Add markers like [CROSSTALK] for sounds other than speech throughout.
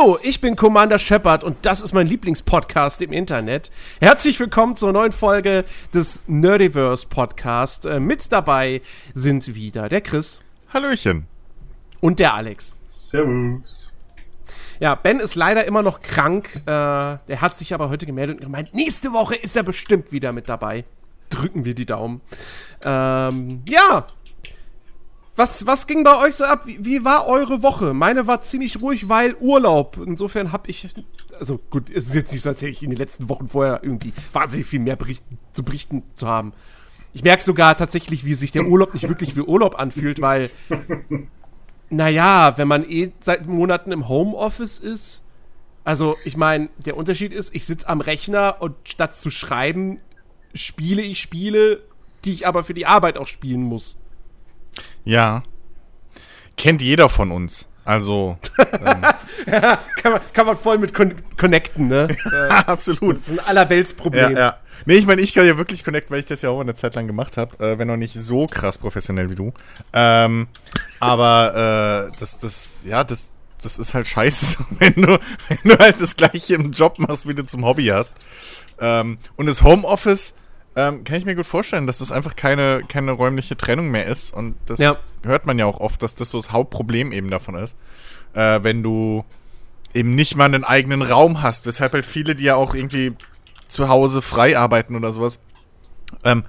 Hallo, ich bin Commander Shepard und das ist mein Lieblingspodcast im Internet. Herzlich willkommen zur neuen Folge des Nerdiverse Podcast. Äh, mit dabei sind wieder der Chris. Hallöchen. Und der Alex. Servus. Ja, Ben ist leider immer noch krank. Äh, der hat sich aber heute gemeldet und gemeint, nächste Woche ist er bestimmt wieder mit dabei. Drücken wir die Daumen. Ähm, ja, was, was ging bei euch so ab? Wie, wie, war eure Woche? Meine war ziemlich ruhig, weil Urlaub. Insofern habe ich. Also gut, es ist jetzt nicht so, als hätte ich in den letzten Wochen vorher irgendwie wahnsinnig viel mehr berichten, zu berichten zu haben. Ich merke sogar tatsächlich, wie sich der Urlaub nicht wirklich wie Urlaub anfühlt, weil. Naja, wenn man eh seit Monaten im Homeoffice ist. Also, ich meine, der Unterschied ist, ich sitze am Rechner und statt zu schreiben, spiele ich Spiele, die ich aber für die Arbeit auch spielen muss. Ja. Kennt jeder von uns. Also. ähm. ja, [LAUGHS] kann, man, kann man voll mit con connecten, ne? [LAUGHS] Absolut. Das ist ein allerweltsproblem. Ja, ja. Nee, ich meine, ich kann ja wirklich connecten, weil ich das ja auch eine Zeit lang gemacht habe, äh, wenn auch nicht so krass professionell wie du. Ähm, aber äh, das, das, ja, das, das ist halt scheiße, [LAUGHS] wenn du, wenn du halt das gleiche im Job machst, wie du zum Hobby hast. Ähm, und das Homeoffice ähm, kann ich mir gut vorstellen, dass das einfach keine, keine räumliche Trennung mehr ist. Und das ja. hört man ja auch oft, dass das so das Hauptproblem eben davon ist. Äh, wenn du eben nicht mal einen eigenen Raum hast, weshalb halt viele, die ja auch irgendwie zu Hause frei arbeiten oder sowas, ähm,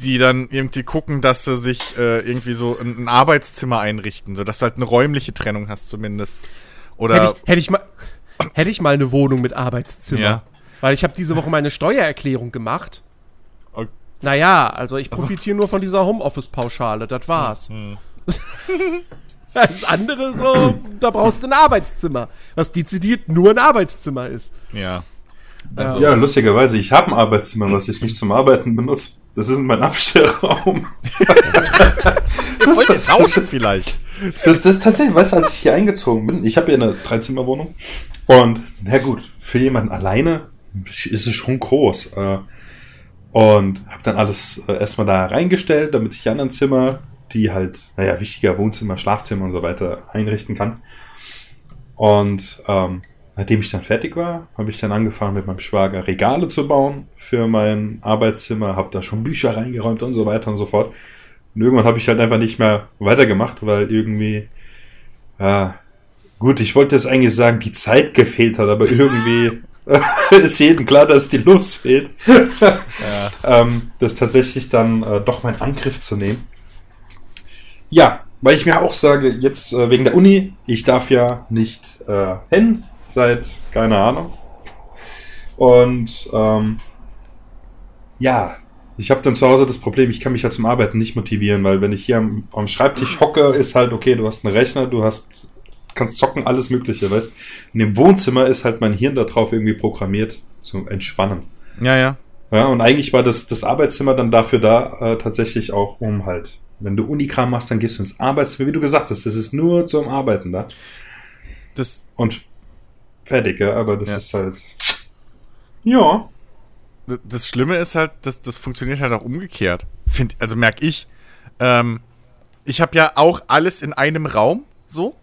die dann irgendwie gucken, dass sie sich äh, irgendwie so ein, ein, Arbeitszimmer einrichten, sodass du halt eine räumliche Trennung hast zumindest. Oder hätte ich, hätte ich mal, hätte ich mal eine Wohnung mit Arbeitszimmer. Ja. Weil ich habe diese Woche meine Steuererklärung gemacht. Naja, also ich profitiere nur von dieser Homeoffice-Pauschale, das war's. Hm. [LAUGHS] Das andere so, da brauchst du ein Arbeitszimmer, was dezidiert nur ein Arbeitszimmer ist. Ja. Also, ja, lustigerweise, ich habe ein Arbeitszimmer, was ich nicht zum Arbeiten benutze. Das ist mein Abstellraum. [LAUGHS] Wollt ihr tauschen vielleicht? Das, das ist tatsächlich, weißt du, als ich hier eingezogen bin, ich habe ja eine Dreizimmerwohnung und na gut, für jemanden alleine ist es schon groß. Äh, und habe dann alles äh, erstmal da reingestellt, damit ich die anderen Zimmer, die halt, naja, wichtiger Wohnzimmer, Schlafzimmer und so weiter einrichten kann. Und ähm, nachdem ich dann fertig war, habe ich dann angefangen mit meinem Schwager Regale zu bauen für mein Arbeitszimmer, habe da schon Bücher reingeräumt und so weiter und so fort. Und irgendwann habe ich halt einfach nicht mehr weitergemacht, weil irgendwie, ja, gut, ich wollte jetzt eigentlich sagen, die Zeit gefehlt hat, aber irgendwie [LAUGHS] [LAUGHS] ist jedem klar, dass die Lust fehlt. [LAUGHS] ja. ähm, das tatsächlich dann äh, doch mein Angriff zu nehmen. Ja, weil ich mir auch sage, jetzt äh, wegen der Uni, ich darf ja nicht äh, hin, seit keine Ahnung. Und ähm, ja, ich habe dann zu Hause das Problem, ich kann mich ja zum Arbeiten nicht motivieren, weil wenn ich hier am, am Schreibtisch hocke, ist halt okay, du hast einen Rechner, du hast kannst zocken, alles Mögliche, weißt In dem Wohnzimmer ist halt mein Hirn darauf irgendwie programmiert, zum Entspannen. Ja, ja. Ja, und eigentlich war das, das Arbeitszimmer dann dafür da, äh, tatsächlich auch um halt, wenn du Unikram machst, dann gehst du ins Arbeitszimmer, wie du gesagt hast, das ist nur zum Arbeiten da. Das und fertig, ja, aber das ja. ist halt, ja. Das Schlimme ist halt, dass das funktioniert halt auch umgekehrt. Find, also merk ich. Ähm, ich habe ja auch alles in einem Raum, so?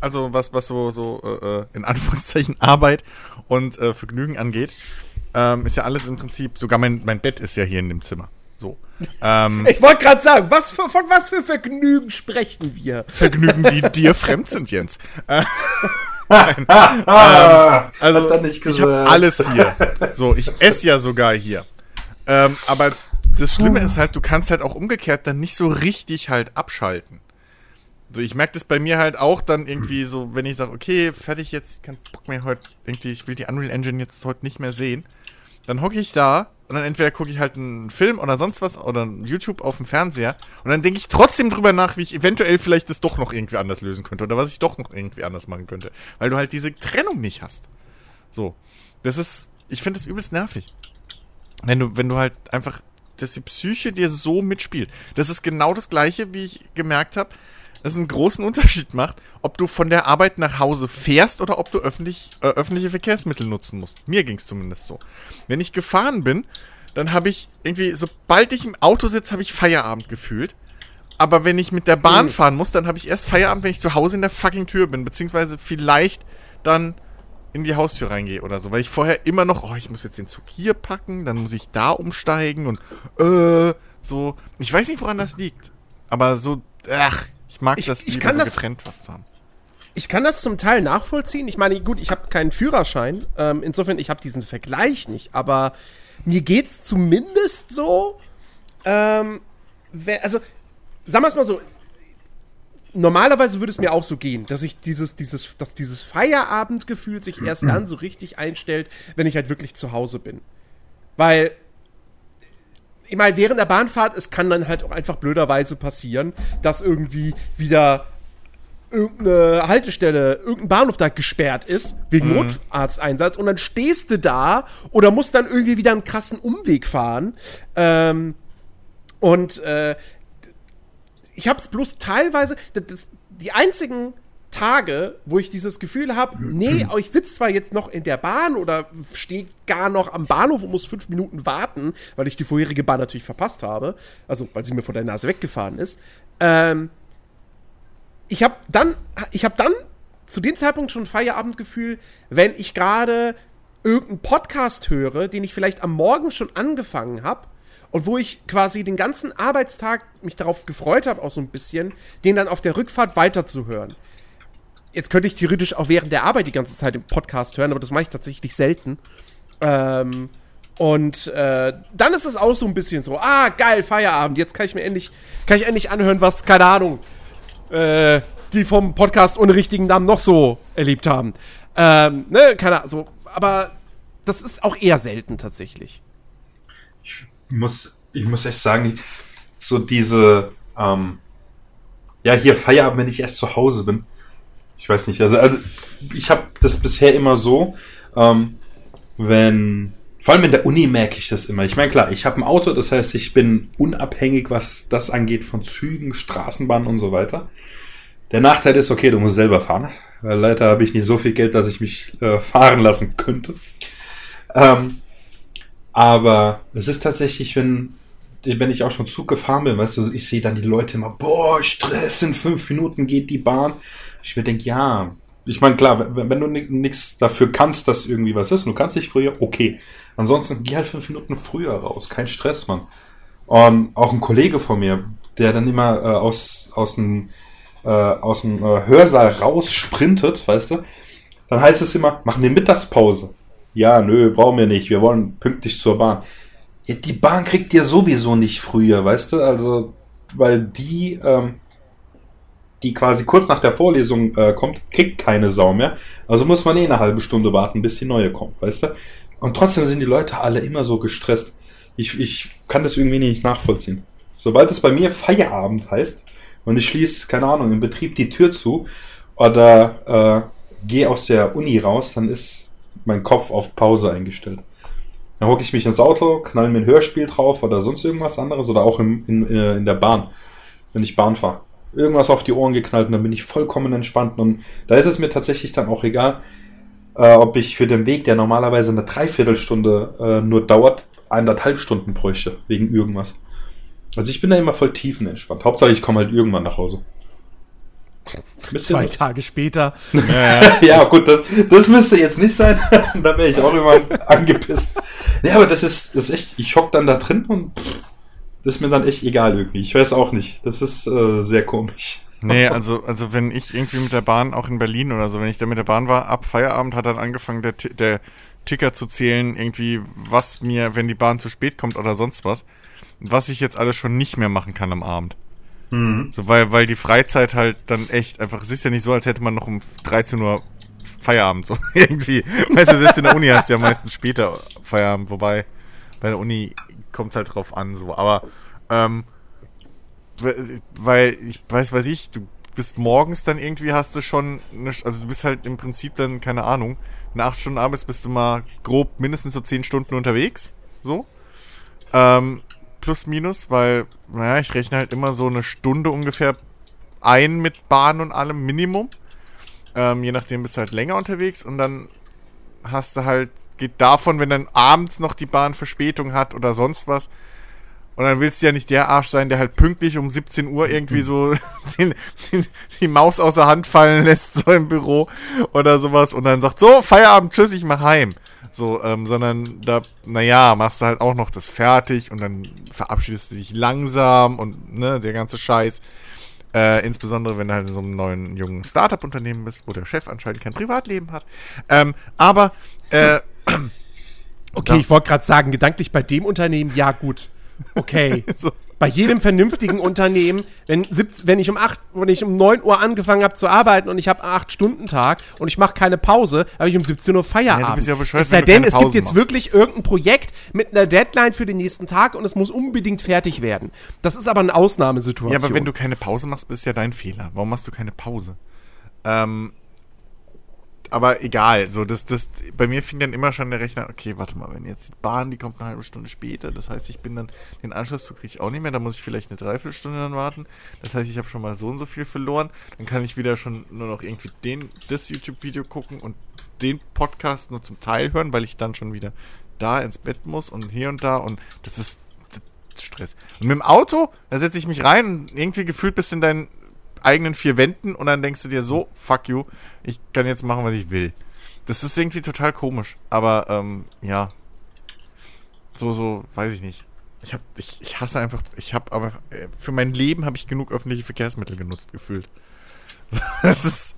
Also was, was so, so äh, äh, in Anführungszeichen [LAUGHS] Arbeit und äh, Vergnügen angeht, ähm, ist ja alles im Prinzip, sogar mein, mein Bett ist ja hier in dem Zimmer. So. Ähm, [LAUGHS] ich wollte gerade sagen, was für, von was für Vergnügen sprechen wir? Vergnügen, die [LAUGHS] dir fremd sind, Jens. Äh, Nein. ähm, also, ich habe alles hier. So, ich esse ja sogar hier. Ähm, aber das Schlimme ist halt, du kannst halt auch umgekehrt dann nicht so richtig halt abschalten. So, ich merke das bei mir halt auch dann irgendwie so, wenn ich sage, okay, fertig jetzt, kein Bock mehr heute, irgendwie, ich will die Unreal Engine jetzt heute nicht mehr sehen, dann hocke ich da und dann entweder gucke ich halt einen Film oder sonst was oder YouTube auf dem Fernseher und dann denke ich trotzdem drüber nach, wie ich eventuell vielleicht das doch noch irgendwie anders lösen könnte oder was ich doch noch irgendwie anders machen könnte, weil du halt diese Trennung nicht hast. So, das ist, ich finde das übelst nervig. Wenn du, wenn du halt einfach, dass die Psyche dir so mitspielt. Das ist genau das gleiche, wie ich gemerkt habe, es einen großen Unterschied macht, ob du von der Arbeit nach Hause fährst oder ob du öffentlich, äh, öffentliche Verkehrsmittel nutzen musst. Mir ging es zumindest so. Wenn ich gefahren bin, dann habe ich irgendwie, sobald ich im Auto sitze, habe ich Feierabend gefühlt. Aber wenn ich mit der Bahn mhm. fahren muss, dann habe ich erst Feierabend, wenn ich zu Hause in der fucking Tür bin, beziehungsweise vielleicht dann in die Haustür reingehe oder so. Weil ich vorher immer noch, oh, ich muss jetzt den Zug hier packen, dann muss ich da umsteigen und äh, so. Ich weiß nicht, woran das liegt. Aber so, ach, ich mag Ich- das ich lieber kann so das- getrennt was zu haben. Ich kann das zum Teil nachvollziehen. Ich meine, gut, ich habe keinen Führerschein. Ähm, insofern, ich habe diesen Vergleich nicht. Aber mir geht's zumindest so. Ähm, wer- also, sagen wir es mal so. Normalerweise würde es mir auch so gehen, dass ich dieses, dieses, dass dieses Feierabendgefühl sich erst dann so richtig einstellt, wenn ich halt wirklich zu Hause bin. Weil ich meine, während der Bahnfahrt, es kann dann halt auch einfach blöderweise passieren, dass irgendwie wieder irgendeine Haltestelle, irgendein Bahnhof da gesperrt ist, wegen Notarzteinsatz, und dann stehst du da oder musst dann irgendwie wieder einen krassen Umweg fahren. Ähm, und äh, ich habe es bloß teilweise, das, die einzigen Tage, wo ich dieses Gefühl habe, nee, [CLEARS THROAT] ich sitze zwar jetzt noch in der Bahn oder stehe gar noch am Bahnhof und muss fünf Minuten warten, weil ich die vorherige Bahn natürlich verpasst habe, also weil sie mir vor der Nase weggefahren ist. Ähm, ich habe dann, ich habe dann zu dem Zeitpunkt schon ein Feierabendgefühl, wenn ich gerade irgendeinen Podcast höre, den ich vielleicht am Morgen schon angefangen habe und wo ich quasi den ganzen Arbeitstag mich darauf gefreut habe, auch so ein bisschen, den dann auf der Rückfahrt weiterzuhören. Jetzt könnte ich theoretisch auch während der Arbeit die ganze Zeit den Podcast hören, aber das mache ich tatsächlich selten. Ähm, und äh, dann ist es auch so ein bisschen so, ah, geil, Feierabend, jetzt kann ich mir endlich, kann ich endlich anhören, was, keine Ahnung, äh, die vom Podcast ohne richtigen Namen noch so erlebt haben. Ähm, ne, keine Ahnung, so, aber das ist auch eher selten tatsächlich. ich muss, ich muss echt sagen, so diese, ähm, ja, hier Feierabend, wenn ich erst zu Hause bin. Ich weiß nicht, also, also ich habe das bisher immer so, ähm, wenn, vor allem in der Uni merke ich das immer. Ich meine, klar, ich habe ein Auto, das heißt, ich bin unabhängig, was das angeht von Zügen, Straßenbahnen und so weiter. Der Nachteil ist, okay, du musst selber fahren. Weil leider habe ich nicht so viel Geld, dass ich mich äh, fahren lassen könnte. Ähm, aber es ist tatsächlich, wenn, wenn ich auch schon Zug gefahren bin, weißt du, ich sehe dann die Leute immer, boah, Stress, in fünf Minuten geht die Bahn. Ich mir denke, ja, ich meine, klar, wenn, wenn du nichts dafür kannst, dass irgendwie was ist, und du kannst nicht früher, okay. Ansonsten geh halt fünf Minuten früher raus, kein Stress, Mann. Und auch ein Kollege von mir, der dann immer äh, aus, aus dem, äh, aus dem äh, Hörsaal raus sprintet, weißt du, dann heißt es immer, machen wir Mittagspause. Ja, nö, brauchen wir nicht. Wir wollen pünktlich zur Bahn. Ja, die Bahn kriegt ihr sowieso nicht früher, weißt du? Also, weil die, ähm, die quasi kurz nach der Vorlesung äh, kommt, kriegt keine Sau mehr. Also muss man eh eine halbe Stunde warten, bis die neue kommt, weißt du? Und trotzdem sind die Leute alle immer so gestresst. Ich, ich kann das irgendwie nicht nachvollziehen. Sobald es bei mir Feierabend heißt und ich schließe, keine Ahnung, im Betrieb die Tür zu oder äh, gehe aus der Uni raus, dann ist mein Kopf auf Pause eingestellt. Dann hocke ich mich ins Auto, knall mir ein Hörspiel drauf oder sonst irgendwas anderes oder auch im, in, äh, in der Bahn, wenn ich Bahn fahre. Irgendwas auf die Ohren geknallt und dann bin ich vollkommen entspannt. Und da ist es mir tatsächlich dann auch egal, äh, ob ich für den Weg, der normalerweise eine Dreiviertelstunde äh, nur dauert, eineinhalb Stunden bräuchte, wegen irgendwas. Also ich bin da immer voll tiefenentspannt. Hauptsache ich komme halt irgendwann nach Hause. Bisschen Zwei Tage später. [LAUGHS] ja, gut, das, das müsste jetzt nicht sein. [LAUGHS] da wäre ich auch immer angepisst. Ja, aber das ist, das ist echt, ich hock dann da drin und pff, das ist mir dann echt egal irgendwie. Ich weiß auch nicht. Das ist äh, sehr komisch. Nee, also, also wenn ich irgendwie mit der Bahn, auch in Berlin oder so, wenn ich da mit der Bahn war, ab Feierabend hat dann angefangen, der, der Ticker zu zählen, irgendwie, was mir, wenn die Bahn zu spät kommt oder sonst was, was ich jetzt alles schon nicht mehr machen kann am Abend. So, weil, weil die Freizeit halt dann echt einfach, es ist ja nicht so, als hätte man noch um 13 Uhr Feierabend, so [LAUGHS] irgendwie. Weißt du, selbst in der Uni hast du ja meistens später Feierabend, wobei bei der Uni kommt halt drauf an, so, aber, ähm, we- weil ich weiß, weiß ich, du bist morgens dann irgendwie hast du schon, eine, also du bist halt im Prinzip dann, keine Ahnung, nach acht Stunden abends bist du mal grob mindestens so zehn Stunden unterwegs, so. Ähm, plus minus, weil, naja, ich rechne halt immer so eine Stunde ungefähr ein mit Bahn und allem Minimum. Ähm, je nachdem bist du halt länger unterwegs und dann hast du halt, geht davon, wenn dann abends noch die Bahn Verspätung hat oder sonst was, Und dann willst du ja nicht der Arsch sein, der halt pünktlich um 17 Uhr irgendwie so [LAUGHS] den, den, die Maus aus der Hand fallen lässt, so im Büro oder sowas und dann sagt, so, Feierabend, tschüss, ich mach heim. So, ähm, sondern da, naja, machst du halt auch noch das fertig und dann verabschiedest du dich langsam und ne, der ganze Scheiß. Äh, insbesondere, wenn du halt in so einem neuen, jungen Startup-Unternehmen bist, wo der Chef anscheinend kein Privatleben hat. Ähm, aber, äh, Okay, ich wollte gerade sagen, gedanklich bei dem Unternehmen, ja gut. Okay. [LAUGHS] so, bei jedem vernünftigen Unternehmen, wenn, 17, wenn ich um 8, wenn ich um 9 Uhr angefangen habe zu arbeiten und ich habe einen 8-Stunden-Tag und ich mache keine Pause, habe ich um 17 Uhr Feierabend. Ja, du bist ja bescheuert, es sei denn, es gibt jetzt machst. wirklich irgendein Projekt mit einer Deadline für den nächsten Tag und es muss unbedingt fertig werden. Das ist aber eine Ausnahmesituation. ja, aber wenn du keine Pause machst, ist ja dein Fehler. Warum machst du keine Pause? Ähm, aber egal, so das, das, bei mir fing dann immer schon der Rechner, okay, warte mal, wenn jetzt die Bahn, die kommt eine halbe Stunde später, das heißt, ich bin dann, den Anschlusszug kriege ich auch nicht mehr, da muss ich vielleicht eine Dreiviertelstunde dann warten, das heißt, ich habe schon mal so und so viel verloren, dann kann ich wieder schon nur noch irgendwie den, das YouTube-Video gucken und den Podcast nur zum Teil hören, weil ich dann schon wieder da ins Bett muss und hier und da und das ist Stress. Und mit dem Auto, da setze ich mich rein und irgendwie gefühlt bist in deinen eigenen vier Wänden und dann denkst du dir so, fuck you, ich kann jetzt machen, was ich will. Das ist irgendwie total komisch. Aber, ähm, ja. So, so, weiß ich nicht. Ich hab, ich, ich hasse einfach, ich habe aber, äh, für mein Leben habe ich genug öffentliche Verkehrsmittel genutzt, gefühlt. [LAUGHS] Das ist,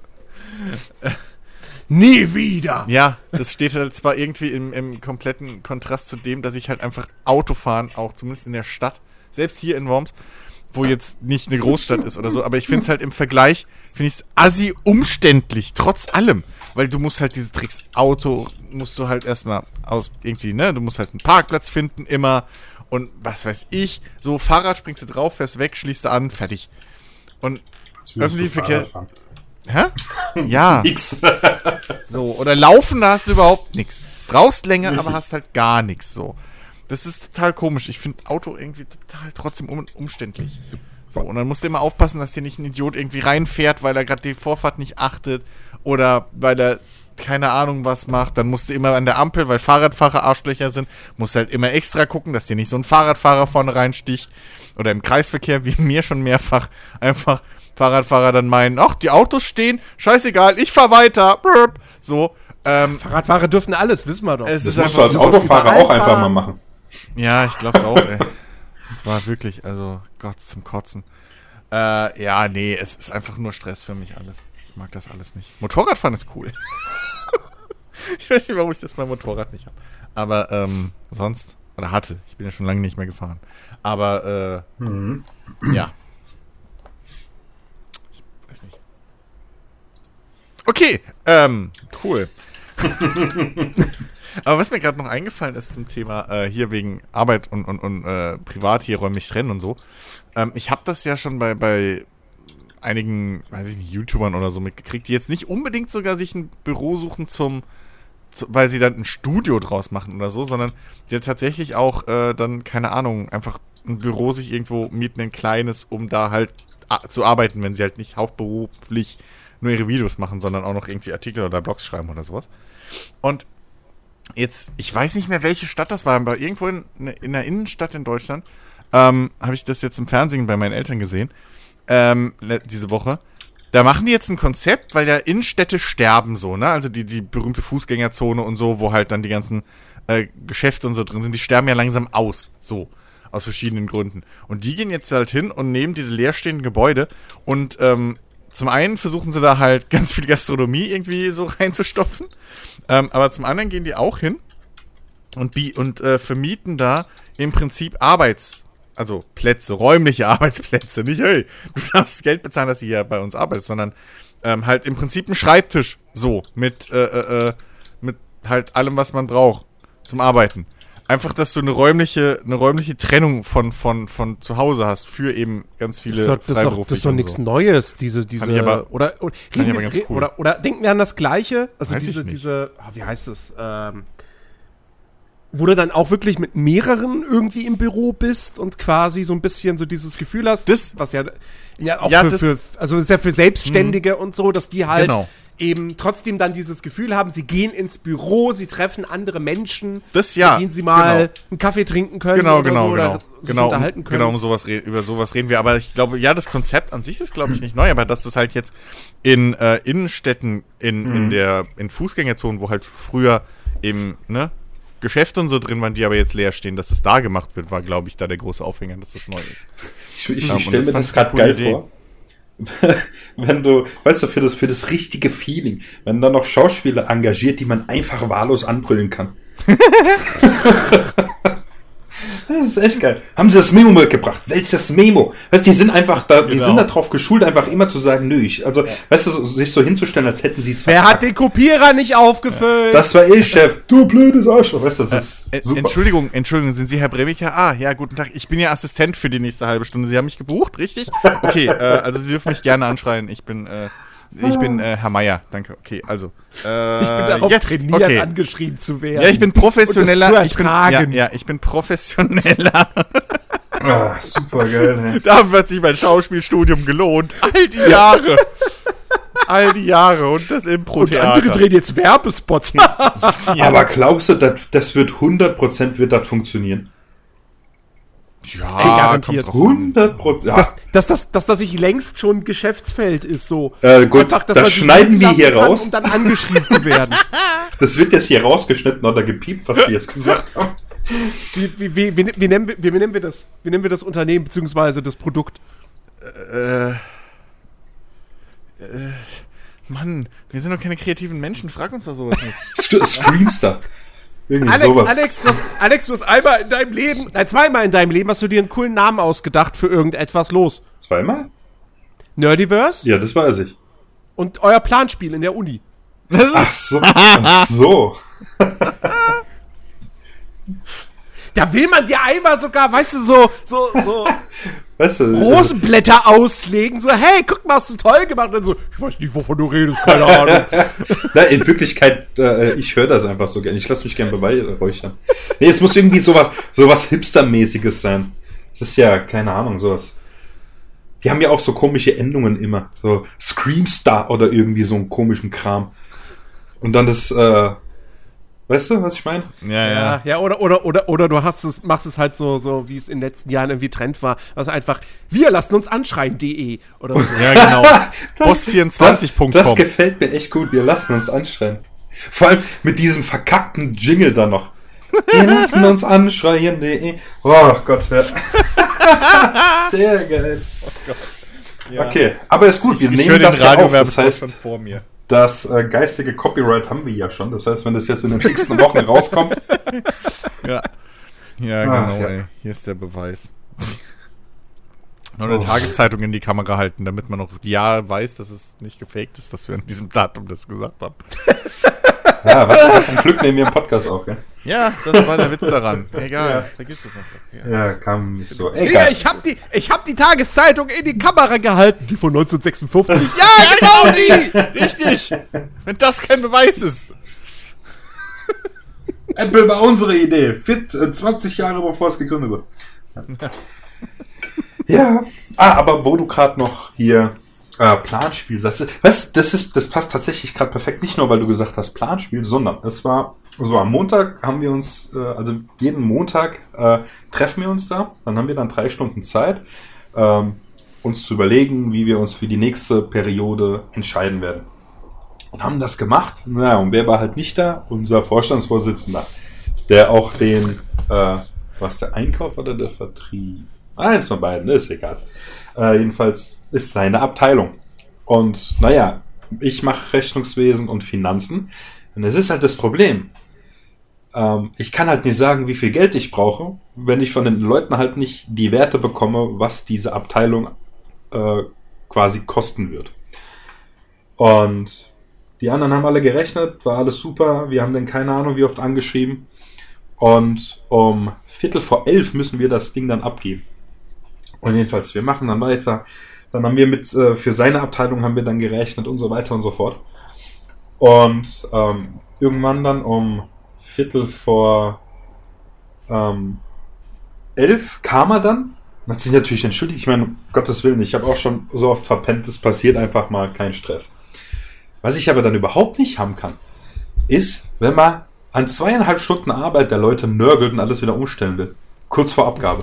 Nie wieder! ja, das steht halt zwar irgendwie im, im kompletten Kontrast zu dem, dass ich halt einfach Autofahren, auch zumindest in der Stadt, selbst hier in Worms, wo jetzt nicht eine Großstadt ist oder so, aber ich finde es halt im Vergleich, finde ich es assi umständlich, trotz allem. Weil du musst halt diese Tricks, Auto musst du halt erstmal aus, irgendwie, ne, du musst halt einen Parkplatz finden, immer und was weiß ich, so Fahrrad springst du drauf, fährst weg, schließt du an, fertig. Und, Öffentliche Verkehr- hä? Ja. [LAUGHS] Nix. So, oder laufen, da hast du überhaupt nichts. Brauchst länger, aber hast halt gar nichts so. Das ist total komisch. Ich finde Auto irgendwie total trotzdem um, umständlich. So, und dann musst du immer aufpassen, dass dir nicht ein Idiot irgendwie reinfährt, weil er gerade die Vorfahrt nicht achtet oder weil er keine Ahnung was macht. Dann musst du immer an der Ampel, weil Fahrradfahrer Arschlöcher sind, musst du halt immer extra gucken, dass dir nicht so ein Fahrradfahrer vorne reinsticht. Oder im Kreisverkehr, wie mir schon mehrfach, einfach Fahrradfahrer dann meinen, ach, die Autos stehen, scheißegal, ich fahr weiter. So, ähm, Fahrradfahrer dürfen alles, wissen wir doch. es Das ist musst du als Autofahrer auch einfach mal machen. Ja, ich glaub's auch, ey. Es war wirklich, also Gott zum Kotzen. Äh, ja, nee, es ist einfach nur Stress für mich alles. Ich mag das alles nicht. Motorradfahren ist cool. [LAUGHS] ich weiß nicht, warum ich das beim Motorrad nicht habe. Aber ähm, sonst, oder hatte, ich bin ja schon lange nicht mehr gefahren. Aber äh, Mhm. ja. Ich weiß nicht. Okay, ähm, cool. [LAUGHS] Aber was mir gerade noch eingefallen ist zum Thema äh, hier wegen Arbeit und, und, und äh, privat hier räumlich trennen und so. Ähm, ich habe das ja schon bei, bei einigen, weiß ich nicht, YouTubern oder so mitgekriegt, die jetzt nicht unbedingt sogar sich ein Büro suchen zum, zu, weil sie dann ein Studio draus machen oder so, sondern die tatsächlich auch äh, dann, keine Ahnung, einfach ein Büro sich irgendwo mieten, ein kleines, um da halt zu arbeiten, wenn sie halt nicht hauptberuflich nur ihre Videos machen, sondern auch noch irgendwie Artikel oder Blogs schreiben oder sowas. Und jetzt, ich weiß nicht mehr, welche Stadt das war, aber irgendwo in, in der Innenstadt in Deutschland ähm, habe ich das jetzt im Fernsehen bei meinen Eltern gesehen, ähm, diese Woche. Da machen die jetzt ein Konzept, weil ja Innenstädte sterben so, ne? Also die, die berühmte Fußgängerzone und so, wo halt dann die ganzen äh, Geschäfte und so drin sind, die sterben ja langsam aus. So. Aus verschiedenen Gründen. Und die gehen jetzt halt hin und nehmen diese leerstehenden Gebäude und ähm, zum einen versuchen sie da halt [LAUGHS] ganz viel Gastronomie irgendwie so reinzustopfen. Ähm, aber zum anderen gehen die auch hin und, und äh, vermieten da im Prinzip Arbeits-, also Plätze, räumliche [LAUGHS] Arbeitsplätze. Nicht, hey, du darfst Geld bezahlen, dass du hier bei uns arbeitest, sondern ähm, halt im Prinzip ein Schreibtisch so mit, äh, äh, äh, mit halt allem, was man braucht zum Arbeiten. Einfach, dass du eine räumliche, eine räumliche Trennung von, von, von zu Hause hast für eben ganz viele Das ist doch, das ist doch, das ist doch nichts so. Neues, diese, diese, aber- oder, oder, reden ganz cool. oder, oder denken wir an das Gleiche, also Weiß diese, diese, ah, wie heißt es, ähm, wo du dann auch wirklich mit mehreren irgendwie im Büro bist und quasi so ein bisschen so dieses Gefühl hast, Das- was ja, ja auch Ja, für, das- für, also ist ja für Selbstständige und so, dass die halt Genau. Eben trotzdem dann dieses Gefühl haben, sie gehen ins Büro, sie treffen andere Menschen, Das ja, mit denen sie mal genau. einen Kaffee trinken können Genau, oder genau, so, genau. oder sich Genau, um, unterhalten können. genau um sowas über sowas reden wir. Aber ich glaube, ja, das Konzept an sich ist, glaube ich, nicht neu, aber dass das halt jetzt in äh, Innenstädten, in, in der, in Fußgängerzonen, wo halt früher eben, ne, Geschäfte und so drin waren, die aber jetzt leer stehen, dass das da gemacht wird, war, glaube ich, da der große Aufhänger, dass das neu ist. Ich, ich, Ja, und ich stelle das mir das eine gerade geil Idee. vor. [LAUGHS] wenn du, weißt du, für das, für das richtige Feeling, wenn da noch Schauspieler engagiert, die man einfach wahllos anbrüllen kann. [LAUGHS] das ist echt geil. Haben sie das Memo mitgebracht? Welches Memo? Weißt du, die sind einfach da, die Genau. sind darauf geschult, einfach immer zu sagen, nö, ich, also, weißt du, so, sich so hinzustellen, als hätten sie es Wer hat den Kopierer nicht aufgefüllt? Das war ich, Chef. Du blödes Arschloch. Weißt du, das ist Äh, super. Entschuldigung, Entschuldigung, sind Sie Herr Bremiker? Ah, ja, guten Tag. Ich bin Ihr Assistent für die nächste halbe Stunde. Sie haben mich gebucht, richtig? Okay, äh, also Sie dürfen mich gerne anschreien. Ich bin, äh, ich bin äh, Herr Meier. Danke. Okay, also. Äh, [LAUGHS] ich bin darauf jetzt, trainiert, okay. angeschrien zu werden. Ja, ich bin professioneller. Und das zu ich bin, ja, ja, ich bin professioneller. [LAUGHS] Ah, super geil, ey. Dafür hat sich mein Schauspielstudium gelohnt. All die Jahre. All die Jahre und das und andere Impro-Theater. drehen jetzt Werbespots. [LAUGHS] Aber glaubst du, das, das wird 100% wird das funktionieren? Ja, Ey, garantiert. kommt drauf an. 100%. Ja. dass, dass, das, dass das sich längst schon Geschäftsfeld ist, so. Äh, gut, dass das schneiden wir hier kann, raus. Um dann angeschrien zu werden. [LAUGHS] Das wird jetzt hier rausgeschnitten oder gepiept, was wir jetzt gesagt haben. Wie, wie, wie, wie, wie, nennen wir, wie, nennen wir das? Wie nennen wir das Unternehmen beziehungsweise das Produkt? Äh, äh, Mann, wir sind doch keine kreativen Menschen. Frag uns doch sowas nicht. St Streamstar. Irgendwie Alex, sowas. Alex, du hast, Alex, du hast einmal in deinem Leben, nein, zweimal in deinem Leben hast du dir einen coolen Namen ausgedacht für irgendetwas los. Zweimal? Nerdiverse Ja, das weiß ich. und euer Planspiel in der Uni. Ach so. Ach so. [LAUGHS] [LAUGHS] Da will man dir einmal sogar, weißt du, so, so, so [LAUGHS] Weißt du, Rosenblätter auslegen, so, hey, guck mal, hast du toll gemacht. Und dann so, ich weiß nicht, wovon du redest, keine Ahnung. [LAUGHS] Na, in Wirklichkeit, äh, ich höre das einfach so gerne. Ich lasse mich gerne beweihräuchern. Nee, es muss irgendwie sowas, sowas Hipster-mäßiges sein. Es ist ja, keine Ahnung, sowas. Die haben ja auch so komische Endungen immer. So Screamstar oder irgendwie so einen komischen Kram. Und dann das, äh, weißt du, was ich meine? Ja, Ja, ja. ja, oder, oder, oder, oder du hast es, machst es halt so, so, wie es in den letzten Jahren irgendwie Trend war, was einfach, wir lassen uns anschreien.de oder so. Ja, genau. [LAUGHS] Das, Boss24.com. das gefällt mir echt gut. Wir lassen uns anschreien. Vor allem mit diesem verkackten Jingle da noch. Wir [LAUGHS] lassen uns anschreien.de. Oh Gott, ja. [LAUGHS] Sehr geil. Ja. Okay, aber ist gut, wir ich nehmen höre den das ja auf. Das heißt, schon vor mir. Das äh, geistige Copyright haben wir ja schon. Das heißt, wenn das jetzt in den nächsten Wochen rauskommt, [LAUGHS] Ja. Ja, Ach, genau, ja. ey. Hier ist der Beweis. Noch eine Oh. Tageszeitung in die Kamera halten, damit man noch ja weiß, dass es nicht gefaked ist, dass wir an diesem Datum das gesagt haben. [LAUGHS] ja, was, was ein Glück nehmen wir im Podcast auf, gell? Ja, das war der Witz daran. Egal, Ja. vergiss es einfach. Ja. Ja, kam nicht so. Ja, Egal. ich hab die, ich hab die Tageszeitung in die Kamera gehalten, die von 1956. [LAUGHS] ja, genau die! Richtig! Wenn das kein Beweis ist. Apple war unsere Idee. Fit, äh, 20 Jahre bevor es gegründet wurde. Ja. Ah, aber wo du gerade noch hier äh, Planspiel sagst, was, das ist, das passt tatsächlich gerade perfekt. Nicht nur, weil du gesagt hast Planspiel, sondern es war so am Montag haben wir uns, äh, also jeden Montag äh, treffen wir uns da. Dann haben wir dann drei Stunden Zeit, ähm, uns zu überlegen, wie wir uns für die nächste Periode entscheiden werden. Und haben das gemacht. Naja, und wer war halt nicht da? Unser Vorstandsvorsitzender, der auch den, äh, was der Einkauf oder der Vertrieb? Eins von beiden, ist egal. Äh, jedenfalls ist seine Abteilung. Und naja, ich mache Rechnungswesen und Finanzen. Und es ist halt das Problem. Ähm, ich kann halt nicht sagen, wie viel Geld ich brauche, wenn ich von den Leuten halt nicht die Werte bekomme, was diese Abteilung äh, quasi kosten wird. Und die anderen haben alle gerechnet, war alles super. Wir haben dann keine Ahnung, wie oft angeschrieben. Und um Viertel vor elf müssen wir das Ding dann abgeben. Und jedenfalls, wir machen dann weiter. Dann haben wir mit, äh, für seine Abteilung haben wir dann gerechnet und so weiter und so fort. Und ähm, irgendwann dann um Viertel vor ähm, elf kam er dann hat sich natürlich entschuldigt. Ich meine, um Gottes Willen, ich habe auch schon so oft verpennt, es passiert einfach mal kein Stress. Was ich aber dann überhaupt nicht haben kann, ist, wenn man an zweieinhalb Stunden Arbeit der Leute nörgelt und alles wieder umstellen will. Kurz vor Abgabe.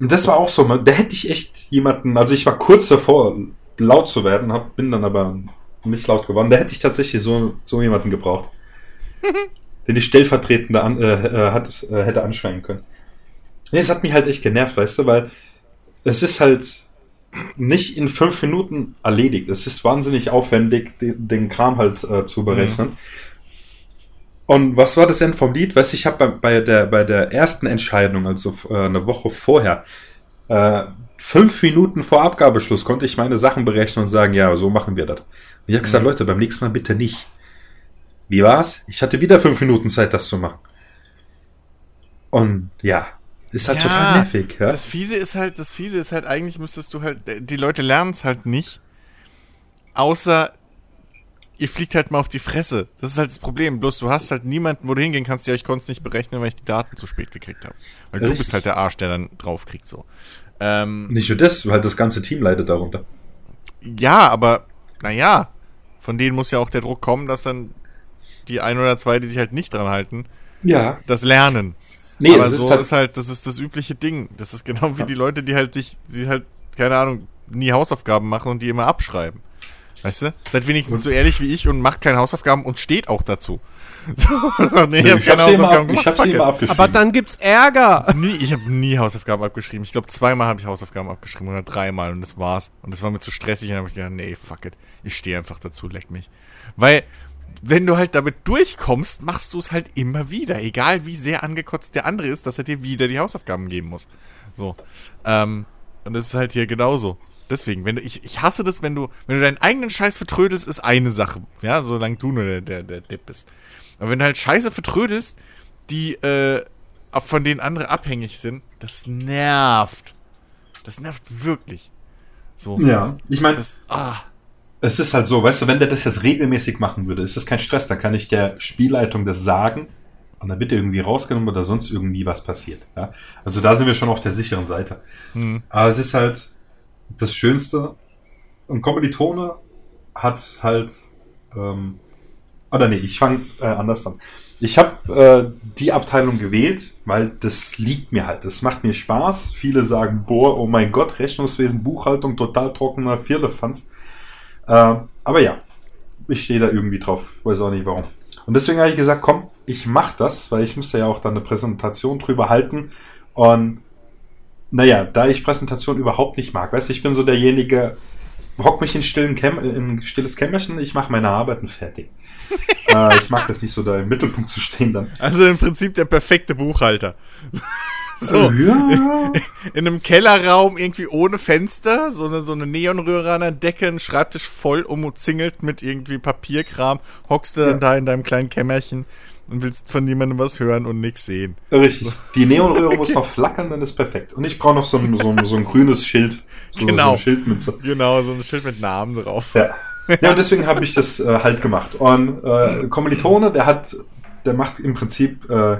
Und das war auch so, da hätte ich echt jemanden, also ich war kurz davor, laut zu werden, hab, bin dann aber nicht laut geworden. Da hätte ich tatsächlich so, so jemanden gebraucht. [LAUGHS] den ich stellvertretend an, äh, äh, hat, äh, hätte anschreien können. Nee, es hat mich halt echt genervt, weißt du, weil es ist halt nicht in fünf Minuten erledigt. Es ist wahnsinnig aufwendig, den, den Kram halt äh, zu berechnen. Mhm. Und was war das denn vom Lied? Weißt du, ich habe bei, bei, der, bei der ersten Entscheidung, also äh, eine Woche vorher, äh, fünf Minuten vor Abgabeschluss konnte ich meine Sachen berechnen und sagen, ja, so machen wir das. Und ich habe gesagt, mhm. Leute, beim nächsten Mal bitte nicht. Wie war's? Ich hatte wieder fünf Minuten Zeit, das zu machen. Und ja, ist halt ja, total nervig. Ja? Das Fiese ist halt, das Fiese ist halt, eigentlich müsstest du halt, die Leute lernen es halt nicht, außer ihr fliegt halt mal auf die Fresse. Das ist halt das Problem. Bloß du hast halt niemanden, wo du hingehen kannst, ja, ich konnte es nicht berechnen, weil ich die Daten zu spät gekriegt habe. Weil Richtig. du bist halt der Arsch, der dann draufkriegt, so. Ähm, nicht nur das, weil das ganze Team leidet darunter. Ja, aber, naja, von denen muss ja auch der Druck kommen, dass dann die ein oder zwei, die sich halt nicht dran halten, ja. das lernen. Nee, aber das so ist halt, ist halt, das ist das übliche Ding. Das ist genau wie die Leute, die halt sich, die halt, keine Ahnung, nie Hausaufgaben machen und die immer abschreiben. Weißt du? Seid wenigstens so ehrlich wie ich und macht keine Hausaufgaben und steht auch dazu. [LAUGHS] So, nee, ich habe keine Hausaufgaben gemacht. Ich hab sie immer abgeschrieben. Aber dann gibt's Ärger. [LAUGHS] Nie, ich habe nie Hausaufgaben abgeschrieben. Ich glaube, zweimal habe ich Hausaufgaben abgeschrieben oder dreimal und das war's. Und das war mir zu stressig und dann habe ich gedacht, nee, fuck it. Ich stehe einfach dazu, leck mich. Weil, wenn du halt damit durchkommst, machst du es halt immer wieder. Egal wie sehr angekotzt der andere ist, dass er dir wieder die Hausaufgaben geben muss. So. Ähm, und das ist halt hier genauso. Deswegen, wenn du, ich, ich hasse das, wenn du, wenn du deinen eigenen Scheiß vertrödelst, ist eine Sache. Ja, solange du nur der, der, der Depp bist. Aber wenn du halt Scheiße vertrödelst, die, äh, von denen andere abhängig sind, das nervt. Das nervt wirklich. So. Ja, das, ich meine, ah. es ist halt so, weißt du, wenn der das jetzt regelmäßig machen würde, ist das kein Stress, da kann ich der Spielleitung das sagen und dann wird er irgendwie rausgenommen oder sonst irgendwie was passiert. Ja? Also da sind wir schon auf der sicheren Seite. Hm. Aber es ist halt, das Schönste. Und Kommilitone hat halt, ähm, oder nee, ich fange äh, anders an. Ich habe äh, die Abteilung gewählt, weil das liegt mir halt. Das macht mir Spaß. Viele sagen, boah, oh mein Gott, Rechnungswesen, Buchhaltung, total trockener Vierlefanz. Äh, aber ja, ich stehe da irgendwie drauf. Weiß auch nicht warum. Und deswegen habe ich gesagt, komm, ich mache das, weil ich müsste ja auch dann eine Präsentation drüber halten. Und naja, da ich Präsentation überhaupt nicht mag, weißt du, ich bin so derjenige, hock mich in, stillen Käm in stilles Kämmerchen, ich mache meine Arbeiten fertig. [LAUGHS] äh, ich mag das nicht so, da im Mittelpunkt zu stehen dann. Also im Prinzip der perfekte Buchhalter. [LAUGHS] so, ja. in, [LAUGHS] in, einem Kellerraum irgendwie ohne Fenster, so eine, so eine Neonröhre an der Decke, ein Schreibtisch voll umzingelt mit irgendwie Papierkram, hockst du dann ja. da in deinem kleinen Kämmerchen und willst von niemandem was hören und nichts sehen. Richtig. Die [LAUGHS] Neonröhre okay. muss noch flackern, dann ist perfekt. Und ich brauche noch so ein, so, ein, so ein grünes Schild. So, genau. So eine Schildmütze. Genau, so ein Schild mit Namen drauf. Ja. Ja, und deswegen habe ich das äh, halt gemacht. Und äh, Kommilitone, der hat, der macht im Prinzip äh,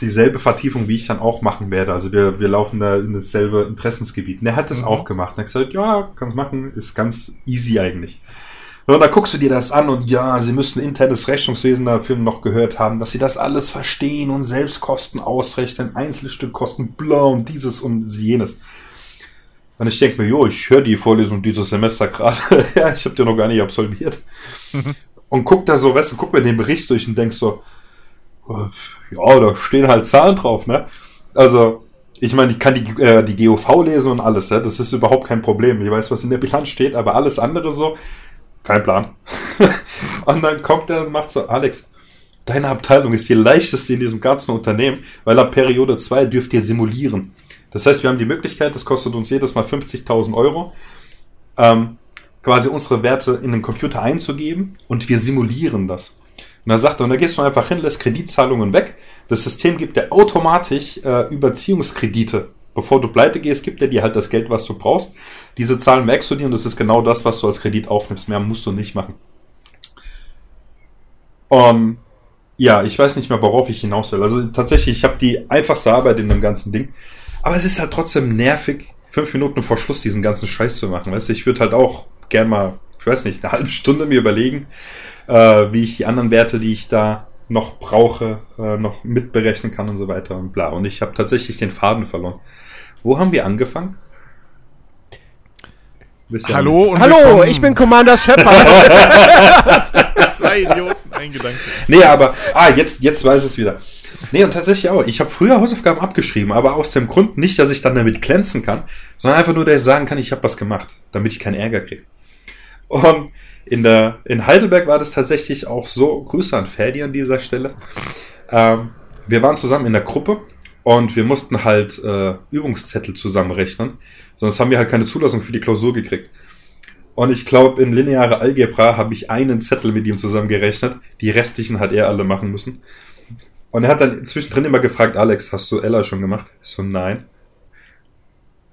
dieselbe Vertiefung, wie ich dann auch machen werde. Also wir, wir laufen da in dasselbe Interessensgebiet. Und der hat das mhm. auch gemacht. Und er hat gesagt, ja, kannst machen, ist ganz easy eigentlich. Und da guckst du dir das an und ja, sie müssten internes Rechnungswesen dafür noch gehört haben, dass sie das alles verstehen und Selbstkosten ausrechnen, Einzelstückkosten, bla und dieses und jenes. Und ich denke mir, jo, ich höre die Vorlesung dieses Semester gerade. [LAUGHS] ja, ich habe die noch gar nicht absolviert. [LAUGHS] und guck da so, weißt du, guck mir den Bericht durch und denkst so, ja, da stehen halt Zahlen drauf, ne? Also, ich meine, ich kann die, äh, die GOV lesen und alles, ja? das ist überhaupt kein Problem. Ich weiß, was in der Bilanz steht, aber alles andere so, kein Plan. [LAUGHS] und dann kommt er und macht so, Alex, deine Abteilung ist die leichteste in diesem ganzen Unternehmen, weil ab Periode 2 dürft ihr simulieren. Das heißt, wir haben die Möglichkeit, das kostet uns jedes Mal 50.000 Euro, ähm, quasi unsere Werte in den Computer einzugeben und wir simulieren das. Und dann sagt er, und da gehst du einfach hin, lässt Kreditzahlungen weg. Das System gibt dir automatisch äh, Überziehungskredite bevor du pleite gehst, gibt er dir halt das Geld, was du brauchst. Diese Zahlen merkst du dir und das ist genau das, was du als Kredit aufnimmst. Mehr musst du nicht machen. Um, ja, ich weiß nicht mehr, worauf ich hinaus will. Also tatsächlich, ich habe die einfachste Arbeit in dem ganzen Ding. Aber es ist halt trotzdem nervig, fünf Minuten vor Schluss diesen ganzen Scheiß zu machen. Weißt du, ich würde halt auch gern mal ich weiß nicht, eine halbe Stunde mir überlegen, äh, wie ich die anderen Werte, die ich da noch brauche, äh, noch mitberechnen kann und so weiter und bla. Und ich habe tatsächlich den Faden verloren. Wo haben wir angefangen? Hallo und Hallo, willkommen. ich bin Commander Shepard. [LAUGHS] Zwei [LAUGHS] Idioten, ein Gedanke. Nee, aber, ah, jetzt, jetzt weiß es wieder. Nee, und tatsächlich auch. Ich habe früher Hausaufgaben abgeschrieben, aber aus dem Grund nicht, dass ich dann damit glänzen kann, sondern einfach nur, dass ich sagen kann, ich habe was gemacht, damit ich keinen Ärger kriege. Und in, der, in Heidelberg war das tatsächlich auch so, Grüße an Ferdi an dieser Stelle. Ähm, wir waren zusammen in der Gruppe und wir mussten halt äh, Übungszettel zusammenrechnen, sonst haben wir halt keine Zulassung für die Klausur gekriegt. Und ich glaube, in lineare Algebra habe ich einen Zettel mit ihm zusammengerechnet. Die restlichen hat er alle machen müssen. Und er hat dann zwischendrin immer gefragt, Alex, hast du Ella schon gemacht? Ich so, nein.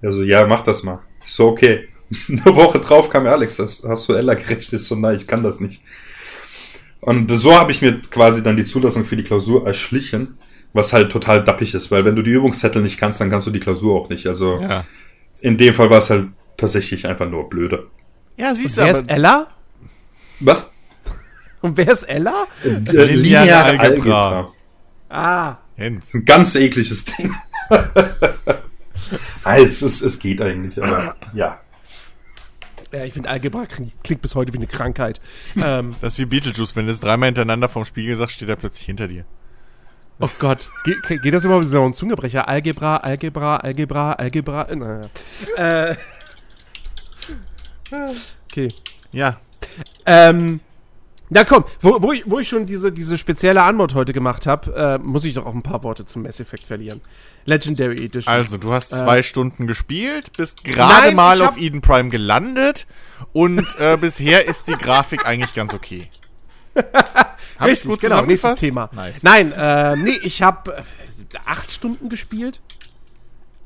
Er so, ja, mach das mal. Ich so, okay. [LAUGHS] Eine Woche drauf kam Alex, das, hast du Ella gerechnet? Ich so, nein, ich kann das nicht. Und so habe ich mir quasi dann die Zulassung für die Klausur erschlichen, was halt total dappig ist, weil wenn du die Übungszettel nicht kannst, dann kannst du die Klausur auch nicht. Also Ja, in dem Fall war es halt tatsächlich einfach nur blöde. ja siehst du, wer ist aber Ella? Was? [LAUGHS] Und wer ist Ella? Äh, Lineare Algebra. Ah, Jens. Ein ganz ekliges Ding. [LAUGHS] ah, es, es, es geht eigentlich, aber ja. ja, ich finde Algebra klingt, klingt bis heute wie eine Krankheit. [LAUGHS] ähm, Das ist wie Beetlejuice, wenn du es dreimal hintereiner vom Spiegel sagst, steht er plötzlich hinter dir. Oh Gott, Ge ge- geht das überhaupt so ein Zungebrecher? Algebra, Algebra, Algebra, Algebra. äh, Naja. Äh, okay. Ja, Ähm, na komm, wo, wo, ich, wo ich schon diese, diese spezielle Antwort heute gemacht habe, äh, muss ich doch auch ein paar Worte zum Mass Effect verlieren. Legendary Edition. also du hast zwei Stunden gespielt, bist gerade mal auf Eden Prime gelandet und äh, bisher ist die Grafik eigentlich ganz okay. [LAUGHS] Hab ich's Richtig, genau, nächstes Thema. Nice. Nein, äh, nee, ich habe äh, acht Stunden gespielt,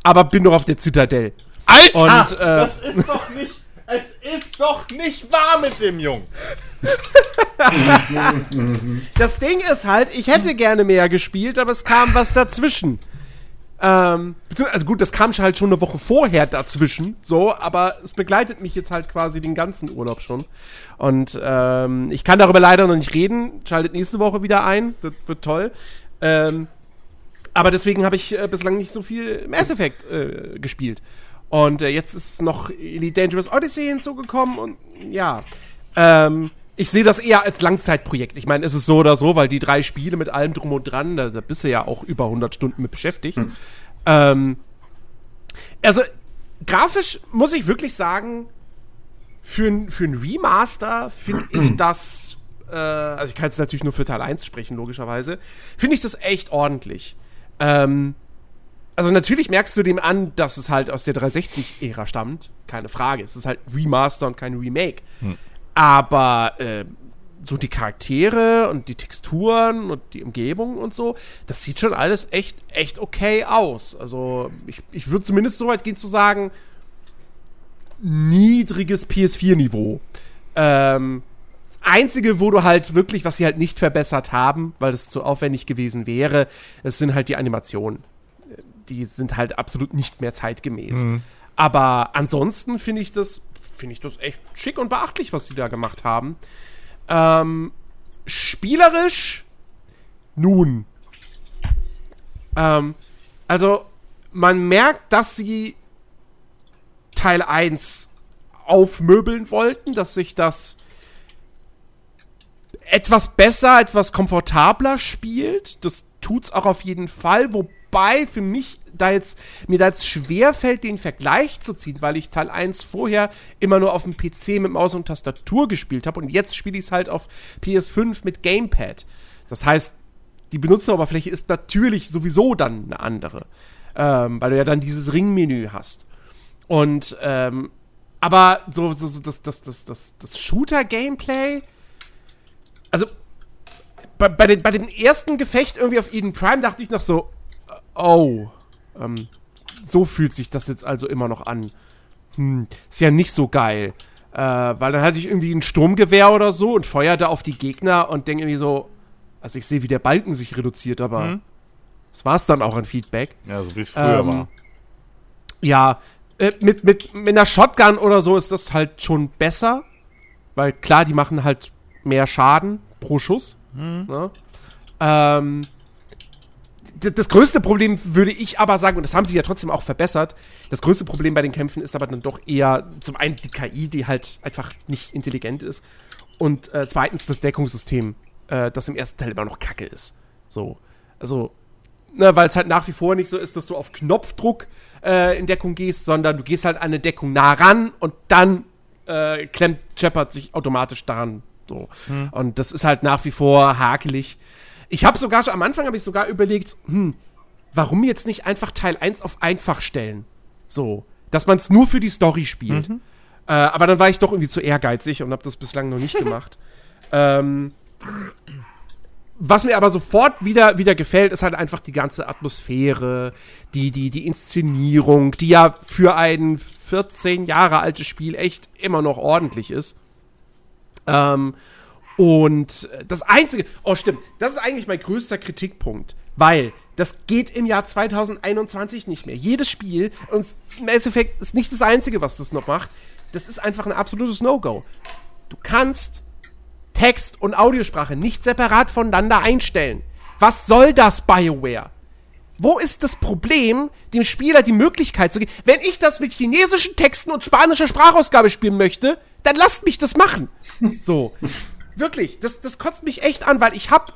aber bin noch auf der Zitadelle. Alter, Und, äh, das ist doch nicht, es ist doch nicht wahr mit dem Jungen. [LAUGHS] Das Ding ist halt, ich hätte gerne mehr gespielt, aber es kam was dazwischen. Ähm, also gut, das kam halt schon eine Woche vorher dazwischen, so, aber es begleitet mich jetzt halt quasi den ganzen Urlaub schon. Und ähm, ich kann darüber leider noch nicht reden. Schaltet nächste Woche wieder ein, wird, wird toll. Ähm, aber deswegen habe ich äh, bislang nicht so viel Mass Effect äh, gespielt. Und äh, jetzt ist noch Elite Dangerous Odyssey hinzugekommen und ja. Ähm, ich sehe das eher als Langzeitprojekt. Ich meine, es ist so oder so, weil die drei Spiele mit allem drum und dran, da, da bist du ja auch über 100 Stunden mit beschäftigt. Ähm, also, grafisch muss ich wirklich sagen, für ein, für ein Remaster finde [CLEARS THROAT] ich das, äh, also ich kann jetzt natürlich nur für Teil 1 sprechen, logischerweise, finde ich das echt ordentlich. Ähm, also natürlich merkst du dem an, dass es halt aus der 360-Ära stammt, keine Frage. Es ist halt Remaster und kein Remake. Aber äh, so die Charaktere und die Texturen und die Umgebung und so, das sieht schon alles echt, echt okay aus. Also ich, ich würde zumindest so weit gehen zu sagen, niedriges PS4-Niveau. Ähm, das Einzige, wo du halt wirklich, was sie halt nicht verbessert haben, weil das zu aufwendig gewesen wäre, das sind halt die Animationen. Die sind halt absolut nicht mehr zeitgemäß. Aber ansonsten finde ich das, finde ich das echt schick und beachtlich, was sie da gemacht haben. Ähm, spielerisch, nun. Ähm, also, man merkt, dass sie Teil 1 aufmöbeln wollten, dass sich das etwas besser, etwas komfortabler spielt. Das tut's auch auf jeden Fall, wobei für mich da jetzt mir da jetzt schwer fällt, den Vergleich zu ziehen, weil ich Teil 1 vorher immer nur auf dem PC mit Maus und Tastatur gespielt habe und jetzt spiele ich es halt auf PS5 mit Gamepad. Das heißt, die Benutzeroberfläche ist natürlich sowieso dann eine andere, ähm, weil du ja dann dieses Ringmenü hast. Und ähm, aber so, so, so das, das, das, das, das Shooter-Gameplay, also bei, bei, den, bei dem ersten Gefecht irgendwie auf Eden Prime dachte ich noch so, oh, ähm, so fühlt sich das jetzt also immer noch an. Hm, ist ja nicht so geil. Äh, weil dann hatte ich irgendwie ein Sturmgewehr oder so und feuerte auf die Gegner und denke irgendwie so, also ich sehe, wie der Balken sich reduziert, aber das war es dann auch an Feedback. Ja, so wie es früher Ähm, war. Ja, äh, mit, mit, mit einer Shotgun oder so ist das halt schon besser. weil klar, die machen halt mehr Schaden pro Schuss. Ne? Ähm, das größte Problem würde ich aber sagen, und das haben sie ja trotzdem auch verbessert, das größte Problem bei den Kämpfen ist aber dann doch eher zum einen die KI, die halt einfach nicht intelligent ist und äh, zweitens das Deckungssystem, äh, das im ersten Teil immer noch kacke ist. So, also, ne, weil es halt nach wie vor nicht so ist, dass du auf Knopfdruck äh, in Deckung gehst, sondern du gehst halt an eine Deckung nah ran und dann äh, klemmt Shepard sich automatisch daran. So. Und das ist halt nach wie vor hakelig. Ich habe sogar schon, am Anfang habe ich sogar überlegt, hm, warum jetzt nicht einfach Teil 1 auf einfach stellen? So, dass man es nur für die Story spielt. Äh, aber dann war ich doch irgendwie zu ehrgeizig und habe das bislang noch nicht gemacht. [LAUGHS] Ähm, was mir aber sofort wieder, wieder gefällt, ist halt einfach die ganze Atmosphäre, die, die, die Inszenierung, die ja für ein 14 Jahre altes Spiel echt immer noch ordentlich ist. Ähm, und das Einzige, oh stimmt, das ist eigentlich mein größter Kritikpunkt, weil das geht im Jahr 2021 nicht mehr. Jedes Spiel, und Mass Effect ist nicht das Einzige, was das noch macht, das ist einfach ein absolutes No-Go. Du kannst Text und Audiosprache nicht separat voneinander einstellen. Was soll das, BioWare? Wo ist das Problem, dem Spieler die Möglichkeit zu geben? Wenn ich das mit chinesischen Texten und spanischer Sprachausgabe spielen möchte, dann lasst mich das machen. So. Wirklich, das, das kotzt mich echt an, weil ich hab.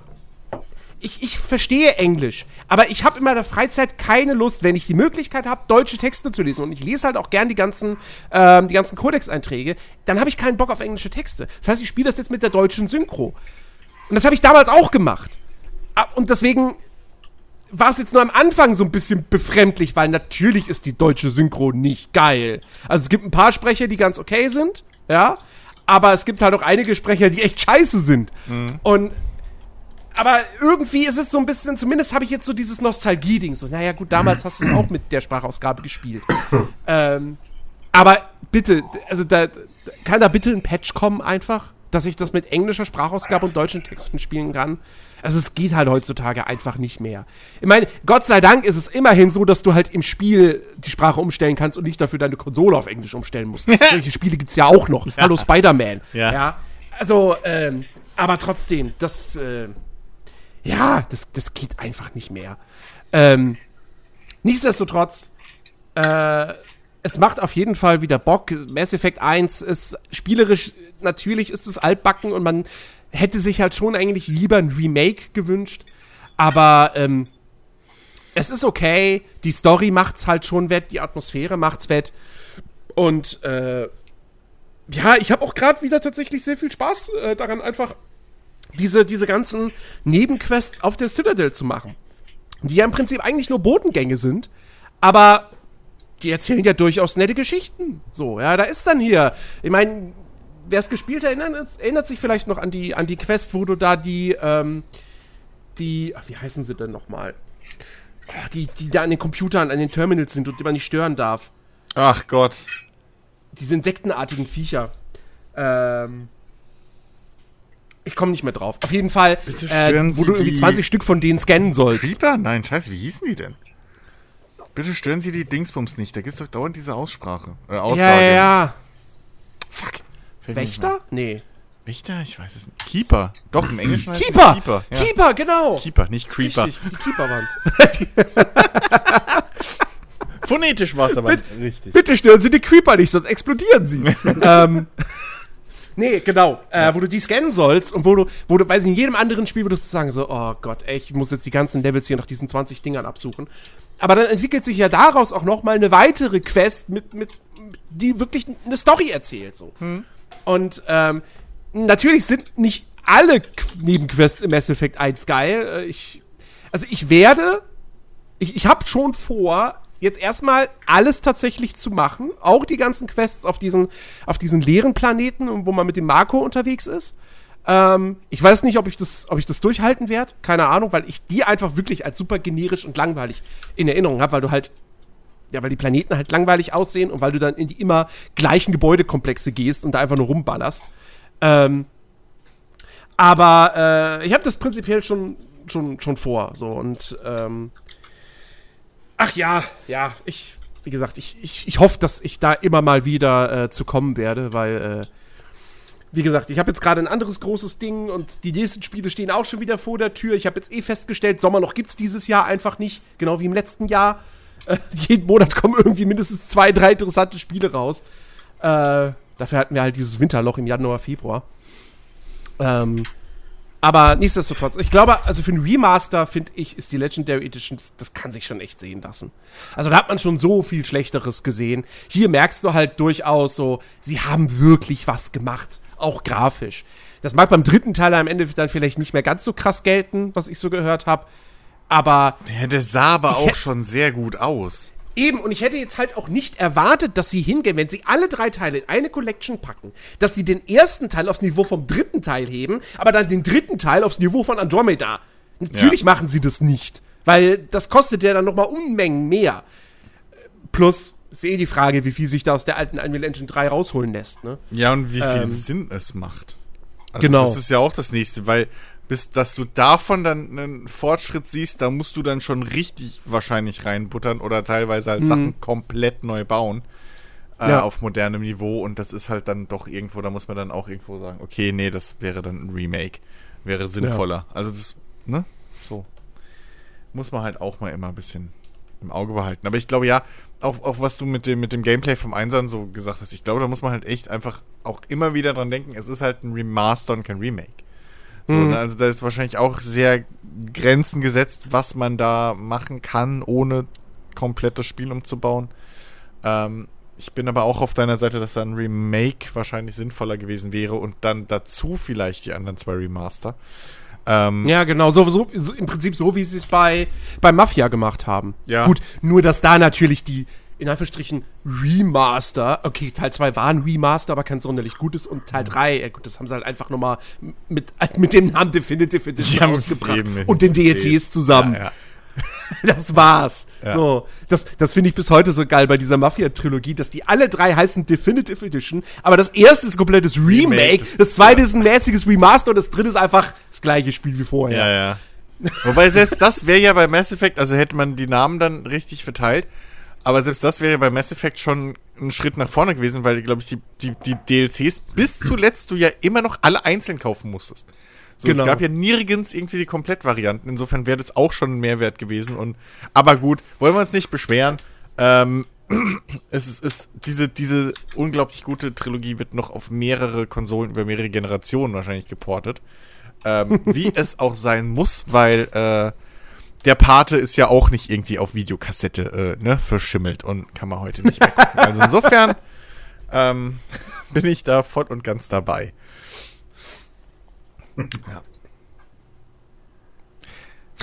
Ich, ich verstehe Englisch, aber ich habe in meiner Freizeit keine Lust, wenn ich die Möglichkeit habe, deutsche Texte zu lesen und ich lese halt auch gern die ganzen, ähm, die ganzen Codex-Einträge, dann habe ich keinen Bock auf englische Texte. Das heißt, ich spiele das jetzt mit der deutschen Synchro. Und das habe ich damals auch gemacht. Ah, Und deswegen war es jetzt nur am Anfang so ein bisschen befremdlich, weil natürlich ist die deutsche Synchro nicht geil. Also es gibt ein paar Sprecher, die ganz okay sind, ja, aber es gibt halt auch einige Sprecher, die echt scheiße sind. Und aber irgendwie ist es so ein bisschen, zumindest habe ich jetzt so dieses Nostalgie-Ding. So, naja, gut, damals hast du es auch mit der Sprachausgabe gespielt. [LAUGHS] ähm, aber bitte, also da kann da bitte ein Patch kommen einfach, dass ich das mit englischer Sprachausgabe und deutschen Texten spielen kann. Also es geht halt heutzutage einfach nicht mehr. Ich meine, Gott sei Dank ist es immerhin so, dass du halt im Spiel die Sprache umstellen kannst und nicht dafür deine Konsole auf Englisch umstellen musst. [LAUGHS] Solche Spiele gibt's ja auch noch. Hallo Spider-Man. Ja. Also, ähm, aber trotzdem, das, äh, ja, das, das geht einfach nicht mehr. Ähm, nichtsdestotrotz, äh, es macht auf jeden Fall wieder Bock. Mass Effect 1 ist spielerisch, natürlich ist es altbacken und man hätte sich halt schon eigentlich lieber ein Remake gewünscht. Aber ähm, es ist okay. Die Story macht's halt schon wett, die Atmosphäre macht's wett. Und äh, ja, ich habe auch gerade wieder tatsächlich sehr viel Spaß äh, daran, einfach diese, diese ganzen Nebenquests auf der Citadel zu machen. Die ja im Prinzip eigentlich nur Botengänge sind, aber die erzählen ja durchaus nette Geschichten. So, ja, da ist dann hier, ich meine, wer es gespielt hat, erinnert, erinnert sich vielleicht noch an die, an die Quest, wo du da die, ähm, die, ach, wie heißen sie denn nochmal? Oh, die, die da an den Computern, an den Terminals sind und die man nicht stören darf. Ach Gott. Diese insektenartigen Viecher. Ähm. Ich komme nicht mehr drauf. Auf jeden Fall, Bitte äh, wo du irgendwie die 20 Stück von denen scannen sollst. Creeper? Nein, scheiße, wie hießen die denn? Bitte stören Sie die Dingsbums nicht. Da gibt's doch dauernd diese Aussprache. Äh, Aussage. Ja, ja, ja. Fuck. Fällt mir nicht Wächter? Nee. Wächter? Ich weiß es nicht. Keeper. Doch, im Englischen heißt es Keeper! Keeper. Ja. Keeper, genau! Keeper, nicht Creeper. Richtig, die Keeper waren's. [LAUGHS] Phonetisch war es aber Bitte- richtig. Bitte stören Sie die Creeper nicht, sonst explodieren sie. [LAUGHS] ähm, nee, genau. Äh, wo du die scannen sollst und wo du, wo du, weiß ich, in jedem anderen Spiel würdest du sagen, so, oh Gott, ey, ich muss jetzt die ganzen Levels hier nach diesen 20 Dingern absuchen. Aber dann entwickelt sich ja daraus auch noch mal eine weitere Quest, mit, mit, die wirklich eine Story erzählt. So. Und ähm, natürlich sind nicht alle Qu- Nebenquests im Mass Effect 1 geil. Äh, Ich, also ich werde ich, ich habe schon vor, jetzt erstmal alles tatsächlich zu machen. Auch die ganzen Quests auf diesen, auf diesen leeren Planeten, wo man mit dem Marco unterwegs ist. Ähm, ich weiß nicht, ob ich das, ob ich das durchhalten werde. Keine Ahnung, weil ich die einfach wirklich als super generisch und langweilig in Erinnerung habe, weil du halt, ja, weil die Planeten halt langweilig aussehen und weil du dann in die immer gleichen Gebäudekomplexe gehst und da einfach nur rumballerst. Ähm, aber äh, ich habe das prinzipiell schon, schon, schon vor. So und ähm, Ach ja, ja, ich, wie gesagt, ich, ich, ich hoffe, dass ich da immer mal wieder äh, zu kommen werde, weil, wie gesagt, ich habe jetzt gerade ein anderes großes Ding und die nächsten Spiele stehen auch schon wieder vor der Tür. Ich habe jetzt eh festgestellt, Sommer noch gibt's dieses Jahr einfach nicht, genau wie im letzten Jahr. Äh, [LAUGHS] jeden Monat kommen irgendwie mindestens zwei, drei interessante Spiele raus. Äh, dafür hatten wir halt dieses Winterloch im Januar, Februar. Ähm, aber nichtsdestotrotz, ich glaube, also für ein Remaster, finde ich, ist die Legendary Edition, das, das, kann sich schon echt sehen lassen. Also da hat man schon so viel Schlechteres gesehen. Hier merkst du halt durchaus so, sie haben wirklich was gemacht, auch grafisch. Das mag beim dritten Teil am Ende dann vielleicht nicht mehr ganz so krass gelten, was ich so gehört habe. Aber. Ja, der sah aber auch schon sehr gut aus. Eben, und ich hätte jetzt halt auch nicht erwartet, dass sie hingehen, wenn sie alle drei Teile in eine Collection packen, dass sie den ersten Teil aufs Niveau vom dritten Teil heben, aber dann den dritten Teil aufs Niveau von Andromeda. Natürlich ja. machen sie das nicht, weil das kostet ja dann nochmal Unmengen mehr. Plus, ist eh die Frage, wie viel sich da aus der alten Unreal Engine 3 rausholen lässt, ne? Ja, und wie viel ähm, Sinn es macht. Also genau. Das ist ja auch das nächste, weil bis dass du davon dann einen Fortschritt siehst, da musst du dann schon richtig wahrscheinlich reinbuttern oder teilweise halt mhm. Sachen komplett neu bauen äh, ja. auf modernem Niveau und das ist halt dann doch irgendwo, da muss man dann auch irgendwo sagen, okay, nee, das wäre dann ein Remake, wäre sinnvoller. Ja. Also das, ne, so muss man halt auch mal immer ein bisschen im Auge behalten. Aber ich glaube ja, auch, auch was du mit dem, mit dem Gameplay vom Einsern so gesagt hast, ich glaube, da muss man halt echt einfach auch immer wieder dran denken, es ist halt ein Remaster und kein Remake. So, mhm. ne? Also da ist wahrscheinlich auch sehr Grenzen gesetzt, was man da machen kann, ohne komplett das Spiel umzubauen. Ähm, ich bin aber auch auf deiner Seite, dass da ein Remake wahrscheinlich sinnvoller gewesen wäre und dann dazu vielleicht die anderen zwei Remaster. Ähm, ja, genau, so, so, so, im Prinzip so, wie sie es bei, bei Mafia gemacht haben. Ja. Gut, nur dass da natürlich die, in Anführungsstrichen Remaster. Okay, Teil 2 war ein Remaster, aber kein sonderlich gutes. Und Teil 3, äh, gut, das haben sie halt einfach nochmal mit, mit dem Namen Definitive Edition ausgebracht. Und den DLCs zusammen. Ja, ja. [LAUGHS] Das war's. Ja. So, das, das finde ich bis heute so geil bei dieser Mafia-Trilogie, dass die alle drei heißen Definitive Edition, aber das erste ist ein komplettes Remake, Remake das, zweite ja. ist ein mäßiges Remaster und das dritte ist einfach das gleiche Spiel wie vorher. Ja, ja. Wobei selbst das wäre ja bei Mass Effect, also hätte man die Namen dann richtig verteilt, aber selbst das wäre bei Mass Effect schon ein Schritt nach vorne gewesen, weil, glaube ich, die, die, die DLCs bis zuletzt du ja immer noch alle einzeln kaufen musstest. So, genau. Es gab ja nirgends irgendwie die Komplettvarianten. Insofern wäre das auch schon ein Mehrwert gewesen. Und, aber gut, wollen wir uns nicht beschweren. Ähm, [CLEARS THROAT] es ist, ist diese, diese unglaublich gute Trilogie wird noch auf mehrere Konsolen über mehrere Generationen wahrscheinlich geportet. Ähm, [LAUGHS] wie es auch sein muss, weil äh, der Pate ist ja auch nicht irgendwie auf Videokassette äh, ne, verschimmelt und kann man heute nicht mehr gucken. Also insofern [LAUGHS] ähm, bin ich da voll und ganz dabei. Ja.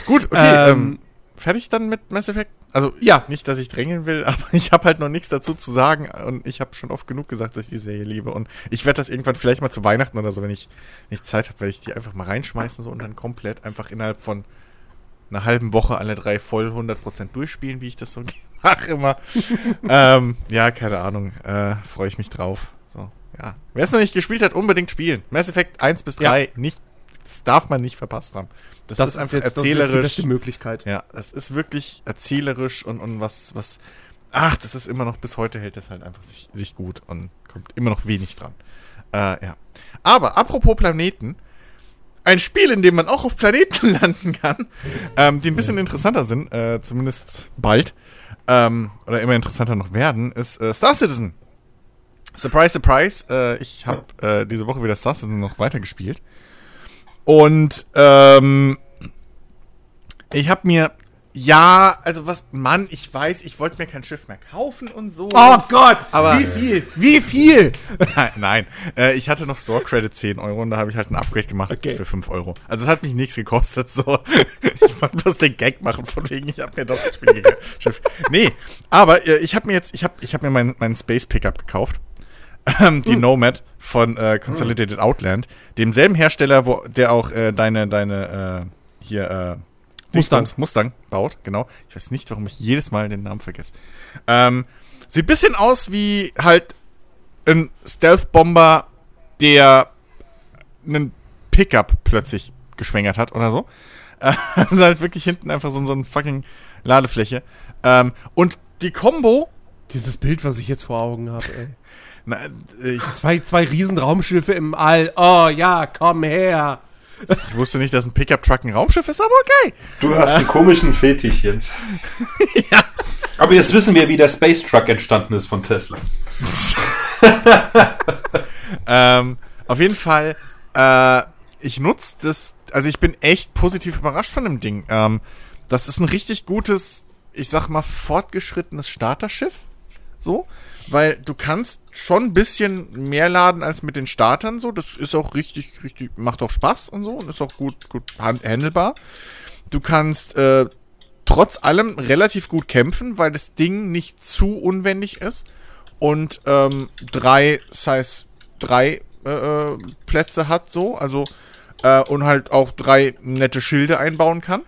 Gut, okay. Ähm, ähm, fertig dann mit Mass Effect? Also, ja. Nicht, dass ich drängeln will, [LAUGHS] aber ich habe halt noch nichts dazu zu sagen und ich habe schon oft genug gesagt, dass ich die Serie liebe. Und ich werde das irgendwann vielleicht mal zu Weihnachten oder so, wenn ich nicht Zeit habe, werde ich die einfach mal reinschmeißen so und dann komplett einfach innerhalb von einer halben Woche alle drei voll 100% durchspielen, wie ich das so [LAUGHS] mache immer. [LAUGHS] ähm, ja, keine Ahnung. Äh, Freue ich mich drauf. Ja. Wer es noch nicht gespielt hat, unbedingt spielen. Mass Effect 1 bis 3 ja. nicht, das darf man nicht verpasst haben. Das, das ist einfach jetzt, erzählerisch. Das ist die beste Möglichkeit. Ja, das ist wirklich erzählerisch und, und was, was, ach, das ist immer noch, bis heute hält das halt einfach sich, sich gut und kommt immer noch wenig dran. Äh, ja. Aber, apropos Planeten, ein Spiel, in dem man auch auf Planeten [LAUGHS] landen kann, ähm, die ein bisschen interessanter sind, äh, zumindest bald, ähm, oder immer interessanter noch werden, ist äh, Star Citizen. Surprise, surprise, äh, ich habe äh, diese Woche wieder Star Citizen noch weitergespielt. Und ähm, ich habe mir ja, also was, Mann, ich weiß, ich wollte mir kein Schiff mehr kaufen und so. Oh Gott, aber wie viel? Wie viel? nein, [LAUGHS] nein. Äh, ich hatte noch Store Credit 10 Euro und da habe ich halt ein Upgrade gemacht okay. für 5 Euro. Also es hat mich nichts gekostet, so. [LAUGHS] ich wollte bloß den Gag machen, von wegen, ich habe mir doch ein Spiel Schiff. Nee, aber äh, ich habe mir jetzt, ich habe ich hab mir meinen mein Space Pickup gekauft. Ähm, die hm. Nomad von äh, Consolidated hm. Outland, demselben Hersteller, wo der auch äh, deine, deine, äh, hier, äh, Mustang. Mustang baut, genau. Ich weiß nicht, warum ich jedes Mal den Namen vergesse. Ähm, sieht ein bisschen aus wie halt ein Stealth-Bomber, der einen Pickup plötzlich geschwängert hat oder so. [LAUGHS] also halt wirklich hinten einfach so, so eine fucking Ladefläche. Ähm, und die Combo. Dieses Bild, was ich jetzt vor Augen habe, ey. [LAUGHS] Na, ich, Zwei, zwei Riesenraumschiffe im All. Oh ja, komm her. ich wusste nicht, dass ein Pickup-Truck ein Raumschiff ist, aber okay. Du hast einen komischen Fetisch [LAUGHS] jetzt. Aber jetzt wissen wir, wie der Space Truck entstanden ist von Tesla. [LAUGHS] Ähm, auf jeden Fall, äh, ich nutze das, also ich bin echt positiv überrascht von dem Ding. Ähm, das ist ein richtig gutes, ich sag mal, fortgeschrittenes Starterschiff. So, weil du kannst schon ein bisschen mehr laden als mit den Startern so. Das ist auch richtig, richtig, macht auch Spaß und so und ist auch gut, gut hand- handelbar. Du kannst äh, trotz allem relativ gut kämpfen, weil das Ding nicht zu unwendig ist und ähm, drei Size 3 äh, äh, Plätze hat so, also äh, und halt auch drei nette Schilde einbauen kann.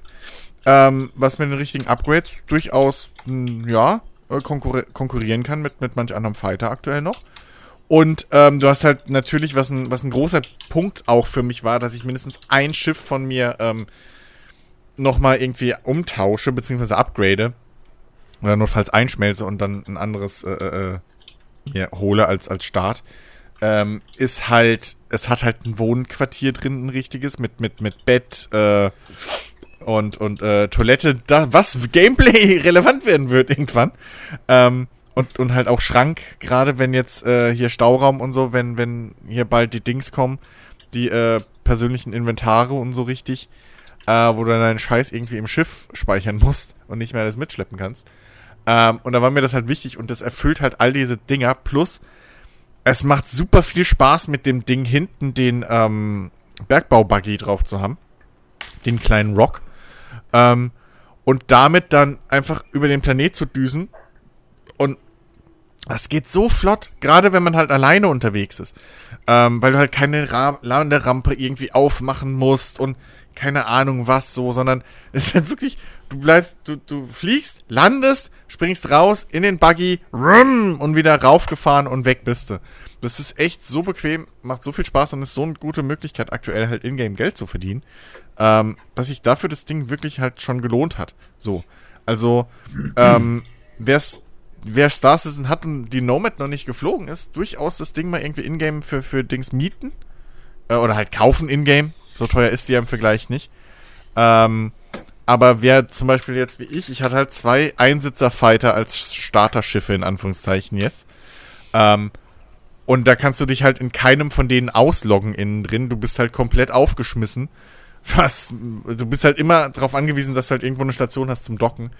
Ähm, was mit den richtigen Upgrades durchaus, mh, ja, äh, konkurri konkurrieren kann mit, mit manch anderem Fighter aktuell noch. Und ähm, du hast halt natürlich, was ein, was ein großer Punkt auch für mich war, dass ich mindestens ein Schiff von mir ähm, nochmal irgendwie umtausche, beziehungsweise upgrade. Oder notfalls einschmelze und dann ein anderes äh, äh, mir hole als, als Start. Ähm, ist halt, es hat halt ein Wohnquartier drin, ein richtiges, mit, mit, mit Bett, äh, und, und äh, Toilette, da, was Gameplay [LAUGHS] relevant werden wird irgendwann. Ähm, und, und halt auch Schrank, gerade wenn jetzt äh, hier Stauraum und so, wenn, wenn hier bald die Dings kommen, die äh, persönlichen Inventare und so richtig, äh, wo du deinen Scheiß irgendwie im Schiff speichern [LAUGHS] musst und nicht mehr alles mitschleppen kannst. Ähm, und da war mir das halt wichtig und das erfüllt halt all diese Dinger. Plus, es macht super viel Spaß mit dem Ding hinten den ähm, Bergbau-Buggy drauf zu haben. Den kleinen Rock. Ähm, und damit dann einfach über den Planet zu düsen. Und das geht so flott, gerade wenn man halt alleine unterwegs ist. Ähm, weil du halt keine Ra Landerampe irgendwie aufmachen musst und keine Ahnung was so, sondern [LAUGHS] es ist halt wirklich, du bleibst, du, du fliegst, landest, springst raus in den Buggy, rum, und wieder raufgefahren und weg bist du. Das ist echt so bequem, macht so viel Spaß und ist so eine gute Möglichkeit, aktuell halt Ingame Geld zu verdienen, ähm, dass sich dafür das Ding wirklich halt schon gelohnt hat. So. Also, ähm, wer's, wer Star Citizen hat und die Nomad noch nicht geflogen ist, durchaus das Ding mal irgendwie Ingame für, für Dings mieten. Äh, oder halt kaufen Ingame. So teuer ist die ja im Vergleich nicht. Ähm, aber wer zum Beispiel jetzt wie ich, ich hatte halt zwei Einsitzer-Fighter als Starterschiffe in Anführungszeichen jetzt. Ähm, und da kannst du dich halt in keinem von denen ausloggen innen drin. Du bist halt komplett aufgeschmissen. Was, du bist halt immer darauf angewiesen, dass du halt irgendwo eine Station hast zum Docken.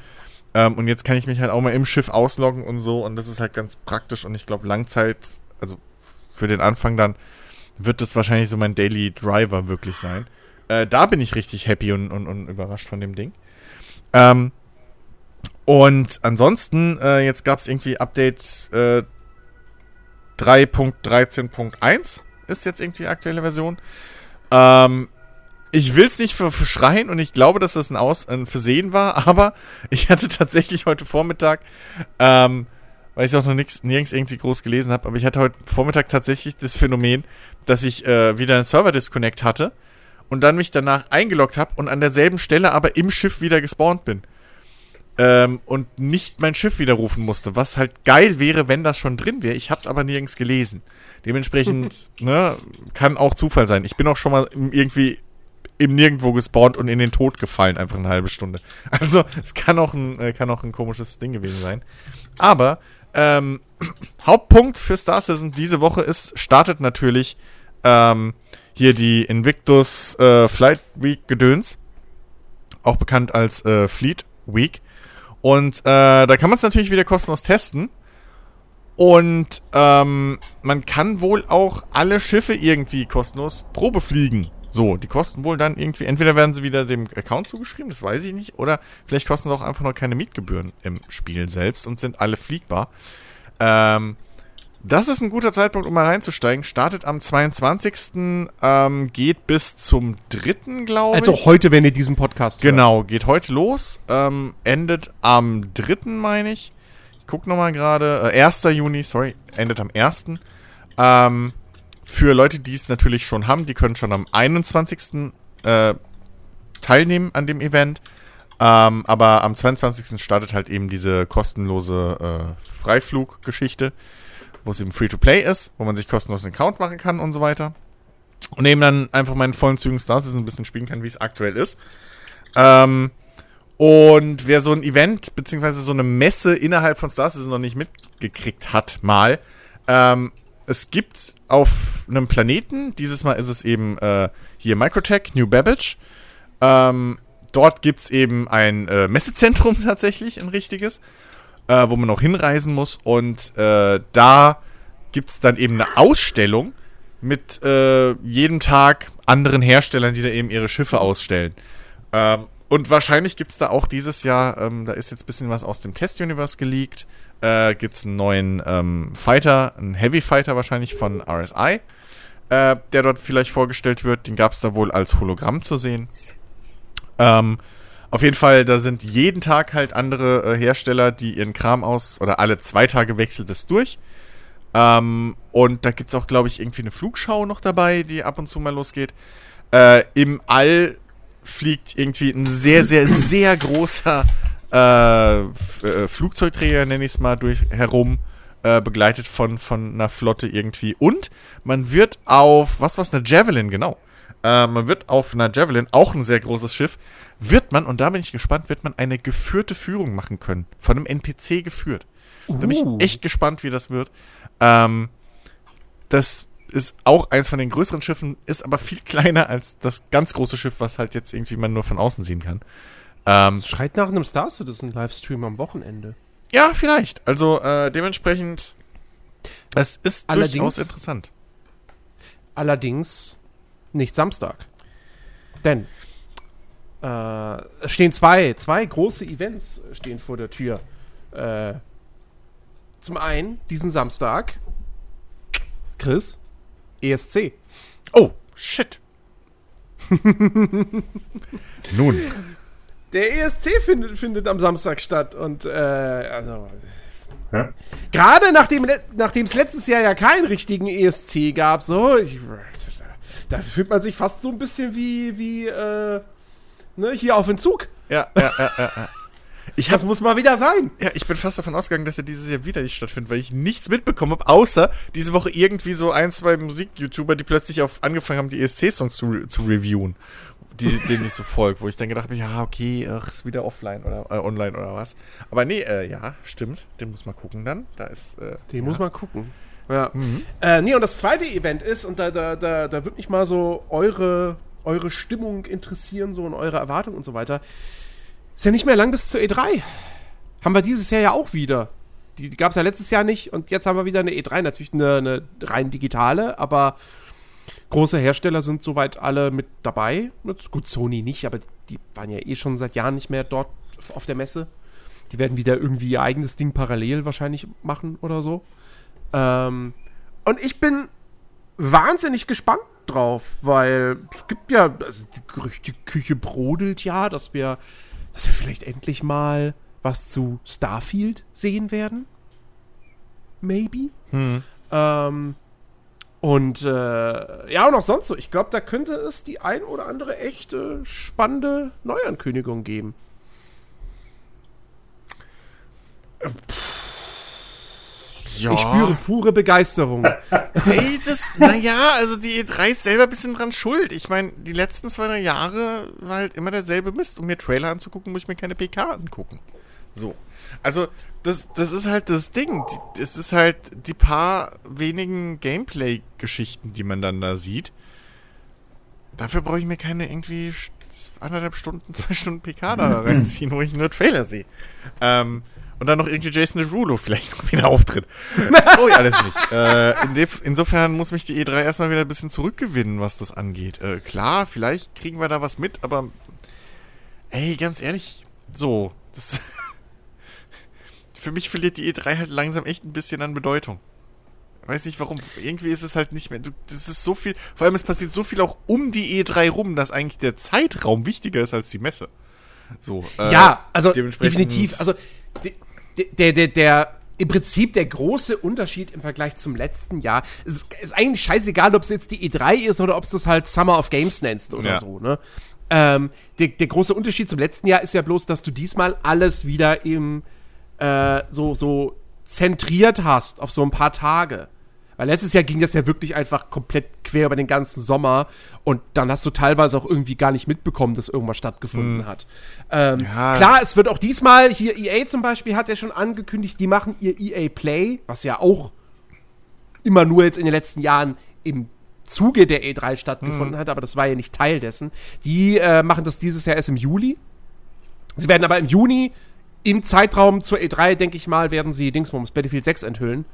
Ähm, und jetzt kann ich mich halt auch mal im Schiff ausloggen und so. Und das ist halt ganz praktisch. Und ich glaube, Langzeit, also für den Anfang dann, wird das wahrscheinlich so mein Daily Driver wirklich sein. Äh, da bin ich richtig happy und, und, und überrascht von dem Ding. Ähm, und ansonsten, äh, jetzt gab es irgendwie Update äh, 3.13.1 ist jetzt irgendwie aktuelle Version. Ähm, ich will es nicht ver- verschreien und ich glaube, dass das ein, Aus ein Versehen war, [LAUGHS] aber ich hatte tatsächlich heute Vormittag, ähm, weil ich auch noch nix, nirgends irgendwie groß gelesen habe, aber ich hatte heute Vormittag tatsächlich das Phänomen, dass ich äh, wieder einen Server-Disconnect hatte und dann mich danach eingeloggt habe und an derselben Stelle aber im Schiff wieder gespawnt bin. Ähm, und nicht mein Schiff widerrufen musste, was halt geil wäre, wenn das schon drin wäre. Ich hab's aber nirgends gelesen. Dementsprechend, [LAUGHS] ne, kann auch Zufall sein. Ich bin auch schon mal irgendwie im Nirgendwo gespawnt und in den Tod gefallen, einfach eine halbe Stunde. [LAUGHS] Also, es kann auch ein, äh, kann auch ein komisches Ding gewesen sein. Aber, ähm, [CLEARS THROAT] Hauptpunkt für Star Citizen diese Woche ist, startet natürlich ähm, hier die Invictus äh, Flight Week Gedöns. Auch bekannt als äh, Fleet Week. Und äh, da kann man es natürlich wieder kostenlos testen. Und ähm, man kann wohl auch alle Schiffe irgendwie kostenlos Probe fliegen. So, die kosten wohl dann irgendwie, entweder werden sie wieder dem Account zugeschrieben, das weiß ich nicht, oder vielleicht kosten sie auch einfach nur keine Mietgebühren im Spiel selbst und sind alle fliegbar. Ähm, das ist ein guter Zeitpunkt, um mal reinzusteigen. Startet am 22. Ähm, geht bis zum 3. glaube ich. Also heute, wenn ihr diesen Podcast hört. Genau, geht heute los, ähm, endet am 3. meine ich. Ich guck nochmal gerade, äh, 1. Juni, sorry, endet am 1. Ähm, für Leute, die es natürlich schon haben, die können schon am 21. Äh, teilnehmen an dem Event. Ähm, aber am 22. startet halt eben diese kostenlose äh, Freifluggeschichte, wo es eben Free-to-Play ist, wo man sich kostenlos einen Account machen kann und so weiter. Und eben dann einfach meinen vollen Zügen Star Citizen ein bisschen spielen kann, wie es aktuell ist. Ähm, und wer so ein Event, beziehungsweise so eine Messe innerhalb von Star Citizen noch nicht mitgekriegt hat, mal, ähm, es gibt auf einem Planeten, dieses Mal ist es eben äh, hier Microtech, New Babbage, ähm, dort gibt es eben ein äh, Messezentrum [LAUGHS] tatsächlich, ein richtiges, äh, wo man auch hinreisen muss. Und äh, da gibt es dann eben eine Ausstellung mit äh, jedem Tag anderen Herstellern, die da eben ihre Schiffe ausstellen. Ähm, und wahrscheinlich gibt es da auch dieses Jahr, ähm, da ist jetzt ein bisschen was aus dem Test-Universe geleakt, äh, gibt es einen neuen ähm, Fighter, einen Heavy Fighter wahrscheinlich von RSI, äh, der dort vielleicht vorgestellt wird. Den gab es da wohl als Hologramm zu sehen. Ähm, auf jeden Fall, da sind jeden Tag halt andere äh, Hersteller, die ihren Kram aus, oder alle zwei Tage wechselt es durch. Ähm, und da gibt es auch, glaube ich, irgendwie eine Flugschau noch dabei, die ab und zu mal losgeht. Äh, Im All fliegt irgendwie ein sehr, sehr, sehr großer äh, äh Flugzeugträger, nenne ich es mal, durch herum, äh, begleitet von, von einer Flotte irgendwie. Und man wird auf, was war es, eine Javelin, genau äh, man wird auf einer Javelin, auch ein sehr großes Schiff, wird man, und da bin ich gespannt, wird man eine geführte Führung machen können. Von einem NPC geführt. Uh. Da bin ich uh. echt gespannt, wie das wird. Ähm, das ist auch eins von den größeren Schiffen, ist aber viel [LAUGHS] kleiner als das ganz große Schiff, was halt jetzt irgendwie man nur von außen sehen kann. Ähm, das schreit nach einem Star Citizen Livestream am Wochenende. Ja, vielleicht. Also äh, dementsprechend, es ist allerdings, durchaus interessant. Allerdings nicht Samstag. Denn äh, es stehen zwei, zwei große Events stehen vor der Tür. Äh, zum einen diesen Samstag, Chris, ESC. Oh, shit. [LAUGHS] Nun. Der ESC findet, findet am Samstag statt und äh, also ja? Gerade nachdem es letztes Jahr ja keinen richtigen ESC gab, so, ich, da fühlt man sich fast so ein bisschen wie, wie äh, ne, hier auf den Zug. Ja, ja, ja, ja. ja. Ich das muss mal wieder sein. Ja, ich bin fast davon ausgegangen, dass er dieses Jahr wieder nicht stattfindet, weil ich nichts mitbekommen habe, außer diese Woche irgendwie so ein, zwei Musik-YouTuber, die plötzlich auf angefangen haben, die ESC-Songs zu, zu reviewen, die, denen ich so folge, wo ich dann gedacht habe, ja, okay, ach, ist wieder offline oder äh, online oder was. Aber nee, äh, ja, stimmt, den muss man gucken dann. Da ist. Äh, den ja. muss man gucken. Ja. Mhm. Äh, nee, und das zweite Event ist, und da, da, da, da würde mich mal so eure, eure Stimmung interessieren, so und eure Erwartungen und so weiter. Ist ja nicht mehr lang bis zur E3. Haben wir dieses Jahr ja auch wieder. Die, die gab es ja letztes Jahr nicht und jetzt haben wir wieder eine E3, natürlich eine, eine rein digitale, aber große Hersteller sind soweit alle mit dabei. Gut, Sony nicht, aber die waren ja eh schon seit Jahren nicht mehr dort auf der Messe. Die werden wieder irgendwie ihr eigenes Ding parallel wahrscheinlich machen oder so. Ähm, und ich bin wahnsinnig gespannt drauf, weil es gibt ja, also die Gerüchteküche brodelt ja, dass wir, dass wir vielleicht endlich mal was zu Starfield sehen werden. Maybe. Hm. Ähm, und äh, ja, und auch sonst so. Ich glaube, da könnte es die ein oder andere echte spannende Neuankündigung geben. Äh, ja. Ich spüre pure Begeisterung. [LAUGHS] Ey, das, naja, also die E3 ist selber ein bisschen dran schuld. Ich meine, die letzten zwei, drei Jahre war halt immer derselbe Mist. Um mir Trailer anzugucken, muss ich mir keine PK angucken. So. Also, das, das ist halt das Ding. Es ist halt die paar wenigen Gameplay-Geschichten, die man dann da sieht. Dafür brauche ich mir keine irgendwie anderthalb Stunden, [LAUGHS] zwei Stunden PK da [LAUGHS] reinziehen, wo ich nur Trailer sehe. Ähm, und dann noch irgendwie Jason Derulo vielleicht noch wieder auftritt. Das brauche ich alles nicht. Äh, in insofern muss mich die E3 erstmal wieder ein bisschen zurückgewinnen, was das angeht. Äh, klar, vielleicht kriegen wir da was mit, aber ey, ganz ehrlich, so, das [LAUGHS] für mich verliert die E3 halt langsam echt ein bisschen an Bedeutung. Weiß nicht warum. Irgendwie ist es halt nicht mehr. Du, das ist so viel. Vor allem, es passiert so viel auch um die E3 rum, dass eigentlich der Zeitraum wichtiger ist als die Messe. So. Äh, ja, also definitiv. Also der, der, der, im Prinzip der große Unterschied im Vergleich zum letzten Jahr. Es ist, ist eigentlich scheißegal, ob es jetzt die E3 ist oder ob du es halt Summer of Games nennst oder ja. so, ne? Ähm, der, der große Unterschied zum letzten Jahr ist ja bloß, dass du diesmal alles wieder im äh, so, so zentriert hast auf so ein paar Tage. Weil letztes Jahr ging das ja wirklich einfach komplett quer über den ganzen Sommer und dann hast du teilweise auch irgendwie gar nicht mitbekommen, dass irgendwas stattgefunden hat. Ähm, Ja. Klar, es wird auch diesmal, hier EA zum Beispiel hat ja schon angekündigt, die machen ihr EA Play, was ja auch immer nur jetzt in den letzten Jahren im Zuge der E3 stattgefunden hat, aber das war ja nicht Teil dessen. Die äh, machen das dieses Jahr erst im Juli. Sie werden aber im Juni im Zeitraum zur E3, denke ich mal, werden sie Dingsbums Battlefield 6 enthüllen.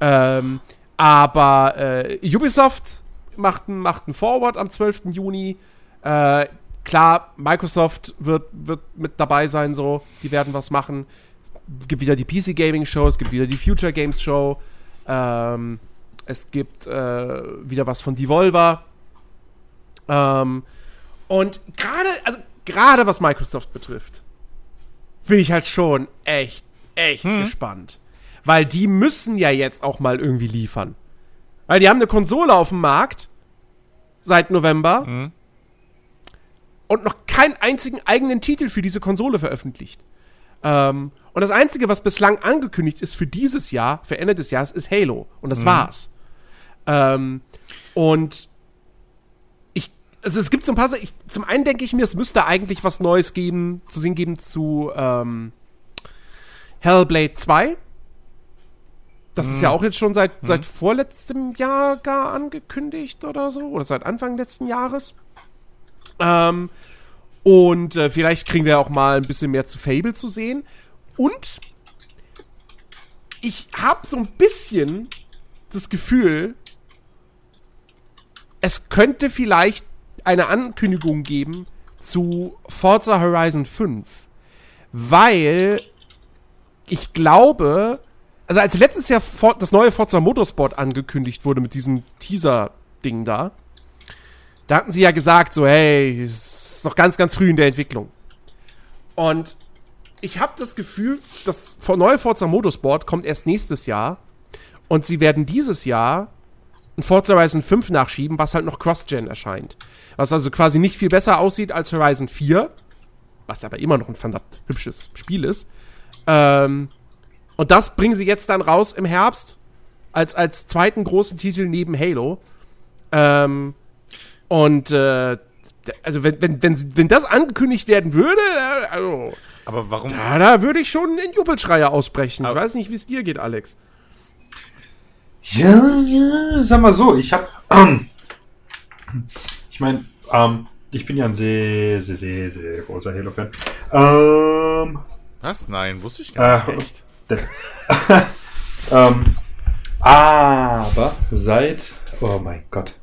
Ähm, aber äh, Ubisoft macht macht ein Forward am 12. Juni. Äh, klar, Microsoft wird, wird mit dabei sein, so. Die werden was machen. Es gibt wieder die PC Gaming Show, es gibt wieder die Future Games Show. Ähm, es gibt äh, wieder was von Devolver. Ähm, und gerade, also gerade was Microsoft betrifft, bin ich halt schon echt, echt gespannt. Weil die müssen ja jetzt auch mal irgendwie liefern. Weil die haben eine Konsole auf dem Markt seit November und noch keinen einzigen eigenen Titel für diese Konsole veröffentlicht. Ähm, und das Einzige, was bislang angekündigt ist für dieses Jahr, für Ende des Jahres, ist Halo. Und das war's. Ähm, und also es gibt so ein paar, ich, zum einen denke ich mir, es müsste eigentlich was Neues geben, zu sehen geben zu ähm, Hellblade 2. Das ist ja auch jetzt schon seit, seit vorletztem Jahr gar angekündigt oder so. Oder seit Anfang letzten Jahres. Ähm, und äh, vielleicht kriegen wir auch mal ein bisschen mehr zu Fable zu sehen. Und ich habe so ein bisschen das Gefühl, es könnte vielleicht eine Ankündigung geben zu Forza Horizon 5. Weil ich glaube, also als letztes Jahr das neue Forza Motorsport angekündigt wurde mit diesem Teaser-Ding da, da hatten sie ja gesagt, so, hey, es ist noch ganz, ganz früh in der Entwicklung. Und ich habe das Gefühl, das neue Forza Motorsport kommt erst nächstes Jahr und sie werden dieses Jahr ein Forza Horizon 5 nachschieben, was halt noch Cross-Gen erscheint. Was also quasi nicht viel besser aussieht als Horizon 4, was aber immer noch ein verdammt hübsches Spiel ist. Ähm, und das bringen sie jetzt dann raus im Herbst als, als zweiten großen Titel neben Halo. Ähm, und äh, also wenn, wenn, wenn, wenn das angekündigt werden würde, äh, also, Aber warum? da, da würde ich schon in Jubelschreie ausbrechen. Ich Aber- weiß nicht, wie es dir geht, Alex. Ja, ja, sag mal so, ich hab, ähm, ich meine, ähm, ich bin ja ein sehr, sehr, sehr, sehr großer Halo-Fan. Ähm, Was? Nein, wusste ich gar äh, nicht. Echt? [LAUGHS] ähm, aber seit, oh mein Gott,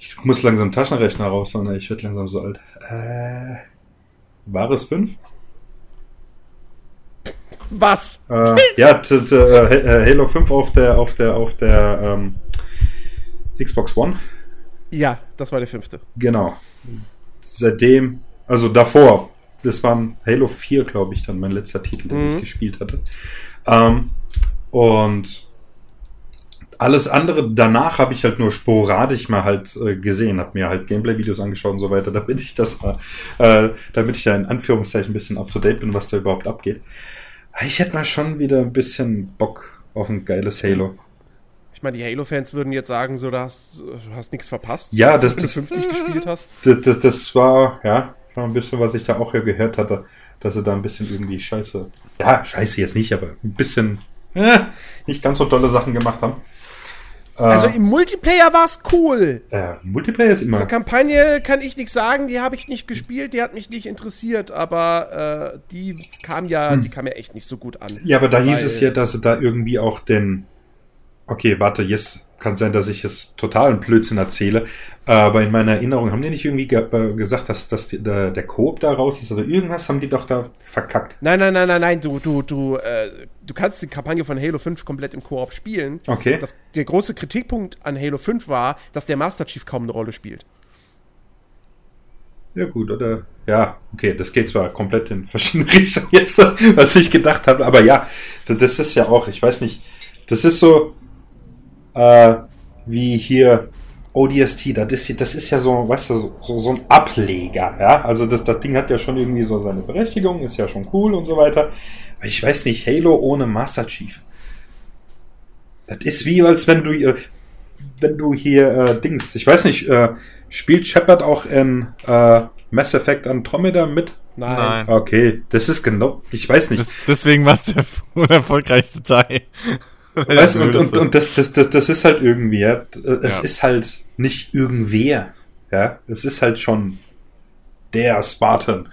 ich muss langsam Taschenrechner rausholen, ey, ich werde langsam so alt. Äh, war es fünf? Was? Äh, ja, t- t- äh, Halo 5 auf der, auf der, auf der ähm, Xbox One. Ja, das war der fünfte. Genau. Seitdem, also davor, das war Halo 4, glaube ich, dann mein letzter Titel, den Mhm. ich gespielt hatte. Ähm, und alles andere danach habe ich halt nur sporadisch mal halt äh, gesehen, habe mir halt Gameplay-Videos angeschaut und so weiter, [LAUGHS] damit ich das mal, äh, damit ich da in Anführungszeichen ein bisschen up to date bin, was da überhaupt abgeht. Ich hätte mal schon wieder ein bisschen Bock auf ein geiles Halo. Ich meine, die Halo-Fans würden jetzt sagen, so, du hast, du hast nichts verpasst. Ja, das- das- gespielt hast. Das, das, das war, ja, schon ein bisschen, was ich da auch ja gehört hatte, dass sie da ein bisschen irgendwie scheiße, ja, scheiße jetzt nicht, aber ein bisschen, äh, nicht ganz so tolle Sachen gemacht haben. Äh, Also im Multiplayer war es cool. äh, Multiplayer ist immer, Zur Kampagne kann ich nichts sagen, die habe ich nicht gespielt, die hat mich nicht interessiert, aber äh, die kam ja, die kam ja echt nicht so gut an. ja, aber da hieß es ja, dass sie da irgendwie auch den, okay, warte, jetzt kann sein, dass ich jetzt totalen Blödsinn erzähle, aber in meiner Erinnerung haben die nicht irgendwie ge äh, gesagt, dass, dass die, der, der Coop da raus ist oder irgendwas haben die doch da verkackt. Nein, nein, nein, nein, nein, du, du, du, äh, du kannst die Kampagne von Halo 5 komplett im Koop spielen. Okay. Das, der große Kritikpunkt an Halo 5 war, dass der Master Chief kaum eine Rolle spielt. Ja, gut, oder? Ja, okay, das geht zwar komplett in verschiedene [LAUGHS] Richtungen jetzt, was ich gedacht habe, aber ja, das ist ja auch, ich weiß nicht, das ist so, äh, wie hier ODST, das ist, das ist ja so, weißt du, so, so ein Ableger, ja. Also das, das Ding hat ja schon irgendwie so seine Berechtigung, ist ja schon cool und so weiter. Aber ich weiß nicht, Halo ohne Master Chief. Das ist wie, als wenn du, äh, wenn du hier äh, Dings, ich weiß nicht, äh, spielt Shepard auch in äh, Mass Effect Andromeda mit? Nein. Nein. Okay, das ist genau, ich weiß nicht. Das, deswegen war es der [LAUGHS] unerfolgreichste Teil. [LAUGHS] Weißt, du, und, und, und das, das, das, das ist halt irgendwie, ja. Es Ja. ist halt nicht irgendwer. Ja, es ist halt schon der Spartan.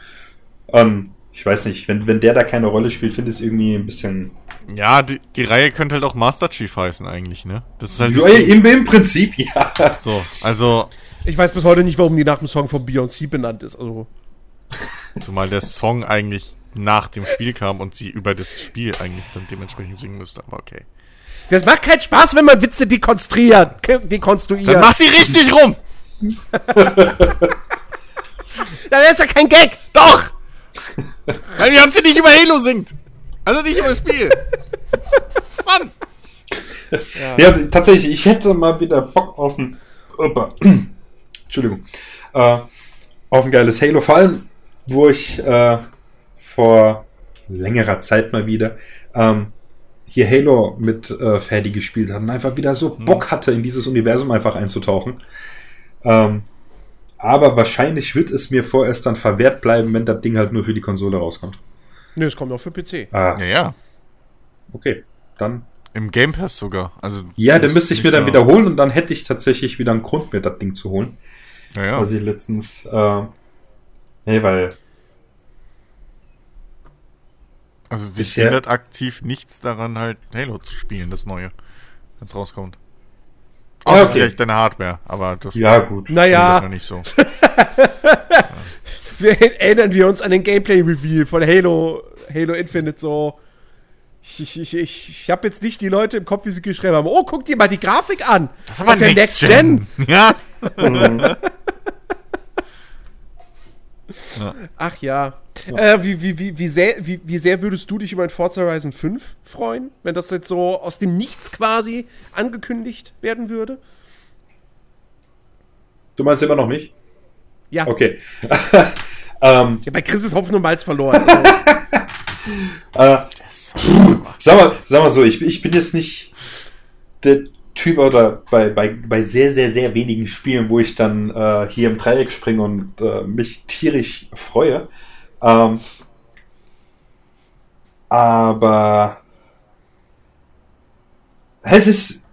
Ähm, ich weiß nicht, wenn, wenn der da keine Rolle spielt, finde ich es irgendwie ein bisschen. Ja, die, die Reihe könnte halt auch Master Chief heißen eigentlich, ne? Das ist halt Ja, im, Im Prinzip, ja. so. Also, Ich weiß bis heute nicht, warum die nach dem Song von Beyoncé benannt ist. Also, [LAUGHS] zumal der Song eigentlich nach dem Spiel kam und sie über das Spiel eigentlich dann dementsprechend singen müsste, aber okay. Das macht keinen Spaß, wenn man Witze dekonstruiert. Dekonstruiert. Dann mach sie richtig rum! [LAUGHS] Dann ist ja kein Gag. Doch! Weil wir haben sie nicht über Halo singt. Also nicht über das Spiel. Mann! Ja, tatsächlich, ich hätte mal wieder Bock auf ein. Opa. [CLEARS THROAT] Entschuldigung. Äh, auf ein geiles Halo. Vor allem, wo ich äh, vor längerer Zeit mal wieder ähm, hier Halo mit äh, Ferdi gespielt habe und einfach wieder so Bock hatte, in dieses Universum einfach einzutauchen. Ähm, aber wahrscheinlich wird es mir vorerst dann verwehrt bleiben, wenn das Ding halt nur für die Konsole rauskommt. Nö, es kommt auch für PC. Ah, Ja, ja. okay. Dann Im Game Pass sogar. Also, Ja, dann müsste ich mir dann wiederholen und dann hätte ich tatsächlich wieder einen Grund, mir das Ding zu holen. Ja, ja. Was ich letztens, äh, nee, weil, Also sich Bisher- hindert aktiv nichts daran, halt Halo zu spielen, das Neue, wenn es rauskommt. Außer okay. vielleicht deine Hardware, aber das ja, gut. Naja. ist noch nicht so. [LAUGHS] Wir erinnern wir uns an den Gameplay-Reveal von Halo, Halo Infinite so. Ich, ich, ich, ich, ich habe jetzt nicht die Leute im Kopf, wie sie geschrieben haben. Oh, guck dir mal die Grafik an. Das ist aber ja Next Gen. [LAUGHS] [LAUGHS] Ja. Ach ja. Äh, wie, wie, wie, wie, sehr, wie, wie sehr würdest du dich über ein Forza Horizon 5 freuen, wenn das jetzt so aus dem Nichts quasi angekündigt werden würde? Du meinst immer noch mich? Ja. Okay. [LAUGHS] ähm, ja bei Chris ist Hopfen und Malz verloren. [LAUGHS] äh, sag, mal, sag mal so, ich, ich bin jetzt nicht der Typ oder bei, bei, bei sehr, sehr, sehr wenigen Spielen, wo ich dann äh, hier im Dreieck springe und äh, mich tierisch freue. Ähm, aber es ist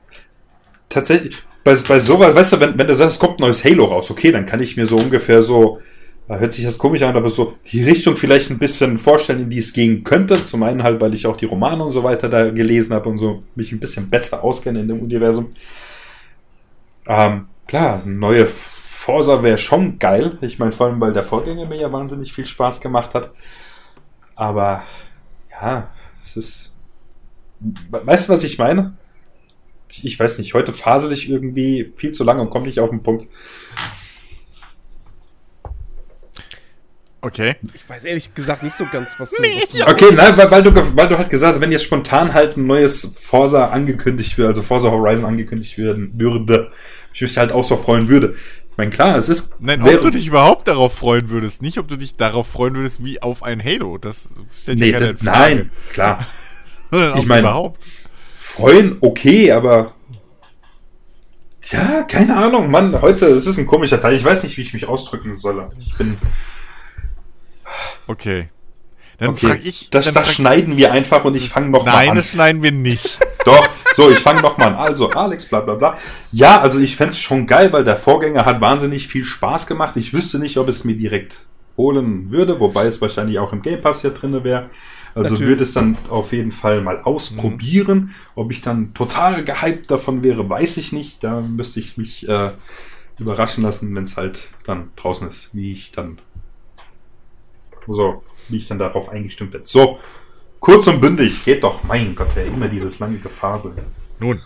tatsächlich bei, bei sowas, weißt du, wenn, wenn du sagst, es kommt ein neues Halo raus, okay, dann kann ich mir so ungefähr so, da hört sich das komisch an, aber so die Richtung vielleicht ein bisschen vorstellen, in die es gehen könnte. Zum einen halt, weil ich auch die Romane und so weiter da gelesen habe und so mich ein bisschen besser auskenne in dem Universum. Ähm, klar, neue Forsa wäre schon geil. Ich meine, vor allem, weil der Vorgänger mir ja wahnsinnig viel Spaß gemacht hat. Aber ja, es ist. Weißt du, was ich meine? Ich, weiß nicht, heute fasel ich irgendwie viel zu lange und komme nicht auf den Punkt. Okay. ich weiß ehrlich gesagt nicht so ganz, was du. was du Okay, nein, weil, weil, du, weil du halt gesagt hast, wenn jetzt spontan halt ein neues Forza angekündigt wird, also Forza Horizon angekündigt werden würde, ich mich halt auch so freuen würde. Ich meine, klar, es ist. Nein, ob du dich überhaupt darauf freuen würdest, nicht ob du dich darauf freuen würdest wie auf ein Halo. Das stellt Nee, keine das, Frage. nein, klar. [LAUGHS] Ich meine- überhaupt. Freuen, okay, aber. Ja, keine Ahnung, Mann. Heute, es ist ein komischer Teil. Ich weiß nicht, wie ich mich ausdrücken soll. Ich bin. Okay. Dann Okay, frag ich. das, das frag, schneiden wir einfach und ich fange noch mal Nein, an. das schneiden wir nicht. Doch, [LAUGHS] so, ich fange noch mal an. Also, Alex, bla bla bla. Ja, also ich fänd's schon geil, weil der Vorgänger hat wahnsinnig viel Spaß gemacht. Ich wüsste nicht, ob es mir direkt holen würde, wobei es wahrscheinlich auch im Game Pass hier drinne wäre. Also Natürlich. würde es dann auf jeden Fall mal ausprobieren. Ob ich dann total gehypt davon wäre, weiß ich nicht. Da müsste ich mich äh, überraschen lassen, wenn es halt dann draußen ist, wie ich dann so, wie ich dann darauf eingestimmt bin. So, kurz und bündig, geht doch, mein Gott, wer immer dieses lange Gefasel. Nun.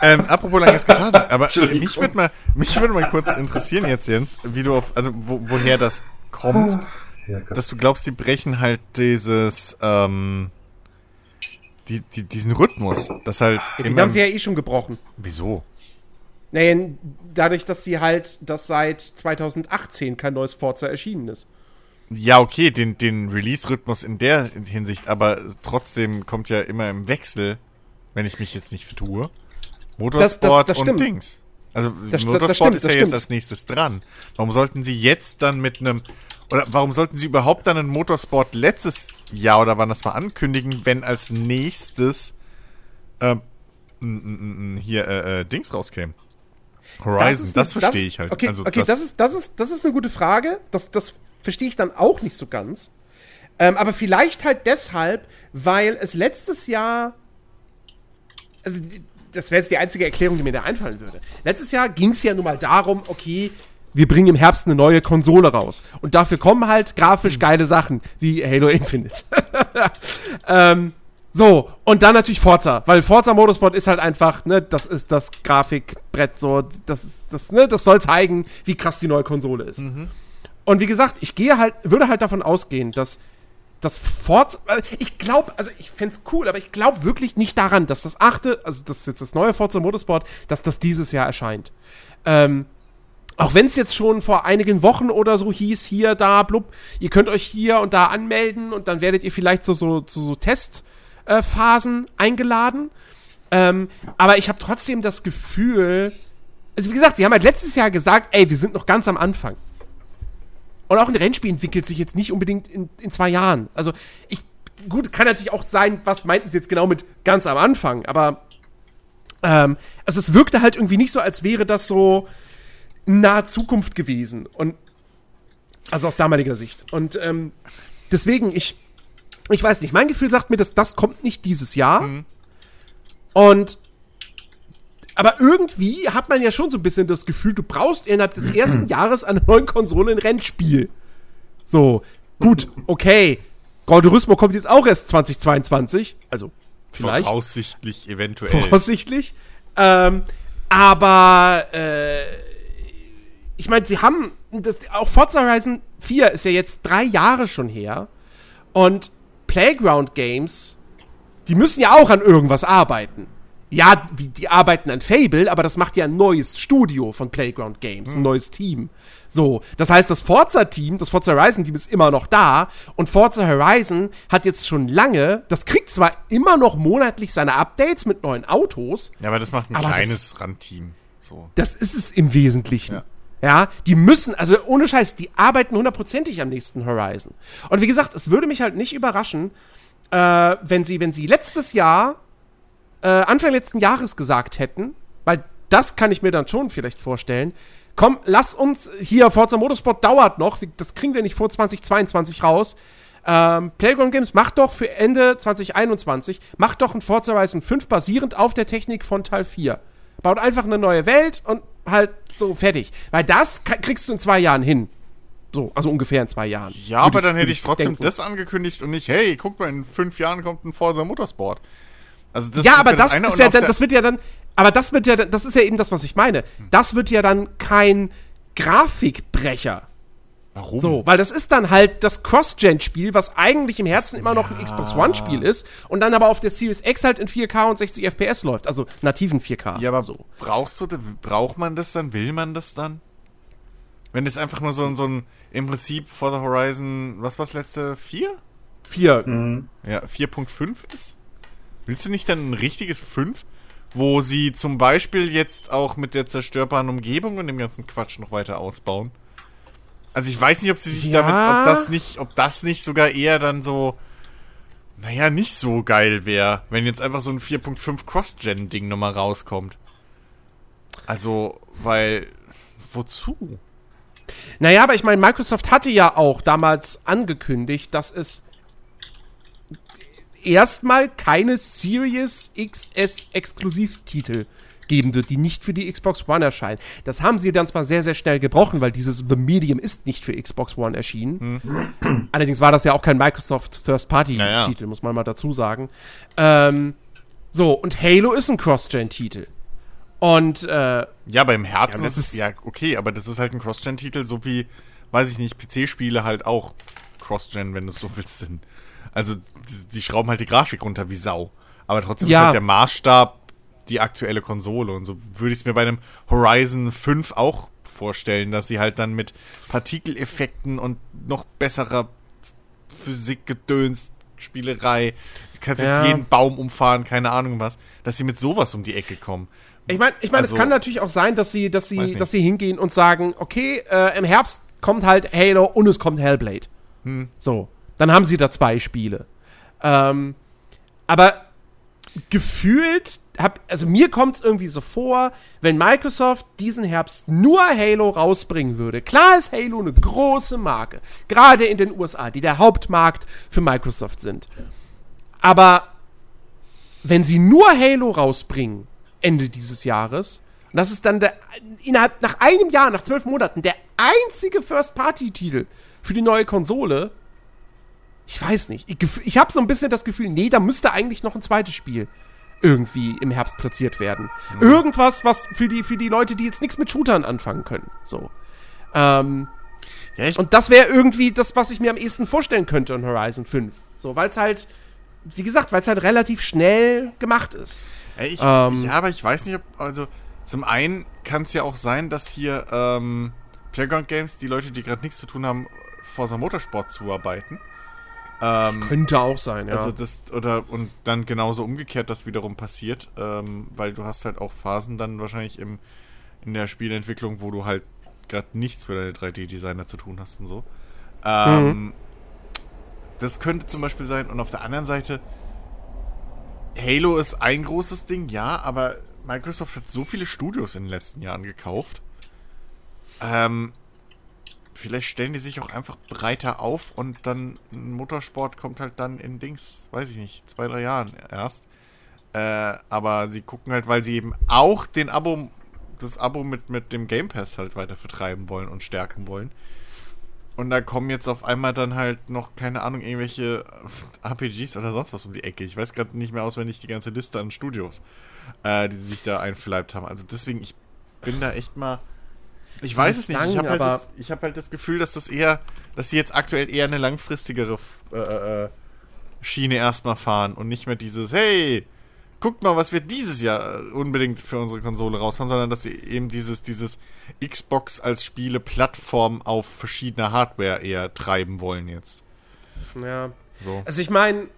Ähm, apropos langes Gefasel, [LAUGHS] aber mich würde mal, mich würde mal kurz interessieren jetzt, Jens, wie du auf, also wo, woher das kommt, Ja, Gott. dass du glaubst, sie brechen halt dieses, ähm, die, die, diesen Rhythmus, das halt Ja, den haben sie ja eh schon gebrochen. Wieso? Naja, dadurch, dass sie halt, dass seit 2018 kein neues Forza erschienen ist. Ja, okay, den, den Release-Rhythmus in der Hinsicht, aber trotzdem kommt ja immer im Wechsel, wenn ich mich jetzt nicht vertue, Motorsport das und stimmt. Dings. Also Das- das Motorsport stimmt, ist das ja jetzt stimmt. als nächstes dran. Warum sollten sie jetzt dann mit einem oder warum sollten sie überhaupt dann einen Motorsport letztes Jahr oder wann das mal ankündigen, wenn als nächstes n- hier äh, äh, Dings rauskäme? Horizon, das, ist- verstehe ich halt. Okay, also, okay das, ist, das, ist, das ist eine gute Frage. Das, das verstehe ich dann auch nicht so ganz. Ähm, aber vielleicht halt deshalb, weil es letztes Jahr. Also, das wäre jetzt die einzige Erklärung, die mir da einfallen würde. Letztes Jahr ging es ja nun mal darum, okay, wir bringen im Herbst eine neue Konsole raus. Und dafür kommen halt grafisch geile Sachen, wie Halo Infinite. [LAUGHS] ähm, so, und dann natürlich Forza, weil Forza Motorsport ist halt einfach, ne, das ist das Grafikbrett so, das ist das, ne, das soll zeigen, wie krass die neue Konsole ist. Und wie gesagt, ich gehe halt, würde halt davon ausgehen, dass das Forza, äh, ich glaube, also ich fänd's cool, aber ich glaube wirklich nicht daran, dass das achte, also das ist jetzt das neue Forza Motorsport, dass das dieses Jahr erscheint. Ähm, auch wenn es jetzt schon vor einigen Wochen oder so hieß, hier, da, blub, ihr könnt euch hier und da anmelden und dann werdet ihr vielleicht so, so, zu so Testphasen eingeladen. Ähm, aber ich habe trotzdem das Gefühl, also wie gesagt, sie haben halt letztes Jahr gesagt, ey, wir sind noch ganz am Anfang. Und auch ein Rennspiel entwickelt sich jetzt nicht unbedingt in, in zwei Jahren. Also ich, gut, kann natürlich auch sein, was meinten sie jetzt genau mit ganz am Anfang, aber ähm, also es wirkte halt irgendwie nicht so, als wäre das so nahe Zukunft gewesen. Und also aus damaliger Sicht. Und ähm, deswegen, ich, ich weiß nicht, mein Gefühl sagt mir, dass das kommt nicht dieses Jahr. Und aber irgendwie hat man ja schon so ein bisschen das Gefühl, du brauchst innerhalb des ersten [CLEARS THROAT] Jahres einer neuen Konsole ein Rennspiel. So, gut, okay. Gran Turismo kommt jetzt auch erst 2022. Also, vielleicht. voraussichtlich eventuell. Voraussichtlich. Ähm, aber äh, ich meine, sie haben das, auch Forza Horizon 4 ist ja jetzt drei Jahre schon her. Und Playground Games, die müssen ja auch an irgendwas arbeiten. Ja, die, die arbeiten an Fable, aber das macht ja ein neues Studio von Playground Games, ein neues Team. So, das heißt, das Forza-Team, das Forza Horizon-Team ist immer noch da und Forza Horizon hat jetzt schon lange, das kriegt zwar immer noch monatlich seine Updates mit neuen Autos, Ja, aber das macht ein kleines Randteam. So. das ist es im Wesentlichen. Ja. Ja. die müssen, also ohne Scheiß, die arbeiten hundertprozentig am nächsten Horizon. Und wie gesagt, es würde mich halt nicht überraschen, äh, wenn sie, wenn sie letztes Jahr, äh, Anfang letzten Jahres gesagt hätten, weil das kann ich mir dann schon vielleicht vorstellen. Komm, lass uns hier, Forza Motorsport dauert noch, das kriegen wir nicht vor 2022 raus. Ähm, Playground Games macht doch für Ende 2021, macht doch ein Forza Horizon 5 basierend auf der Technik von Teil 4. Baut einfach eine neue Welt und halt so fertig. Weil das kriegst du in zwei Jahren hin. So, also ungefähr in zwei Jahren. Ja, aber dann würde hätte ich trotzdem denken. das angekündigt und nicht, hey, guck mal, in fünf Jahren kommt ein Forza Motorsport. Also das ja, ist aber das, eine ist ja dann, das wird ja dann, aber das wird ja, das ist ja eben das, was ich meine. Das wird ja dann kein Grafikbrecher. Warum? So, weil das ist dann halt das Cross-Gen-Spiel, was eigentlich im Herzen immer noch ein Xbox One-Spiel ist und dann aber auf der Series X halt in 4K und 60 FPS läuft, also nativen 4K. Ja, aber so. brauchst du, braucht man das dann? Will man das dann? Wenn das einfach nur so, ein- so ein, im Prinzip Forza Horizon, was war's letzte? 4? 4. Ja, 4.5 ist? Willst du nicht dann ein richtiges 5? Wo sie zum Beispiel jetzt auch mit der zerstörbaren Umgebung und dem ganzen Quatsch noch weiter ausbauen? Also ich weiß nicht, ob sie sich Ja. damit, ob das nicht, ob das nicht sogar eher dann so, naja, nicht so geil wäre, wenn jetzt einfach so ein 4.5 Cross-Gen-Ding nochmal rauskommt. Also, weil, wozu? Naja, aber ich meine, Microsoft hatte ja auch damals angekündigt, dass es erstmal keine Series XS Exklusivtitel geben wird, die nicht für die Xbox One erscheinen. Das haben sie dann zwar sehr, sehr schnell gebrochen, weil dieses The Medium ist nicht für Xbox One erschienen. Allerdings war das ja auch kein Microsoft First-Party-Titel, Naja. muss man mal dazu sagen. Ähm, so, und Halo ist ein Cross-Gen-Titel. Und äh, Ja, aber im Herzen Ja, ist es, ja, okay, aber das ist halt ein Cross-Gen-Titel, so wie, weiß ich nicht, PC-Spiele halt auch Cross-Gen, wenn du es so willst, sind. Also, die, die schrauben halt die Grafik runter wie Sau. Aber trotzdem Ja. ist halt der Maßstab die aktuelle Konsole. Und so würde ich es mir bei einem Horizon 5 auch vorstellen, dass sie halt dann mit Partikeleffekten und noch besserer Physikgedöns, Spielerei, du kannst Ja. jetzt jeden Baum umfahren, keine Ahnung was, dass sie mit sowas um die Ecke kommen. Ich meine, ich mein, Also- es kann natürlich auch sein, dass sie, dass sie, dass sie hingehen und sagen, okay, äh, im Herbst kommt halt Halo und es kommt Hellblade. Hm. So, dann haben sie da zwei Spiele. Ähm, aber gefühlt, hab, also mir kommt es irgendwie so vor, wenn Microsoft diesen Herbst nur Halo rausbringen würde. Klar ist Halo eine große Marke, gerade in den USA, die der Hauptmarkt für Microsoft sind. Aber wenn sie nur Halo rausbringen, Ende dieses Jahres, und das ist dann der, innerhalb, nach einem Jahr, nach zwölf Monaten, der einzige First-Party-Titel für die neue Konsole, ich weiß nicht, ich, ich habe so ein bisschen das Gefühl, nee, da müsste eigentlich noch ein zweites Spiel irgendwie im Herbst platziert werden. Irgendwas, was für die, für die Leute, die jetzt nichts mit Shootern anfangen können. So. Ähm, Ja, und das wäre irgendwie das, was ich mir am ehesten vorstellen könnte in Horizon 5. So, weil es halt, wie gesagt, weil es halt relativ schnell gemacht ist. Ey, ich, Ähm. ja, aber ich weiß nicht, ob, also zum einen kann es ja auch sein, dass hier ähm, Playground Games, die Leute, die gerade nichts zu tun haben, Forza Motorsport zuarbeiten. Ähm, Könnte auch sein, ja. Also das, oder, und dann genauso umgekehrt das wiederum passiert, ähm, weil du hast halt auch Phasen dann wahrscheinlich im, in der Spielentwicklung, wo du halt gerade nichts für deine 3D-Designer zu tun hast und so. Ähm, Das könnte zum Beispiel sein. Und auf der anderen Seite, Halo ist ein großes Ding, ja, aber Microsoft hat so viele Studios in den letzten Jahren gekauft. Ähm, vielleicht stellen die sich auch einfach breiter auf und dann Motorsport kommt halt dann in Dings, weiß ich nicht, zwei, drei Jahren erst. Äh, aber sie gucken halt, weil sie eben auch den Abo, das Abo mit, mit dem Game Pass halt weiter vertreiben wollen und stärken wollen. Und da kommen jetzt auf einmal dann halt noch, keine Ahnung, irgendwelche [LAUGHS] RPGs oder sonst was um die Ecke. Ich weiß gerade nicht mehr auswendig die ganze Liste an Studios, äh, die sich da einverleibt haben. Also deswegen, ich bin da echt mal. Ich weiß es nicht. Ich sagen, habe halt, aber- das- ich hab halt das Gefühl, dass das eher, dass sie jetzt aktuell eher eine langfristigere äh, äh, Schiene erstmal fahren und nicht mehr dieses, hey, guckt mal, was wir dieses Jahr äh, unbedingt für unsere Konsole raushauen, sondern dass sie eben dieses, dieses Xbox als Spiele-Plattform auf verschiedener Hardware eher treiben wollen jetzt. ja. So. Also ich meine,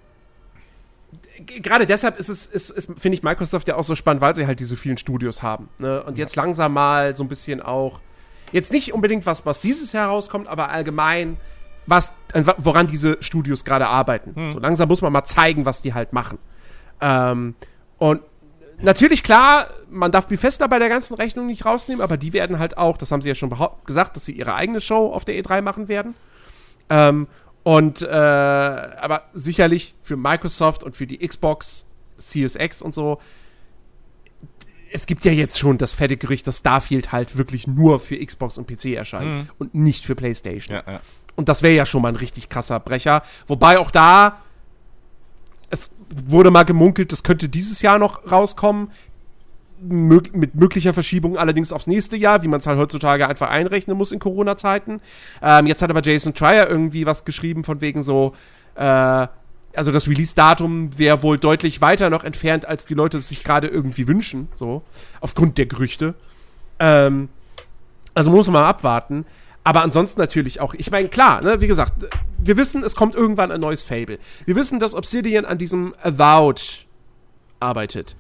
gerade deshalb ist es, ist, ist, finde ich Microsoft ja auch so spannend, weil sie halt diese vielen Studios haben. Ne? Und jetzt langsam mal so ein bisschen auch, jetzt nicht unbedingt was, was dieses Jahr rauskommt, aber allgemein, was, an wa- woran diese Studios gerade arbeiten. So langsam muss man mal zeigen, was die halt machen. Ähm, und natürlich, klar, man darf Bethesda bei der ganzen Rechnung nicht rausnehmen, aber die werden halt auch, das haben sie ja schon gesagt, dass sie ihre eigene Show auf der E3 machen werden. Ähm, und, äh, aber sicherlich für Microsoft und für die Xbox, Series X und so, es gibt ja jetzt schon das fette Gerücht, dass Starfield halt wirklich nur für Xbox und PC erscheint und nicht für PlayStation. Ja, ja. Und das wäre ja schon mal ein richtig krasser Brecher. Wobei auch da, es wurde mal gemunkelt, das könnte dieses Jahr noch rauskommen. Mög mit möglicher Verschiebung allerdings aufs nächste Jahr, wie man es halt heutzutage einfach einrechnen muss in Corona-Zeiten. Ähm, jetzt hat aber Jason Trier irgendwie was geschrieben von wegen so, äh, also das Release-Datum wäre wohl deutlich weiter noch entfernt, als die Leute es sich gerade irgendwie wünschen, so, aufgrund der Gerüchte. Ähm, also muss man mal abwarten. Aber ansonsten natürlich auch, ich meine, klar, ne, wie gesagt, wir wissen, es kommt irgendwann ein neues Fable. Wir wissen, dass Obsidian an diesem Avowed arbeitet.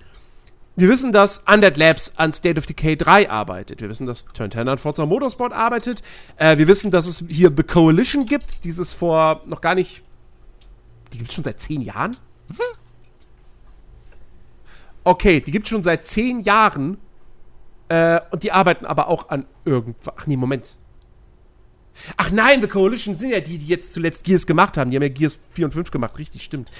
Wir wissen, dass Undead Labs an State of Decay 3 arbeitet. Wir wissen, dass Turn 10 an Forza Motorsport arbeitet. Äh, wir wissen, dass es hier The Coalition gibt, dieses vor noch gar nicht. Die gibt es schon seit zehn Jahren? Okay, die gibt es schon seit zehn Jahren. Äh, und die arbeiten aber auch an irgendwas. Ach nee, Moment. Ach nein, The Coalition sind ja die, die jetzt zuletzt Gears gemacht haben. Die haben ja Gears 4 und 5 gemacht, richtig, stimmt.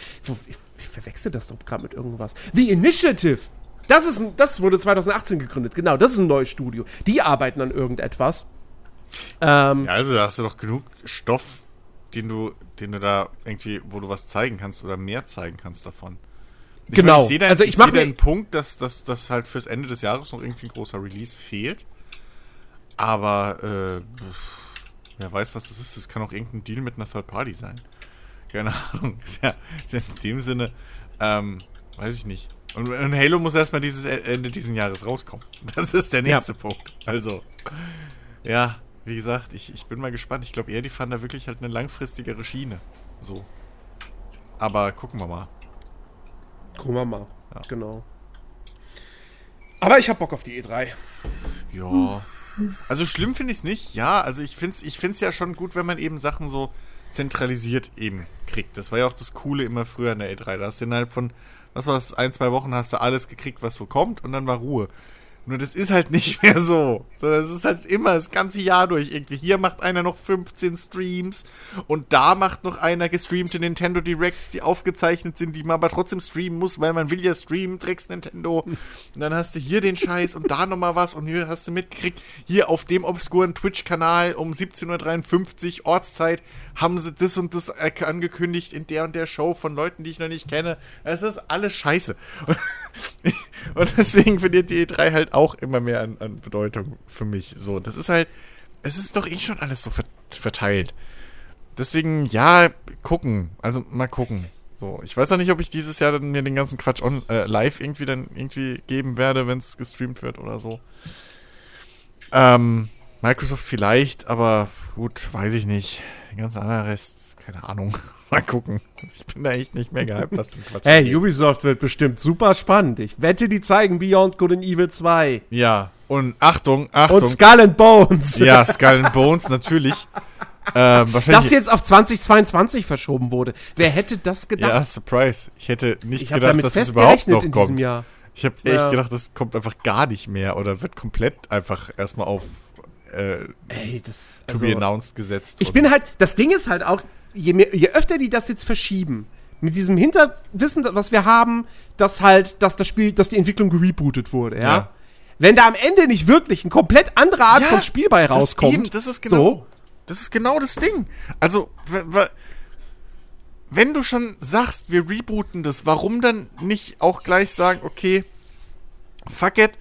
Ich, ich verwechsel das doch gerade mit irgendwas. The Initiative! Das, ist ein, das wurde 2018 gegründet, genau. Das ist ein neues Studio. Die arbeiten an irgendetwas. Ähm, Ja, also da hast du doch genug Stoff, den du, den du da irgendwie, wo du was zeigen kannst oder mehr zeigen kannst davon. Ich Genau. Meine, ich sehe deinen, Also ich ich sehe deinen Punkt, dass dass halt fürs Ende des Jahres noch irgendwie ein großer Release fehlt. Aber äh, wer weiß, was das ist. Das kann auch irgendein Deal mit einer Third Party sein. Keine [LAUGHS] Ahnung. Ist ja, ist ja in dem Sinne, ähm, weiß ich nicht. Und, und Halo muss erstmal dieses E- Ende dieses Jahres rauskommen. [LAUGHS] Das ist der nächste Punkt. Also, ja, wie gesagt, ich, ich bin mal gespannt. Ich glaube eher, die fahren da wirklich halt eine langfristigere Schiene. So. Aber gucken wir mal. Gucken wir mal. Ja. Genau. Aber ich hab Bock auf die E E3. Ja. Also schlimm finde ich es nicht, ja. Also ich finde es ich find's ja schon gut, wenn man eben Sachen so zentralisiert eben kriegt. Das war ja auch das Coole immer früher in der E3. Da hast du innerhalb von, was war das, ein, zwei Wochen hast du alles gekriegt, was so kommt und dann war Ruhe. Nur das ist halt nicht mehr so. Sondern es ist halt immer das ganze Jahr durch irgendwie. Hier macht einer noch 15 Streams und da macht noch einer gestreamte Nintendo Directs, die aufgezeichnet sind, die man aber trotzdem streamen muss, weil man will ja streamen, Drecks Nintendo. Und dann hast du hier den Scheiß und da nochmal was und hier hast du mitgekriegt, hier auf dem obskuren Twitch-Kanal um 17.53 Uhr Ortszeit haben sie das und das angekündigt in der und der Show von Leuten, die ich noch nicht kenne. Es ist alles scheiße. [LAUGHS] Und deswegen verliert die E3 halt auch immer mehr an, an Bedeutung für mich. So, das ist halt, es ist doch eh schon alles so ver verteilt. Deswegen, ja, gucken. Also mal gucken. So, ich weiß auch nicht, ob ich dieses Jahr dann mir den ganzen Quatsch on, äh, live irgendwie dann irgendwie geben werde, wenn es gestreamt wird oder so. Ähm, Microsoft vielleicht, aber gut, weiß ich nicht. Den ganzen anderen Rest, keine Ahnung. [LAUGHS] [LAUGHS] Mal gucken. Ich bin da echt nicht mehr gehypt, was den Quatsch Hey. Ubisoft wird bestimmt super spannend. Ich wette, die zeigen Beyond Good and Evil 2. Ja, und Achtung, Achtung. Und Skull and Bones. ja, [LAUGHS] Skull and Bones, natürlich. Ähm. Das jetzt auf 2022 verschoben wurde. Wer hätte das gedacht? ja, Surprise. Ich hätte nicht ich gedacht, dass es überhaupt noch kommt. Ich habe echt Ja. gedacht, das kommt einfach gar nicht mehr oder wird komplett einfach erstmal auf äh, Ey, das. to Also, be announced gesetzt. ich bin halt. Das Ding ist halt auch, je, mehr, je öfter die das jetzt verschieben, mit diesem Hinterwissen, was wir haben, dass halt, dass das Spiel, dass die Entwicklung gerebootet wurde, ja. Ja. Wenn da am Ende nicht wirklich eine komplett andere Art Ja, von Spiel bei das rauskommt, eben, das ist genau. so, Das ist genau das Ding. Also, wenn du schon sagst, wir rebooten das, warum dann nicht auch gleich sagen, okay, fuck it,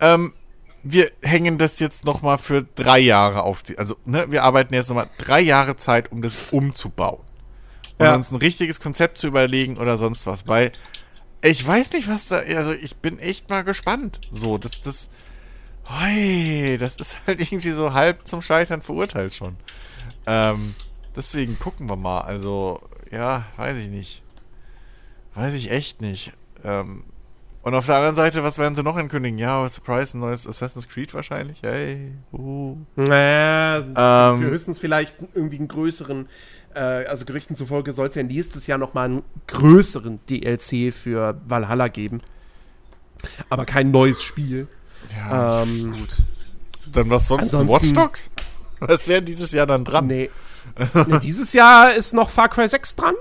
ähm, wir hängen das jetzt noch mal für drei Jahre auf die, also, ne, wir arbeiten jetzt noch mal drei Jahre Zeit, um das umzubauen. Und Ja. uns ein richtiges Konzept zu überlegen oder sonst was, weil ich weiß nicht, was da, also ich bin echt mal gespannt. So, das, das, Hoi, das ist [LAUGHS] halt irgendwie so halb zum Scheitern verurteilt schon. Ähm, deswegen gucken wir mal. Also, ja, weiß ich nicht. Weiß ich echt nicht. Ähm, und auf der anderen Seite, was werden sie noch ankündigen? Ja, Surprise, ein neues Assassin's Creed wahrscheinlich. Hey, uh. naja, Ähm, für höchstens vielleicht irgendwie einen größeren, äh, also Gerüchten zufolge soll es ja nächstes Jahr noch mal einen größeren DLC für Valhalla geben. Aber kein neues Spiel. Ja, Ähm, gut. Dann was sonst? Watch Dogs? Was wäre dieses Jahr dann dran? Nee. [LAUGHS] nee. Dieses Jahr ist noch Far Cry 6 dran.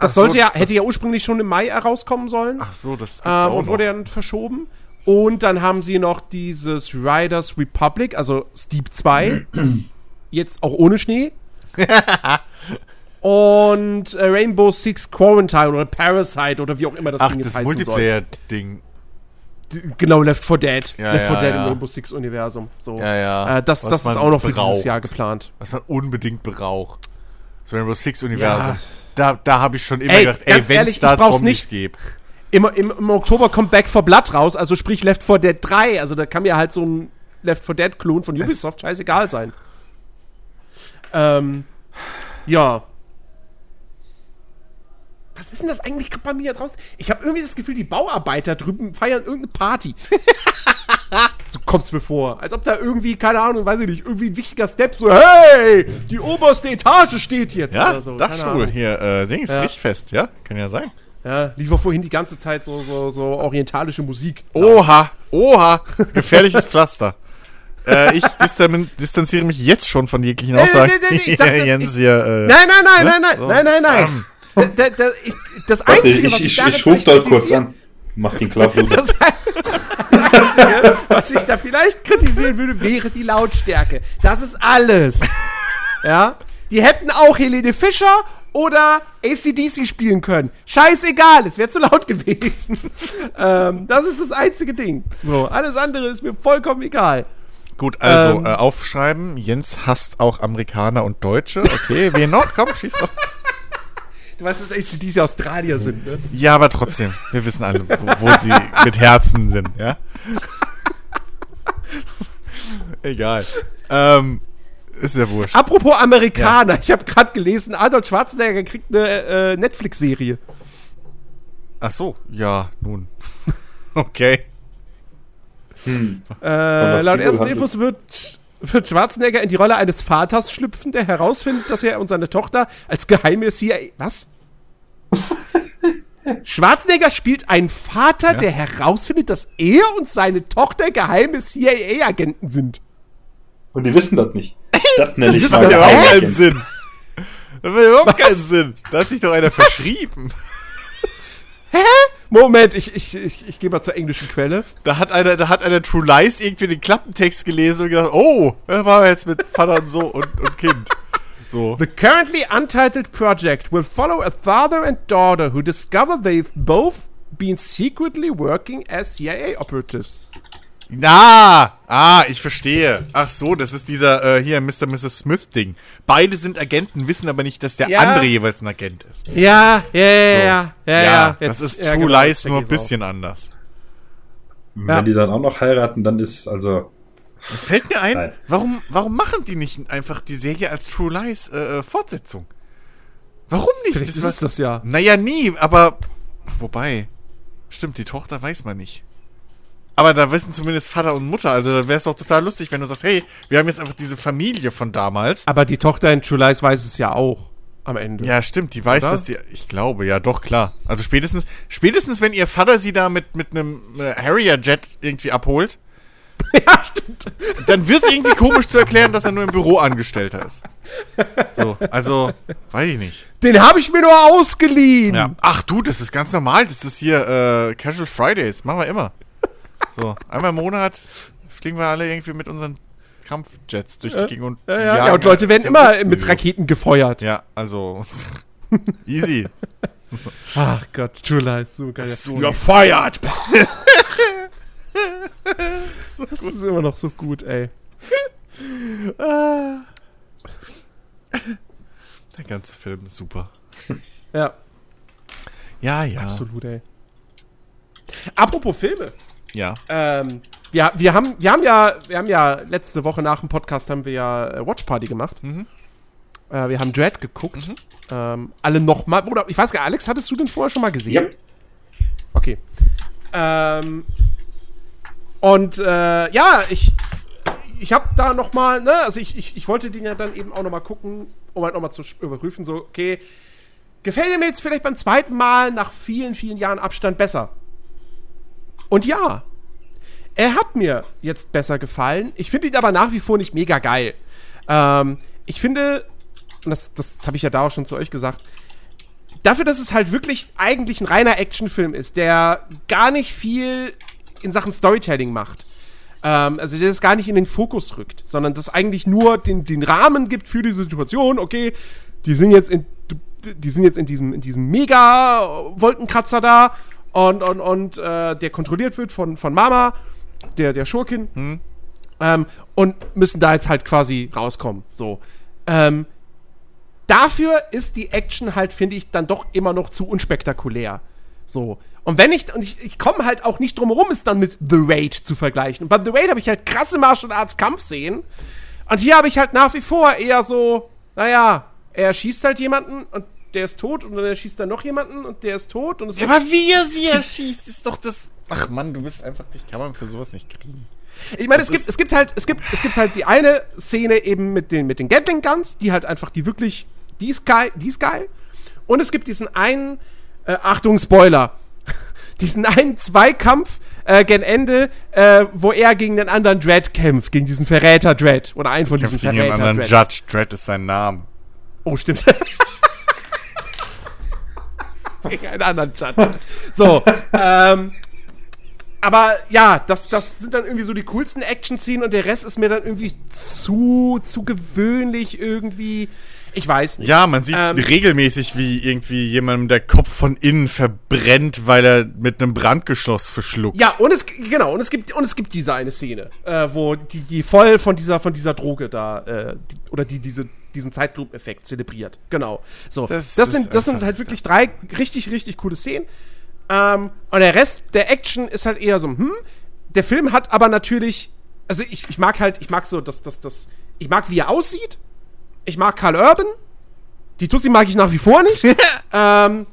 Das so, sollte ja, hätte ja ursprünglich schon im Mai herauskommen sollen. Ach so, das ähm, und wurde dann verschoben. Und dann haben sie noch dieses Riders Republic, also Steep 2. [CLEARS THROAT] jetzt auch ohne Schnee. [LAUGHS] und äh, Rainbow Six Quarantine oder Parasite oder wie auch immer das Ach, Ding das jetzt heißen soll. Multiplayer-Ding. Genau, Left 4 Dead. Ja, Left 4 ja, Dead ja. im Rainbow Six Universum. So. Äh, das Was das ist auch noch für braucht. dieses Jahr geplant. was man unbedingt braucht. Das Rainbow Six Universum. Da, da habe ich schon immer Ey, gedacht, ey, wenn es da Zombies nicht. gibt. Im, im, Im Oktober kommt Back 4 Blood raus, also sprich Left 4 Dead 3. Also da kann mir halt so ein Left 4 Dead Klon von Ubisoft scheißegal sein. Ähm, ja. Was ist denn das eigentlich bei mir da draußen? Ich habe irgendwie das Gefühl, die Bauarbeiter drüben feiern irgendeine Party. [LAUGHS] so kommt's mir vor. Als ob da irgendwie, keine Ahnung, weiß ich nicht, irgendwie ein wichtiger Step so, hey, die oberste Etage steht jetzt. Ja, oder so. Dachstuhl hier, äh, Dings, Ja. Richtfest, ja? Kann ja sein. Ja, lief auch vorhin die ganze Zeit so, so, so orientalische Musik. Oha, oha, gefährliches Pflaster. äh, ich distan distanziere mich jetzt schon von jeglichen nee, Aussagen. nee, nee, ich sag das- Jens ich- hier, äh, Nein, nein, nein, Ne? nein, nein, nein, nein, nein. Da, da, da, ich, das Warte, Einzige, ich, was ich, daran ich rufe dort kurz an. Mach den klar, Bruder. Das Einzige, was ich da vielleicht kritisieren würde, wäre die Lautstärke. Das ist alles. Ja? Die hätten auch Helene Fischer oder ACDC spielen können. Scheißegal, es wäre zu laut gewesen. ähm, das ist das einzige Ding. So, alles andere ist mir vollkommen egal. Gut, also Ähm. äh, aufschreiben. Jens hasst auch Amerikaner und Deutsche. Okay, wen noch? Komm, schieß drauf. Du weißt, dass ACDC Australier sind, ne? Ja, aber trotzdem, wir wissen alle, wo, wo sie mit Herzen sind, ja? Egal. Ähm, ist ja wurscht. Apropos Amerikaner, ich habe gerade gelesen, Arnold Schwarzenegger kriegt eine äh, Netflix-Serie. Ach so, ja, nun. [LAUGHS] okay. Hm. Äh, laut ersten. Infos wird, wird Schwarzenegger in die Rolle eines Vaters schlüpfen, der herausfindet, dass er und seine Tochter als geheime CIA. Was? [LAUGHS] Schwarzenegger spielt einen Vater, Ja. der herausfindet, dass er und seine Tochter geheime CIA-Agenten sind. Und die wissen das nicht. [LAUGHS] Das Das ist ja überhaupt keinen. Sinn. Das macht überhaupt keinen Sinn. Da hat sich doch einer verschrieben. Moment, ich, ich, ich, ich gehe mal zur englischen Quelle. Da hat einer, da hat einer True Lies irgendwie den Klappentext gelesen und gedacht, oh, da waren wir jetzt mit Vater und so und, und Kind. So. The currently untitled project will follow a father and daughter who discover they've both been secretly working as CIA operatives. Na, ah, ich verstehe. Ach so, das ist dieser äh, hier Mr. Mrs. Smith Ding. Beide sind Agenten, wissen aber nicht, dass der Ja. andere jeweils ein Agent ist. Ja, ja, ja, So. ja, ja, ja. das Jetzt- ist ja, True genau, Lies nur ein bisschen anders. Wenn die dann auch noch heiraten, dann ist also. Es fällt mir ein, Nein. warum, warum machen die nicht einfach die Serie als True Lies äh, äh, Fortsetzung? Warum nicht? Vielleicht ist es das ja. Naja, nie, aber. Wobei. Stimmt, die Tochter weiß man nicht. Aber da wissen zumindest Vater und Mutter. Also da wäre es doch total lustig, wenn du sagst, hey, wir haben jetzt einfach diese Familie von damals. Aber die Tochter in True Lies weiß es ja auch am Ende. Ja, stimmt, die weiß, dass die. Ich glaube, ja, doch, klar. Also spätestens, spätestens, wenn ihr Vater sie da mit, mit einem äh, Harrier-Jet irgendwie abholt, [LAUGHS] ja stimmt. dann wird es irgendwie komisch zu erklären, dass er nur im Büro Angestellter ist. So, also, weiß ich nicht. Den habe ich mir nur ausgeliehen. Ja. Ach du, das ist ganz normal. Das ist hier äh, Casual Fridays. Machen wir immer. So, einmal im Monat fliegen wir alle irgendwie mit unseren Kampfjets durch die Gegend und Ja, ja, ja, und Leute werden immer mit so. Raketen gefeuert. Ja, also [LAUGHS] easy. Ach Gott, True Lies, so geil. So You're fired. [LAUGHS] das ist immer noch so gut, ey. Der ganze Film ist super. Ja, Ja, ja. absolut, ey. Apropos Filme. Ja. Ähm, ja, wir haben, wir haben ja, wir haben ja letzte Woche nach dem Podcast haben wir ja äh, Watch Party gemacht. Mhm. Äh, wir haben Dread geguckt. Ähm, alle nochmal. Oder ich weiß gar nicht, Alex, hattest du den vorher schon mal gesehen? Ja. Okay. Ähm, und äh, ja, ich, ich habe da noch mal, ne, also ich, ich, ich wollte den ja dann eben auch noch mal gucken, um halt noch mal zu überprüfen, so, okay, gefällt mir jetzt vielleicht beim zweiten Mal nach vielen, vielen Jahren Abstand besser? Und ja, er hat mir jetzt besser gefallen. Ich finde ihn aber nach wie vor nicht mega geil. Ähm, ich finde, und das, das habe ich ja da auch schon zu euch gesagt, dafür, dass es halt wirklich eigentlich ein reiner Actionfilm ist, der gar nicht viel in Sachen Storytelling macht. Ähm, also der das gar nicht in den Fokus rückt, sondern das eigentlich nur den, den Rahmen gibt für die Situation. Okay, die sind jetzt in, die sind jetzt in diesem, in diesem Mega-Wolkenkratzer da und, und, und äh, der kontrolliert wird von, von Mama, der, der Schurkin. Ähm, und müssen da jetzt halt quasi rauskommen. So. Ähm, dafür ist die Action halt, finde ich, dann doch immer noch zu unspektakulär. So. Und wenn ich, und ich, ich komme halt auch nicht drum herum, es dann mit The Raid zu vergleichen. Und bei The Raid habe ich halt krasse Martial Arts Kampfszenen. Und hier habe ich halt nach wie vor eher so, naja, er schießt halt jemanden und der ist tot und dann erschießt er noch jemanden und der ist tot und es Aber wie er sie erschießt, ist doch das. Ach Mann, du bist einfach, dich kann man für sowas nicht kriegen. Ich meine, es gibt, es gibt halt, es gibt, es gibt halt die eine Szene eben mit den, mit den Gatling Guns, die halt einfach, die wirklich, die ist geil, die ist geil. Und es gibt diesen einen, äh, Achtung, Spoiler, [LAUGHS] diesen einen Zweikampf äh, gen Ende, äh, wo er gegen den anderen Dread kämpft, gegen diesen Verräter Dread oder einen von diesen Kämpft gegen einen Verräter anderen. Judge. Dredd ist sein Name. Oh, stimmt. [LAUGHS] Einen anderen Judge. So, ähm, aber ja, das, das sind dann irgendwie so die coolsten Action-Szenen und der Rest ist mir dann irgendwie zu, zu gewöhnlich irgendwie. Ich weiß nicht. Ja, man sieht Ähm. regelmäßig, wie irgendwie jemandem der Kopf von innen verbrennt, weil er mit einem Brandgeschoss verschluckt. Ja, und es genau, und es gibt und es gibt diese eine Szene, äh, wo die, die voll von dieser von dieser Droge da äh, die, oder die diese diesen Zeitlupeneffekt zelebriert. Genau. So, Das das, sind, das sind halt wirklich drei richtig, richtig coole Szenen. Ähm, und der Rest der Action ist halt eher so, hm. Der Film hat aber natürlich, also ich, ich mag halt, ich mag so, dass das, das, ich mag, wie er aussieht. Ich mag Karl Urban. Die Tussi mag ich nach wie vor nicht. [LAUGHS] ähm,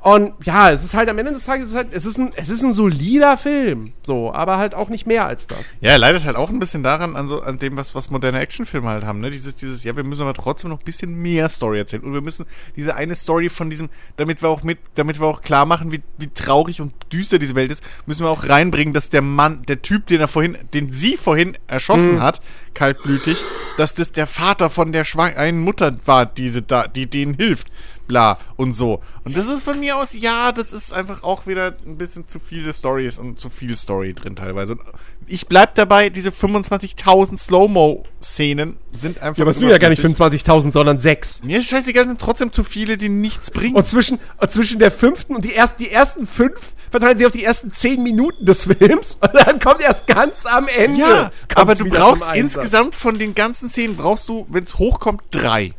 und ja, es ist halt am Ende des Tages, es ist, halt, es ist, ein, es ist ein solider Film. So, aber halt auch nicht mehr als das. Ja, er leidet halt auch ein bisschen daran, an, so, an dem, was, was moderne Actionfilme halt haben, ne? Dieses, dieses, ja, wir müssen aber trotzdem noch ein bisschen mehr Story erzählen. Und wir müssen diese eine Story von diesem, damit wir auch mit, damit wir auch klar machen, wie, wie traurig und düster diese Welt ist, müssen wir auch reinbringen, dass der Mann, der Typ, den er vorhin, den sie vorhin erschossen hat, kaltblütig, dass das der Vater von der schwangeren Mutter war, diese da, die denen hilft. Bla und so. Und das ist von mir aus, ja, das ist einfach auch wieder ein bisschen zu viele Stories und zu viel Story drin teilweise. Und ich bleib dabei, diese 25.000 Slow-Mo-Szenen sind einfach. Ja, aber es sind ja gar nicht überflüssig. 25.000, sondern sechs. Mir ist scheißegal, sind trotzdem zu viele, die nichts bringen. Und zwischen, und zwischen der fünften und die, erst, die ersten fünf verteilen sie auf die ersten zehn Minuten des Films [LAUGHS] und dann kommt erst ganz am Ende. ja, aber du brauchst insgesamt von den ganzen Szenen, brauchst du, wenn es hochkommt, drei.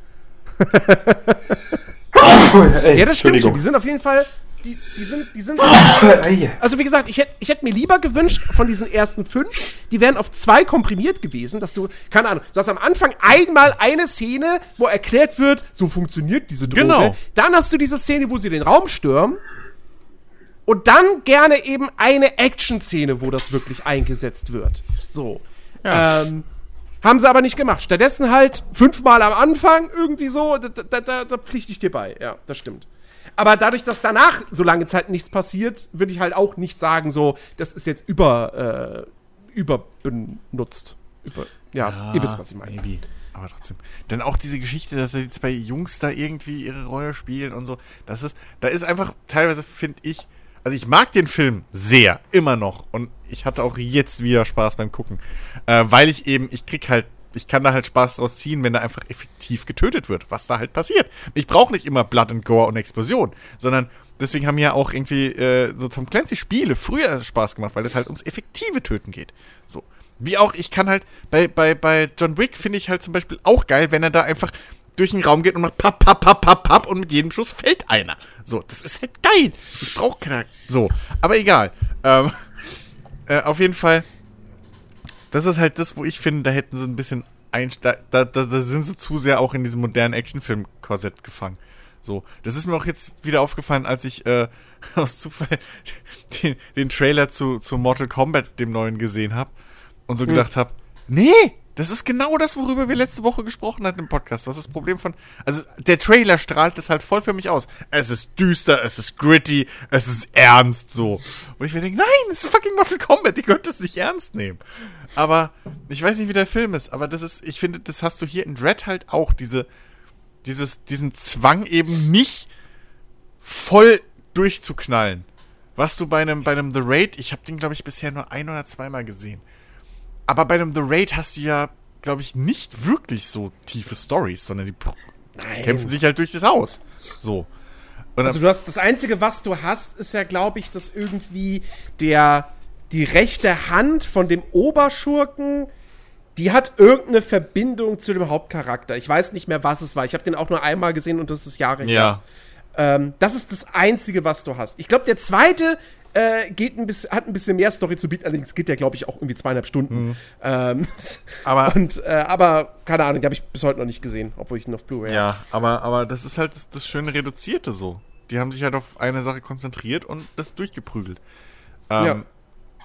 [LAUGHS] Ey, Ja, das stimmt schon. Die sind auf jeden Fall. Die, die sind, die sind. [LAUGHS] Also wie gesagt, ich hätte ich hätt mir lieber gewünscht von diesen ersten fünf, die wären auf zwei komprimiert gewesen, dass du, keine Ahnung, du hast am Anfang einmal eine Szene, wo erklärt wird, so funktioniert diese Droge. Genau. Dann hast du diese Szene, wo sie den Raum stürmen. Und dann gerne eben eine Action-Szene, wo das wirklich eingesetzt wird. So. Ja. Ähm, haben sie aber nicht gemacht. Stattdessen halt fünfmal am Anfang irgendwie so, da, da, da, da pflichte ich dir bei. Ja, das stimmt. Aber dadurch, dass danach so lange Zeit nichts passiert, würde ich halt auch nicht sagen, so, das ist jetzt über, äh, überbenutzt. Über, ja, ihr wisst, was ich meine. Maybe. Aber trotzdem. Dann auch diese Geschichte, dass die zwei Jungs da irgendwie ihre Rolle spielen und so. Das ist, da ist einfach teilweise, finde ich, also ich mag den Film sehr, immer noch. Und ich hatte auch jetzt wieder Spaß beim Gucken. Äh, weil ich eben, ich krieg halt, ich kann da halt Spaß draus ziehen, wenn da einfach effektiv getötet wird, was da halt passiert. Ich brauche nicht immer Blood and Gore und Explosion, sondern deswegen haben ja auch irgendwie äh, so Tom Clancy Spiele früher Spaß gemacht, weil es halt ums effektive Töten geht. So. Wie auch, ich kann halt, bei, bei, bei John Wick finde ich halt zum Beispiel auch geil, wenn er da einfach durch den Raum geht und macht papp, papp, papp, papp, papp und mit jedem Schuss fällt einer. So, das ist halt geil. Ich brauche keine, so. Aber egal. Ähm, [LAUGHS] äh, auf jeden Fall, das ist halt das, wo ich finde, da hätten sie ein bisschen ein, da, da, da, sind sie zu sehr auch in diesem modernen Actionfilm-Korsett gefangen. So, das ist mir auch jetzt wieder aufgefallen, als ich äh, [LAUGHS] aus Zufall den, den Trailer zu, zu Mortal Kombat, dem neuen, gesehen habe und so gedacht habe, nee, das ist genau das, worüber wir letzte Woche gesprochen hatten im Podcast. Was ist das Problem von. Also, der Trailer strahlt das halt voll für mich aus. Es ist düster, es ist gritty, es ist ernst, so. Wo ich mir denke, nein, es ist fucking Mortal Kombat, die könnt es nicht ernst nehmen. Aber, ich weiß nicht, wie der Film ist, aber das ist, ich finde, das hast du hier in Dread halt auch, diese, dieses, diesen Zwang eben nicht voll durchzuknallen. Was du bei einem, bei einem The Raid, ich habe den, glaube ich, bisher nur ein oder zweimal gesehen. Aber bei einem The Raid hast du ja, glaube ich, nicht wirklich so tiefe Stories, sondern die Nein. kämpfen sich halt durch das Haus. So. Und Also du hast das einzige, was du hast, ist ja, glaube ich, dass irgendwie der die rechte Hand von dem Oberschurken, die hat irgendeine Verbindung zu dem Hauptcharakter. Ich weiß nicht mehr, was es war. Ich habe den auch nur einmal gesehen und das ist Jahre her. ja. Ähm, das ist das einzige, was du hast. Ich glaube, der zweite äh, geht ein bisschen, hat ein bisschen mehr Story zu bieten. Allerdings geht der, glaube ich, auch irgendwie zweieinhalb Stunden. Ähm, Aber- [LAUGHS] und äh, aber keine Ahnung, den habe ich bis heute noch nicht gesehen, obwohl ich ihn auf Blu-ray. Ja, aber, aber das ist halt das, das schöne Reduzierte so. Die haben sich halt auf eine Sache konzentriert und das durchgeprügelt. Ähm, Ja.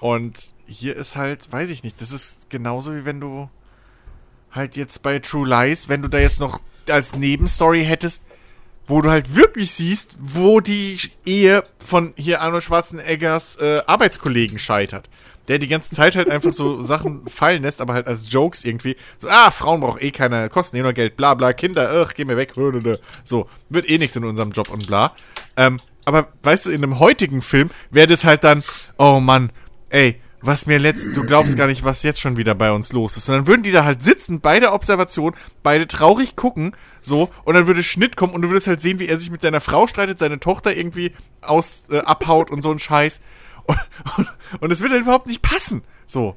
Und hier ist halt, weiß ich nicht, das ist genauso wie wenn du halt jetzt bei True Lies, wenn du da jetzt noch als Nebenstory hättest, wo du halt wirklich siehst, wo die Ehe von hier Arnold Schwarzeneggers äh, Arbeitskollegen scheitert. Der die ganze Zeit halt einfach so [LAUGHS] Sachen fallen lässt, aber halt als Jokes irgendwie. So, ah, Frauen brauchen eh keine, kosten eh nur Geld, bla bla, Kinder, ach, geh mir weg, so, wird eh nichts in unserem Job und bla. Ähm, aber weißt du, in einem heutigen Film wäre das halt dann, oh Mann, ey, was mir letzt, du glaubst gar nicht, was jetzt schon wieder bei uns los ist. Und dann würden die da halt sitzen, beide Observationen, beide traurig gucken, so, und dann würde Schnitt kommen und du würdest halt sehen, wie er sich mit seiner Frau streitet, seine Tochter irgendwie aus, äh, abhaut und so ein Scheiß. Und, [LAUGHS] und, und es würde halt überhaupt nicht passen. So.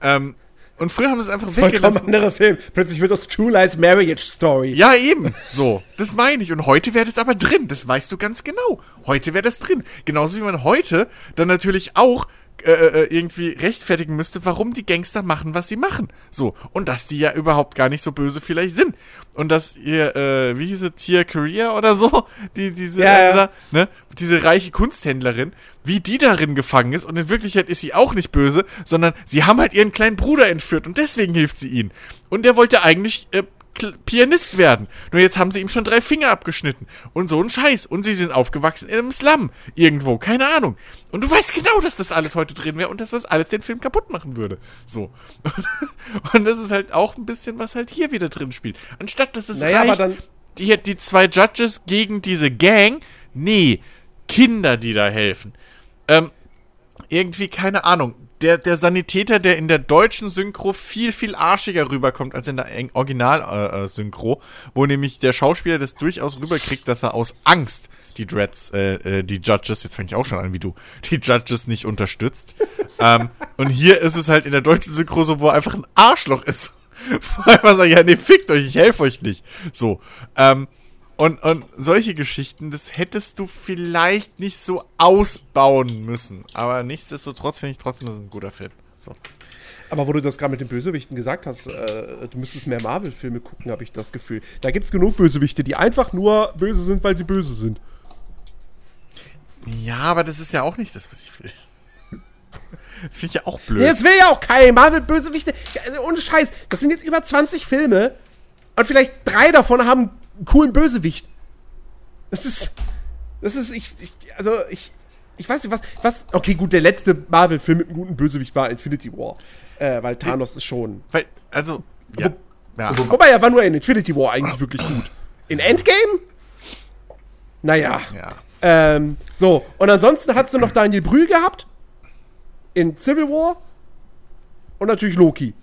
Ähm, Und früher haben sie es einfach Vollkommen weggelassen. anderer Film. Plötzlich wird das True Lies Marriage Story. Ja, eben. So, das meine ich. Und heute wäre das aber drin. Das weißt du ganz genau. Heute wäre das drin. Genauso wie man heute dann natürlich auch äh, äh, irgendwie rechtfertigen müsste, warum die Gangster machen, was sie machen. So. Und dass die ja überhaupt gar nicht so böse vielleicht sind. Und dass ihr, äh, wie hieß es, Tia Korea oder so, die, diese, Ja, äh, ja. ne, diese reiche Kunsthändlerin, wie die darin gefangen ist. Und in Wirklichkeit ist sie auch nicht böse, sondern sie haben halt ihren kleinen Bruder entführt und deswegen hilft sie ihnen. Und der wollte eigentlich äh, Pianist werden. Nur jetzt haben sie ihm schon drei Finger abgeschnitten. Und so ein Scheiß. Und sie sind aufgewachsen in einem Slum. Irgendwo. Keine Ahnung. Und du weißt genau, dass das alles heute drin wäre und dass das alles den Film kaputt machen würde. So. [LAUGHS] Und das ist halt auch ein bisschen, was halt hier wieder drin spielt. Anstatt dass es Naja, reicht, die, die zwei Judges gegen diese Gang. Nee. Kinder, die da helfen. Ähm, irgendwie, keine Ahnung. Der, der Sanitäter, der in der deutschen Synchro viel, viel arschiger rüberkommt als in der Original-Synchro, äh, Synchro, wo nämlich der Schauspieler das durchaus rüberkriegt, dass er aus Angst die Dreads, äh, äh, die Judges, jetzt fange ich auch schon an wie du, die Judges nicht unterstützt. [LAUGHS] ähm, und hier ist es halt in der deutschen Synchro so, wo er einfach ein Arschloch ist. Wo er einfach sagt, ja, nee, fickt euch, ich helfe euch nicht. So. Ähm, und, und solche Geschichten, das hättest du vielleicht nicht so ausbauen müssen. Aber nichtsdestotrotz finde ich trotzdem, das ist ein guter Film. So. Aber wo du das gerade mit den Bösewichten gesagt hast, äh, du müsstest mehr Marvel-Filme gucken, habe ich das Gefühl. Da gibt es genug Bösewichte, die einfach nur böse sind, weil sie böse sind. Ja, aber das ist ja auch nicht das, was ich will. [LAUGHS] Das finde ich ja auch blöd. Nee, das will ja auch kein Marvel-Bösewichte. Also ohne Scheiß, das sind jetzt über 20 Filme und vielleicht drei davon haben coolen Bösewicht. Das ist. Das ist. Ich, ich, also, ich. Ich weiß nicht, was. was okay, gut, der letzte Marvel-Film mit einem guten Bösewicht war Infinity War. Äh, weil Thanos ist schon. Weil, also, ja. ja. Wobei er war nur in Infinity War eigentlich wirklich gut. In Endgame? Naja. ja. Ähm, so, und ansonsten hast du noch Daniel Brühl gehabt. In Civil War. Und natürlich Loki.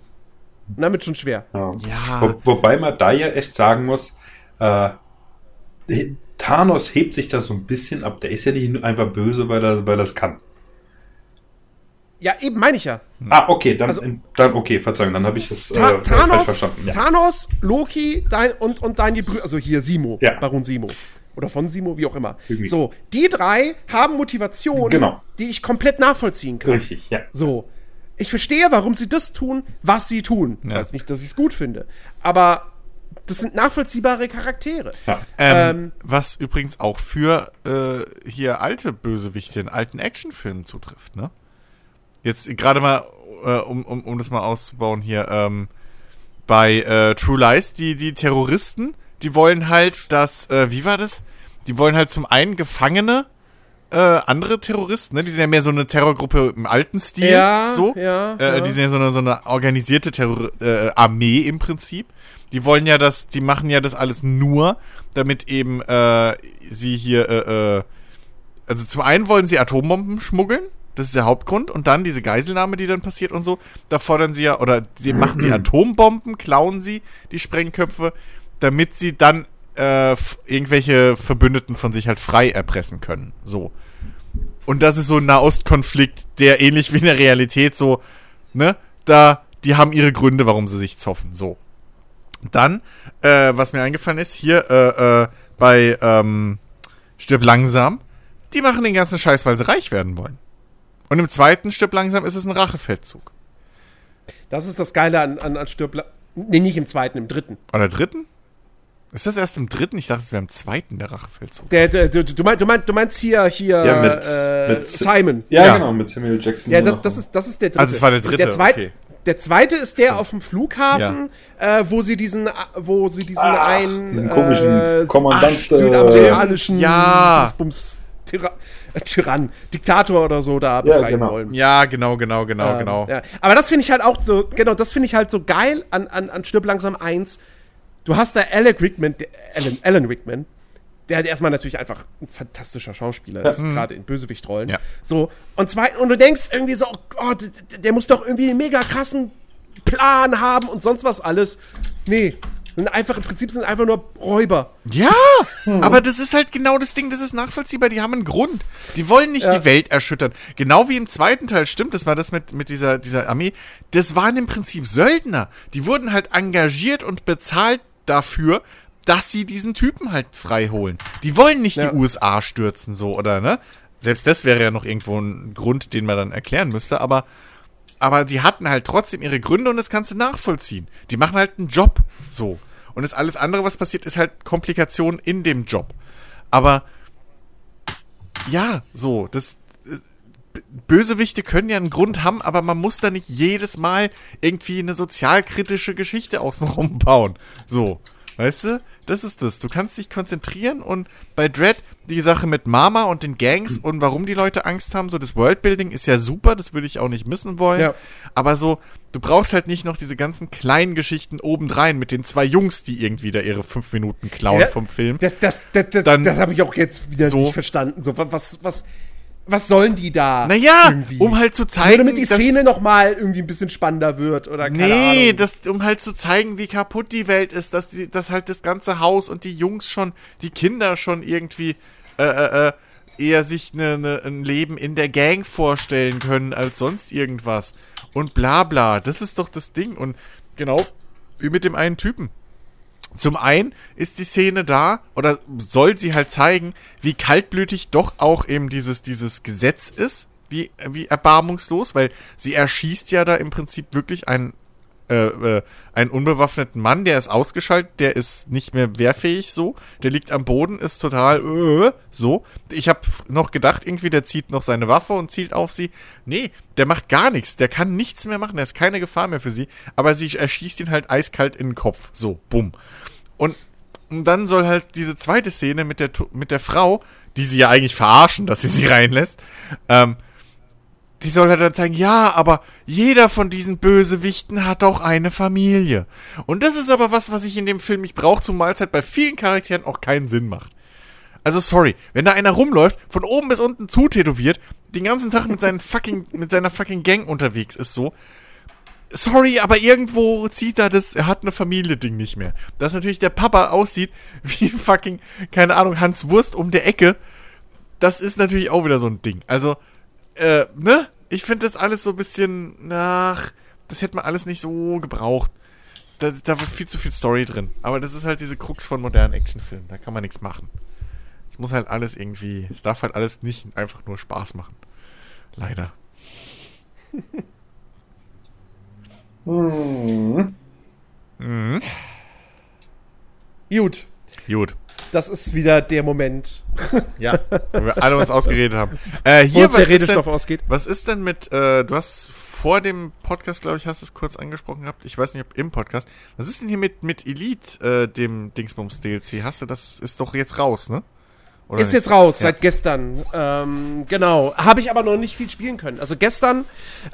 Und damit schon schwer. Ja. Ja. Wo, wobei man da ja echt sagen muss, äh, Thanos hebt sich da so ein bisschen ab. Der ist ja nicht nur einfach böse, weil er, weil er es kann. Ja, eben meine ich ja. Ah, okay, dann, Also- dann okay, Verzeihung, dann habe ich das äh, Ta falsch Thanos, verstanden. Ja. Thanos, Loki dein, und, und Daniel Brühl, also hier Simo, Ja. Baron Simo. Oder von Simo, wie auch immer. Irgendwie. So, die drei haben Motivationen, Genau. die ich komplett nachvollziehen kann. Richtig, ja. So. Ich verstehe, warum sie das tun, was sie tun. Ich Ja. weiß nicht, dass ich es gut finde. Aber das sind nachvollziehbare Charaktere. ja. Ähm, Ähm, was übrigens auch für äh, hier alte Bösewichte in alten Actionfilmen zutrifft, ne? Jetzt gerade mal, äh, um, um, um das mal auszubauen hier, ähm, bei äh, True Lies, die, die Terroristen, die wollen halt, dass, äh, wie war das? Die wollen halt zum einen Gefangene, äh, andere Terroristen, ne? Die sind ja mehr so eine Terrorgruppe im alten Stil. Ja, so. ja, Äh, ja. Die sind ja so eine, so eine organisierte Terror äh, Armee im Prinzip. Die wollen ja das, die machen ja das alles nur, damit eben äh, sie hier, äh, äh, also zum einen wollen sie Atombomben schmuggeln, das ist der Hauptgrund, und dann diese Geiselnahme, die dann passiert und so, da fordern sie ja, oder sie machen die [CLEARS THROAT] Atombomben, klauen sie die Sprengköpfe, damit sie dann äh, irgendwelche Verbündeten von sich halt frei erpressen können. So. Und das ist so ein Nahostkonflikt, der ähnlich wie in der Realität so, ne, da, die haben ihre Gründe, warum sie sich zoffen. So. Dann, äh, was mir eingefallen ist, hier äh, äh, bei ähm, Stirb langsam, die machen den ganzen Scheiß, weil sie reich werden wollen. Und im zweiten Stirb langsam ist es ein Rachefeldzug. Das ist das Geile an, an, an Stirb. Nee, nicht im zweiten, im dritten. Oder dritten? Ist das erst im dritten? Ich dachte, es wäre im zweiten der Rachefeldzug. Der, der, du, du, meinst, du, meinst, du meinst hier, hier Ja, mit- äh, mit- Simon. Ja, Ja. genau, mit Samuel Jackson. Ja, das, das, ist, das ist der dritte. Also es war der dritte, Der zweite, okay. Der zweite ist der auf dem Flughafen, äh, wo sie diesen, wo sie diesen Ah, einen diesen komischen äh, Kommandant, ach, südamerikanischen Ja. Dingsbums Tyra äh, Tyrann, Diktator oder so da Ja, befreien genau. wollen. Ja, genau, genau, genau, Ähm, genau. Ja. Aber das finde ich halt auch so, genau, das finde ich halt so geil an, an, an Stirb langsam 1. Du hast da Alec Rickman, der, Alan, Alan Rickman, der halt erstmal natürlich einfach ein fantastischer Schauspieler ist, gerade in Bösewichtrollen. Ja. So, und zwei, und du denkst irgendwie so, oh, der, der muss doch irgendwie einen mega krassen Plan haben und sonst was alles. Nee, Sind einfach, im Prinzip sind einfach nur Räuber. Ja, aber das ist halt genau das Ding, das ist nachvollziehbar, die haben einen Grund. Die wollen nicht Ja. die Welt erschüttern. Genau wie im zweiten Teil, stimmt, das war das mit, mit dieser, dieser Armee. Das waren im Prinzip Söldner. Die wurden halt engagiert und bezahlt dafür, dass sie diesen Typen halt frei holen. Die wollen nicht Ja. die USA stürzen, so, oder, ne? Selbst das wäre ja noch irgendwo ein Grund, den man dann erklären müsste, aber aber die hatten halt trotzdem ihre Gründe und das kannst du nachvollziehen. Die machen halt einen Job so. Und das alles andere, was passiert, ist halt Komplikation in dem Job. Aber ja, so, das äh, Bösewichte können ja einen Grund haben, aber man muss da nicht jedes Mal irgendwie eine sozialkritische Geschichte außenrum bauen. So, weißt du? Das ist das. Du kannst dich konzentrieren und bei Dread die Sache mit Mama und den Gangs und warum die Leute Angst haben, so das Worldbuilding ist ja super, das würde ich auch nicht missen wollen. Ja. Aber so, du brauchst halt nicht noch diese ganzen kleinen Geschichten obendrein mit den zwei Jungs, die irgendwie da ihre fünf Minuten klauen Ja, vom Film. Das, das, das, das, das habe ich auch jetzt wieder So. nicht verstanden. So, was, was, was sollen die da? Naja, irgendwie? um halt zu zeigen, Nur damit die Szene noch mal irgendwie ein bisschen spannender wird oder keine Nee, Ahnung. das, um halt zu zeigen, wie kaputt die Welt ist, dass, die, dass halt das ganze Haus und die Jungs schon, die Kinder schon irgendwie äh, äh, äh, eher sich ne, ne, ein Leben in der Gang vorstellen können als sonst irgendwas. Und bla bla. Das ist doch das Ding. Und genau wie mit dem einen Typen. Zum einen ist die Szene da, oder soll sie halt zeigen, wie kaltblütig doch auch eben dieses, dieses Gesetz ist, wie, wie erbarmungslos, weil sie erschießt ja da im Prinzip wirklich einen, äh, äh, einen unbewaffneten Mann, der ist ausgeschaltet, der ist nicht mehr wehrfähig so, der liegt am Boden, ist total äh, so. Ich habe noch gedacht, irgendwie, der zieht noch seine Waffe und zielt auf sie. Nee, der macht gar nichts, der kann nichts mehr machen, der ist keine Gefahr mehr für sie, aber sie erschießt ihn halt eiskalt in den Kopf, so, bumm. Und, und dann soll halt diese zweite Szene mit der, mit der Frau, die sie ja eigentlich verarschen, dass sie sie reinlässt, ähm, die soll halt dann zeigen, ja, aber jeder von diesen Bösewichten hat auch eine Familie. Und das ist aber was, was ich in dem Film nicht brauche, zumal es halt bei vielen Charakteren auch keinen Sinn macht. Also sorry, wenn da einer rumläuft, von oben bis unten zutätowiert, den ganzen Tag mit seinen [LAUGHS] fucking, mit seiner fucking Gang unterwegs ist so. Sorry, aber irgendwo zieht da das, er hat eine Familie-Ding nicht mehr. Dass natürlich der Papa aussieht [LAUGHS] wie fucking, keine Ahnung, Hans Wurst um der Ecke. Das ist natürlich auch wieder so ein Ding. Also, äh, ne? Ich finde das alles so ein bisschen, ach, das hätte man alles nicht so gebraucht. Da, da war viel zu viel Story drin. Aber das ist halt diese Krux von modernen Actionfilmen. Da kann man nichts machen. Es muss halt alles irgendwie, es darf halt alles nicht einfach nur Spaß machen. Leider. [LAUGHS] Mhm. Gut, Gut. Das ist wieder der Moment, Ja. Wo wir alle uns ausgeredet haben. Äh, hier, uns der was ist, Redestoff denn, ausgeht. was ist denn mit, äh, du hast vor dem Podcast, glaube ich, hast du es kurz angesprochen gehabt. Ich weiß nicht, ob im Podcast. Was ist denn hier mit, mit Elite, äh, dem Dingsbums DLC? Hast du das, ist doch jetzt raus, ne? Oder Ist nicht? jetzt raus, Ja. seit gestern. Ähm, genau. Habe ich aber noch nicht viel spielen können. Also gestern,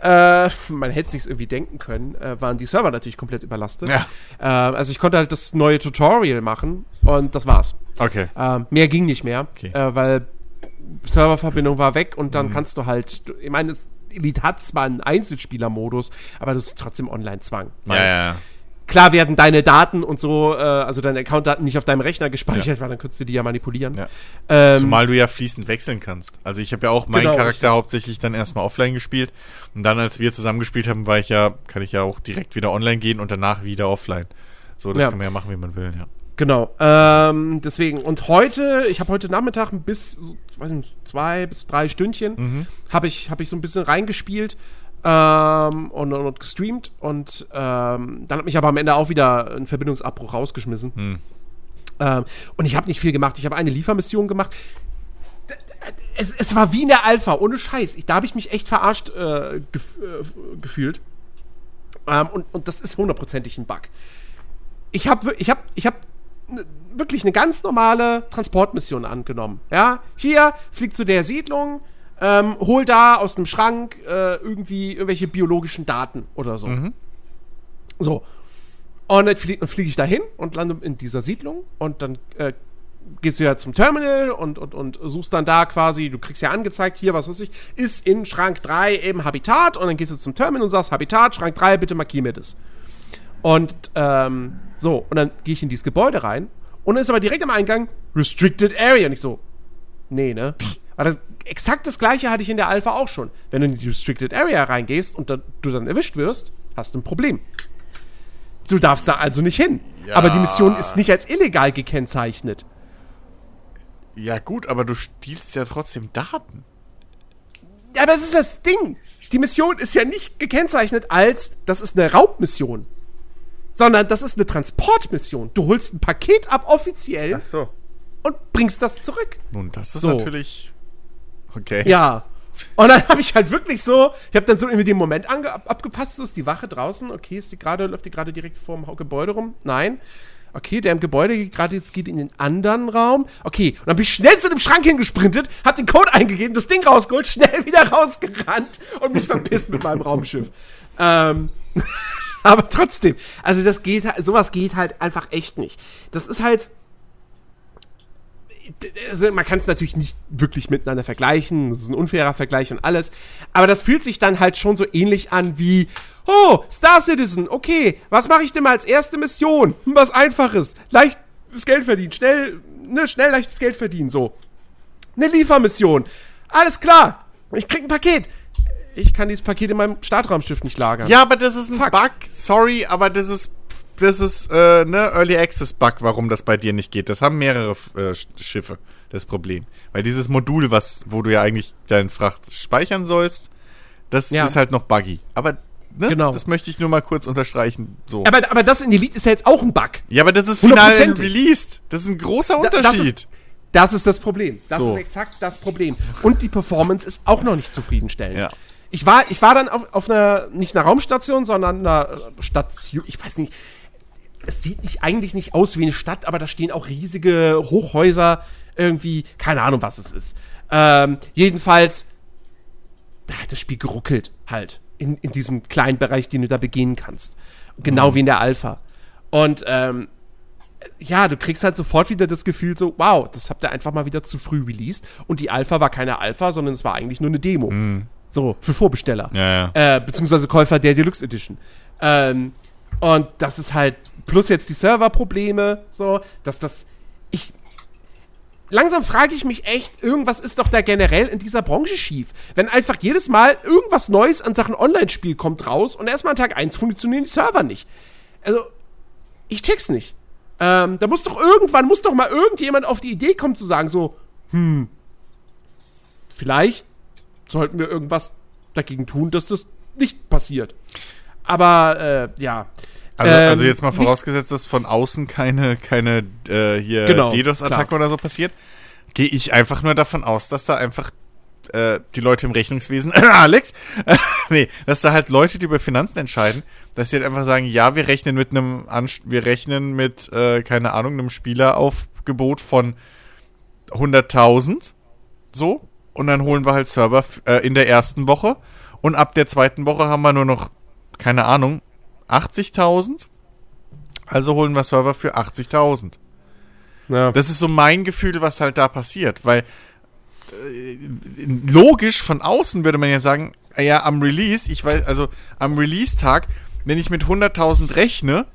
äh, man hätte sich irgendwie denken können, äh, waren die Server natürlich komplett überlastet. Ja. Äh, also ich konnte halt das neue Tutorial machen und das war's. Okay. Ähm, mehr ging nicht mehr, Okay. äh, weil Serververbindung war weg und Mhm. dann kannst du halt, ich meine, es- Elite hat zwar einen Einzelspielermodus, aber das ist trotzdem Online-Zwang. Ja, ja, ja. Klar werden deine Daten und so, äh, also deine Accountdaten nicht auf deinem Rechner gespeichert, weil dann könntest du die ja manipulieren. Ja. Ähm, Zumal du ja fließend wechseln kannst. Also ich habe ja auch meinen Genau, Charakter richtig. hauptsächlich dann erstmal offline gespielt. Und dann, als wir zusammen gespielt haben, war ich ja, kann ich ja auch direkt wieder online gehen und danach wieder offline. So, das Ja. kann man ja machen, wie man will, ja. Genau. Ähm, deswegen. Und heute, ich habe heute Nachmittag bis, weiß nicht, zwei bis drei Stündchen, Mhm. habe ich, hab ich so ein bisschen reingespielt ähm, und, und, gestreamt. Und ähm, dann hat mich aber am Ende auch wieder ein Verbindungsabbruch rausgeschmissen. Hm. Ähm, und ich habe nicht viel gemacht. Ich habe eine Liefermission gemacht. Es, es war wie in der Alpha, ohne Scheiß. Ich, da habe ich mich echt verarscht äh, gef äh, gefühlt. Ähm, und, und das ist hundertprozentig ein Bug. Ich habe ich hab, ich hab ne- wirklich eine ganz normale Transportmission angenommen. Ja, hier fliegt zu der Siedlung, ähm, hol da aus dem Schrank äh, irgendwie irgendwelche biologischen Daten oder so. So. Und dann fliege flieg ich da hin und lande in dieser Siedlung und dann äh, gehst du ja zum Terminal und, und, und suchst dann da quasi, du kriegst ja angezeigt, hier, was weiß ich, ist in Schrank 3 eben Habitat und dann gehst du zum Terminal und sagst, Habitat, Schrank 3, bitte markier mir das. Und ähm, so, und dann gehe ich in dieses Gebäude rein und dann ist aber direkt am Eingang Restricted Area. Und ich so, nee, ne? Aber das, exakt das gleiche hatte ich in der Alpha auch schon. Wenn du in die Restricted Area reingehst und dann, du dann erwischt wirst, hast du ein Problem. Du darfst da also nicht hin. Ja. Aber die Mission ist nicht als illegal gekennzeichnet. Ja, gut, aber du stiehlst ja trotzdem Daten. Ja, aber es ist das Ding. Die Mission ist ja nicht gekennzeichnet als, das ist eine Raubmission. Sondern das ist eine Transportmission. Du holst ein Paket ab offiziell so. und bringst das zurück. Nun, das ist So. natürlich. Okay. Ja. Und dann habe ich halt wirklich so, ich habe dann so irgendwie den Moment ange ab, abgepasst, so ist die Wache draußen, okay, ist die gerade, läuft die gerade direkt vorm Gebäude rum? Nein. Okay, der im Gebäude gerade jetzt geht in den anderen Raum. Okay, und dann bin ich schnell zu dem Schrank hingesprintet, hab den Code eingegeben, das Ding rausgeholt, schnell wieder rausgerannt und mich verpisst mit meinem Raumschiff. Ähm, [LAUGHS] aber trotzdem, also das geht, sowas geht halt einfach echt nicht. Das ist halt, also man kann es natürlich nicht wirklich miteinander vergleichen, das ist ein unfairer Vergleich und alles, aber das fühlt sich dann halt schon so ähnlich an wie, oh, Star Citizen, okay, was mache ich denn mal als erste Mission? Hm, was Einfaches, leichtes Geld verdienen, schnell, ne, schnell leichtes Geld verdienen, so. Eine Liefermission, alles klar, ich krieg ein Paket. Ich kann dieses Paket in meinem Startraumschiff nicht lagern. Ja, aber das ist ein Fuck. Bug. Sorry, aber das ist das ist äh, ne Early Access Bug, warum das bei dir nicht geht. Das haben mehrere äh, Sch- Schiffe das Problem, weil dieses Modul, was wo du ja eigentlich deinen Fracht speichern sollst, das Ja. ist halt noch buggy. Aber ne, Genau. das möchte ich nur mal kurz unterstreichen. So. Aber, aber das in Elite ist ja jetzt auch ein Bug. ja, aber das ist final released. Das ist ein großer Da- das Unterschied. ist- Das ist das Problem. Das So. ist exakt das Problem. Und die Performance ist auch noch nicht zufriedenstellend. Ja. Ich war, ich war dann auf, auf einer, nicht einer Raumstation, sondern einer Station, ich weiß nicht, es sieht nicht, eigentlich nicht aus wie eine Stadt, aber da stehen auch riesige Hochhäuser, irgendwie, keine Ahnung, was es ist. Ähm, jedenfalls, da hat das Spiel geruckelt, halt, in, in diesem kleinen Bereich, den du da begehen kannst. Genau wie in der Alpha. Und, ähm, ja, du kriegst halt sofort wieder das Gefühl so, wow, das habt ihr einfach mal wieder zu früh released. Und die Alpha war keine Alpha, sondern es war eigentlich nur eine Demo. So, für Vorbesteller. Ja, ja. Äh, beziehungsweise Käufer der Deluxe Edition. Ähm, und das ist halt, plus jetzt die Serverprobleme, so, dass das, ich, langsam frage ich mich echt, irgendwas ist doch da generell in dieser Branche schief. Wenn einfach jedes Mal irgendwas Neues an Sachen Online-Spiel kommt raus und erstmal an Tag 1 funktionieren die Server nicht. Also, ich check's nicht. Ähm, da muss doch irgendwann, muss doch mal irgendjemand auf die Idee kommen zu sagen, so, hm, vielleicht sollten wir irgendwas dagegen tun, dass das nicht passiert. Aber, äh, ja. Also, Ähm, also jetzt mal vorausgesetzt, dass von außen keine, keine äh, hier Genau, DDoS-Attacke oder so passiert, gehe ich einfach nur davon aus, dass da einfach äh, die Leute im Rechnungswesen, [LAUGHS] Alex, [LAUGHS] nee, dass da halt Leute, die über Finanzen entscheiden, dass die halt einfach sagen, ja, wir rechnen mit einem, wir rechnen mit, äh, keine Ahnung, einem Spieleraufgebot von 100.000, so, und dann holen wir halt Server äh, in der ersten Woche. Und ab der zweiten Woche haben wir nur noch, keine Ahnung, 80.000. Also holen wir Server für 80.000. ja. Das ist so mein Gefühl, was halt da passiert, weil äh, logisch von außen würde man ja sagen, ja, am Release, ich weiß, also am Release-Tag, wenn ich mit 100.000 rechne,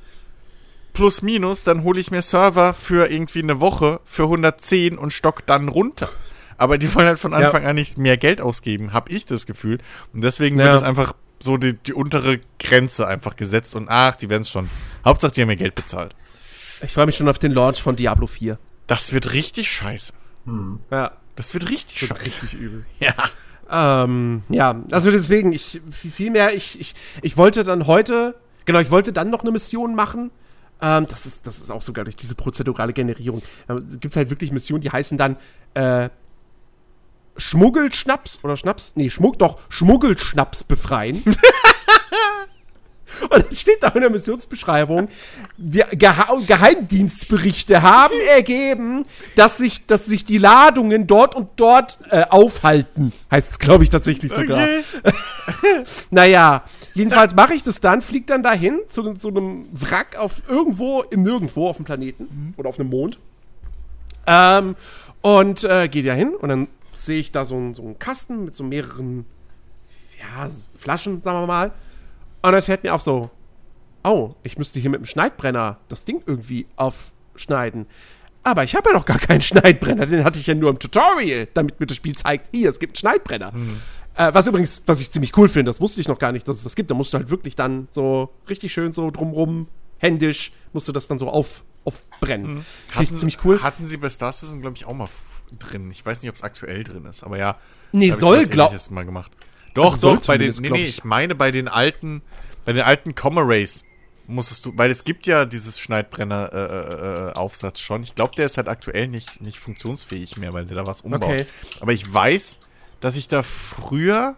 plus minus, dann hole ich mir Server für irgendwie eine Woche für 110 und stock dann runter. Aber die wollen halt von Ja. Anfang an nicht mehr Geld ausgeben, habe ich das Gefühl. Und deswegen Ja. wird es einfach so die, die untere Grenze einfach gesetzt und ach, die werden es schon. Hauptsache, die haben mir Geld bezahlt. Ich freue mich schon auf den Launch von Diablo 4. Das wird richtig scheiße. Ja. Das wird richtig scheiße. Richtig übel. [LAUGHS] Ja. Ähm, ja, also deswegen, ich vielmehr, ich, ich, ich wollte dann heute, genau, ich wollte dann noch eine Mission machen. Ähm, das, ist, das ist auch sogar durch diese prozedurale Generierung. Da gibt es halt wirklich Missionen, die heißen dann äh, Schmuggelschnaps oder Schnaps, nee, Schmuck, doch, Schmuggelschnaps befreien. [LAUGHS] Und dann steht da in der Missionsbeschreibung, Geha Geheimdienstberichte haben ergeben, dass sich, dass sich die Ladungen dort und dort äh, aufhalten. Heißt es, glaube ich, tatsächlich sogar. Okay. [LAUGHS] Naja, jedenfalls mache ich das dann, fliege dann dahin zu so einem Wrack auf irgendwo im Nirgendwo auf dem Planeten oder auf einem Mond. Ähm, und äh, gehe da hin und dann sehe ich da so, einen- so einen Kasten mit so mehreren ja, Flaschen, sagen wir mal. Und dann fällt mir auf so, oh, ich müsste hier mit dem Schneidbrenner das Ding irgendwie aufschneiden. Aber ich habe ja noch gar keinen Schneidbrenner, den hatte ich ja nur im Tutorial, damit mir das Spiel zeigt, hier, es gibt einen Schneidbrenner. Äh, was übrigens, was ich ziemlich cool finde, das wusste ich noch gar nicht, dass es das gibt. Da musst du halt wirklich dann so richtig schön so drumrum, händisch, musst du das dann so auf, aufbrennen. Finde ich Hatten, ziemlich cool. Hatten sie bei Star Citizen, glaube ich, auch mal drin. Ich weiß nicht, ob es aktuell drin ist, aber ja. Nee, ich soll, sowas glaub- Ähnliches mal gemacht. Doch, Also doch, bei den, nee, nee, ich. ich meine bei den alten, bei den alten Comma-Rays musstest du, weil es gibt ja dieses Schneidbrenner-Aufsatz schon. Ich glaube, der ist halt aktuell nicht, nicht funktionsfähig mehr, weil sie da was umbauen. Okay. Aber ich weiß, dass ich da früher,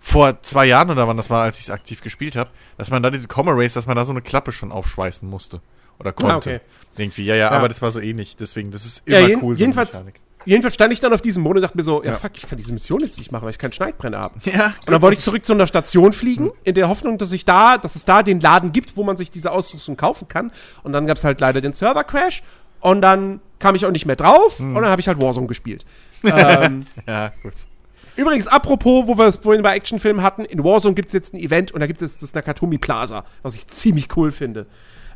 vor zwei Jahren oder wann das war, als ich es aktiv gespielt habe, dass man da diese Comma Race, dass man da so eine Klappe schon aufschweißen musste. Oder konnte. Ah, okay. Irgendwie, ja, ja, Ja. aber das war so ähnlich. Deswegen, das ist Ja, immer jeden- cool. so eine jedenfalls, Mechanik. Jedenfalls stand ich dann auf diesem Mond und dachte mir so, ja, Ja. fuck, ich kann diese Mission jetzt nicht machen, weil ich keinen Schneidbrenner habe. Ja, Und dann wollte ich zurück zu einer Station fliegen, in der Hoffnung, dass ich da, dass es da den Laden gibt, wo man sich diese Ausrüstung kaufen kann. Und dann gab es halt leider den Server-Crash. Und dann kam ich auch nicht mehr drauf. Und dann habe ich halt Warzone gespielt. [LAUGHS] ähm, ja, gut. übrigens, apropos, wo wir es vorhin bei Actionfilmen hatten, in Warzone gibt es jetzt ein Event und da gibt es das Nakatomi Plaza, was ich ziemlich cool finde.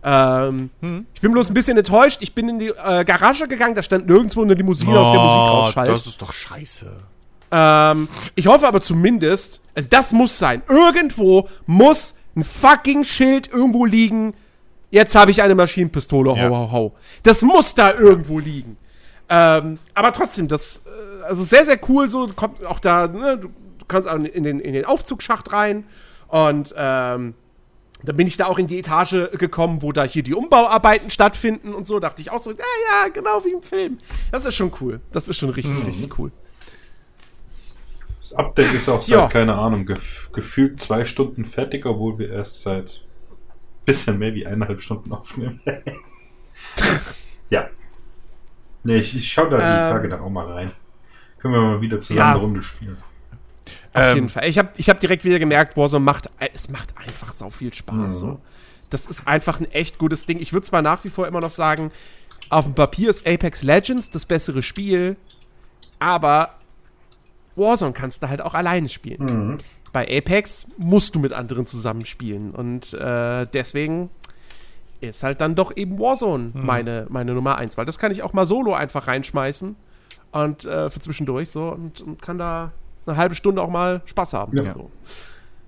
Ähm, Ich bin bloß ein bisschen enttäuscht. Ich bin in die äh, Garage gegangen, da stand nirgendwo eine Limousine aus der Musik. Oh, das ist doch scheiße. Ähm, ich hoffe aber zumindest, also das muss sein. Irgendwo muss ein fucking Schild irgendwo liegen. Jetzt habe ich eine Maschinenpistole. Hau, Ja. hau, hau. Das muss da irgendwo liegen. Ähm, aber trotzdem, das, äh, also sehr, sehr cool. So kommt auch da, ne, du, du kannst auch in den, in den Aufzugsschacht rein. Und ähm, dann bin ich da auch in die Etage gekommen, wo da hier die Umbauarbeiten stattfinden und so. Dachte ich auch so, ja, ja, genau wie im Film. Das ist schon cool. Das ist schon richtig, richtig cool. Das Update ist auch seit, Ja. keine Ahnung, gef gefühlt zwei Stunden fertig, obwohl wir erst seit bisschen mehr wie eineinhalb Stunden aufnehmen. [LAUGHS] ja. Nee, ich, ich schau da die Ähm. Tage dann auch mal rein. Können wir mal wieder zusammen Ja. eine Runde spielen. Auf Ähm, jeden Fall. Ich habe ich hab direkt wieder gemerkt, Warzone macht, äh, es macht einfach so viel Spaß. Mhm. So. Das ist einfach ein echt gutes Ding. Ich würde zwar nach wie vor immer noch sagen, auf dem Papier ist Apex Legends das bessere Spiel, aber Warzone kannst du halt auch alleine spielen. Mhm. Bei Apex musst du mit anderen zusammenspielen und äh, deswegen ist halt dann doch eben Warzone Mhm. meine, meine Nummer eins, weil das kann ich auch mal solo einfach reinschmeißen und äh, für zwischendurch so und, und kann da eine halbe Stunde auch mal Spaß haben. Ja. So.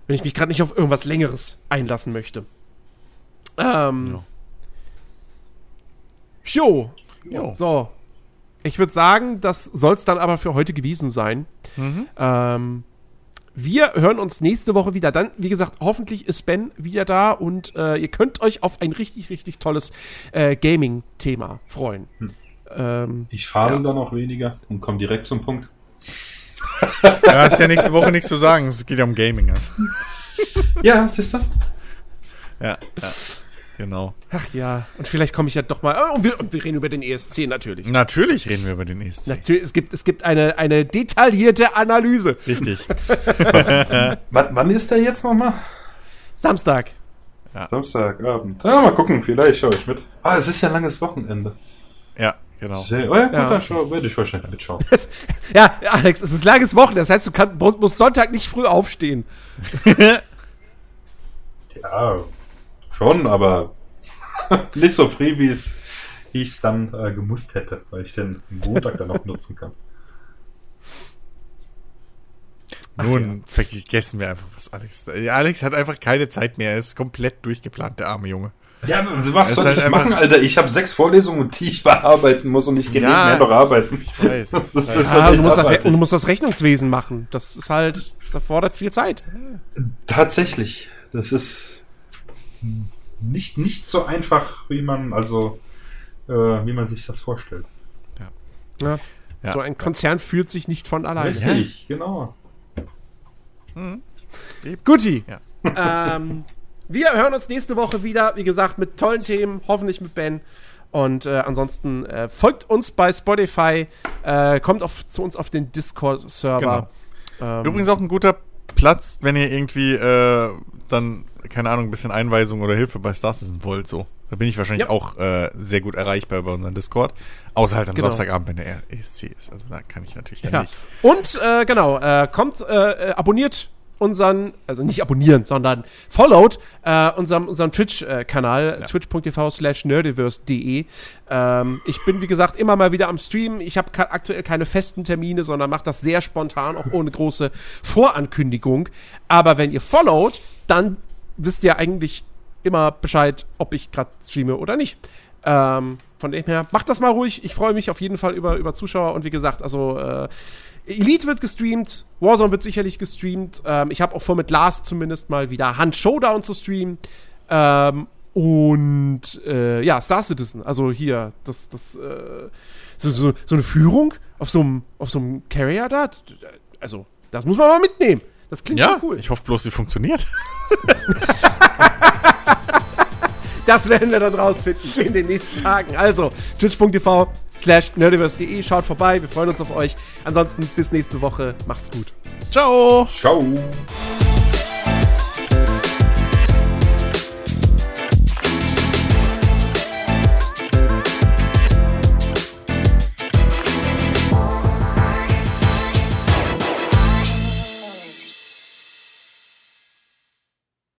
Wenn ich mich gerade nicht auf irgendwas Längeres einlassen möchte. Ähm. Jo. Jo. So. Ich würde sagen, das soll es dann aber für heute gewesen sein. Ähm, wir hören uns nächste Woche wieder. Dann, wie gesagt, hoffentlich ist Ben wieder da und äh, ihr könnt euch auf ein richtig, richtig tolles äh, Gaming-Thema freuen. Ähm, Ich fahre dann auch weniger und komme direkt zum Punkt. Da hast ja nächste Woche nichts zu sagen. Es geht ja um Gaming. Also. [LAUGHS] Ja, siehst du? Ja, ja. Genau. ach ja, und vielleicht komme ich ja doch mal. oh, Und wir, und wir reden über den ESC natürlich. Natürlich reden wir über den ESC. Natürlich, es gibt, es gibt eine, eine detaillierte Analyse. Richtig. [LAUGHS] [LAUGHS] Wann, wann ist der jetzt nochmal? Samstag. Samstagabend. Ja, mal gucken, vielleicht schaue ich mit. Ah, es ist ja ein langes Wochenende. Ja, genau. Sehr, oh ja, gut, Ja. dann schau, werde ich wahrscheinlich mitschauen. [LAUGHS] Das, ja, Alex, es ist langes Wochenende. Das heißt, du kann, musst Sonntag nicht früh aufstehen. [LAUGHS] Ja, schon, aber [LAUGHS] nicht so früh, wie es ich es dann äh, gemusst hätte, weil ich den Montag dann noch nutzen kann. Nun vergessen wir einfach was, Alex. Alex hat einfach keine Zeit mehr. Er ist komplett durchgeplant, der arme Junge. Ja, was soll halt ich machen, Alter? Ich habe sechs Vorlesungen, die ich bearbeiten muss und ich gehe Ja, nebenher noch arbeiten. Ich weiß. Das Das ist- das halt, Ja, echt du, musst das, du musst das Rechnungswesen machen. Das ist halt, das erfordert viel Zeit. Tatsächlich. Das ist nicht, nicht so einfach, wie man, also, äh, wie man sich das vorstellt. Ja. Ja. So ein Konzern fühlt sich nicht von alleine. Richtig, genau. Guti. Ja. Ähm, wir hören uns nächste Woche wieder, wie gesagt, mit tollen Themen, hoffentlich mit Ben. Und äh, ansonsten äh, folgt uns bei Spotify, äh, kommt auf, zu uns auf den Discord-Server. Ähm, Übrigens auch ein guter Platz, wenn ihr irgendwie äh, dann, keine Ahnung, ein bisschen Einweisung oder Hilfe bei Star Citizen wollt. So. Da bin ich wahrscheinlich Ja. auch äh, sehr gut erreichbar bei unserem Discord. Außer halt am Genau. Samstagabend, wenn der ESC ist. Also da kann ich natürlich dann Ja. nicht. Und äh, genau, äh, kommt, abonniert unseren, also nicht abonnieren, sondern followt äh, unserem, unserem Twitch-Kanal, ja. twitch.tv slash nerdiverse.de. Ähm, ich bin, wie gesagt, immer mal wieder am Stream. Ich habe aktuell keine festen Termine, sondern mache das sehr spontan, auch ohne große Vorankündigung. Aber wenn ihr followt, dann wisst ihr eigentlich immer Bescheid, ob ich gerade streame oder nicht. Ähm, von dem her, macht das mal ruhig. Ich freue mich auf jeden Fall über, über Zuschauer und wie gesagt, also äh, Elite wird gestreamt, Warzone wird sicherlich gestreamt. Ähm, ich habe auch vor, mit Lars zumindest mal wieder Hand Showdown zu streamen. Ähm, und äh, ja, Star Citizen, also hier, das, das, äh, so, so, so, eine Führung auf so einem auf so einem Carrier da, also, das muss man mal mitnehmen. Das klingt ja cool. Ich hoffe bloß, sie funktioniert. [LAUGHS] Das werden wir dann rausfinden in den nächsten Tagen. Also, twitch.tv slash nerdiverse.de. Schaut vorbei. Wir freuen uns auf euch. Ansonsten bis nächste Woche. Macht's gut. Ciao. Ciao.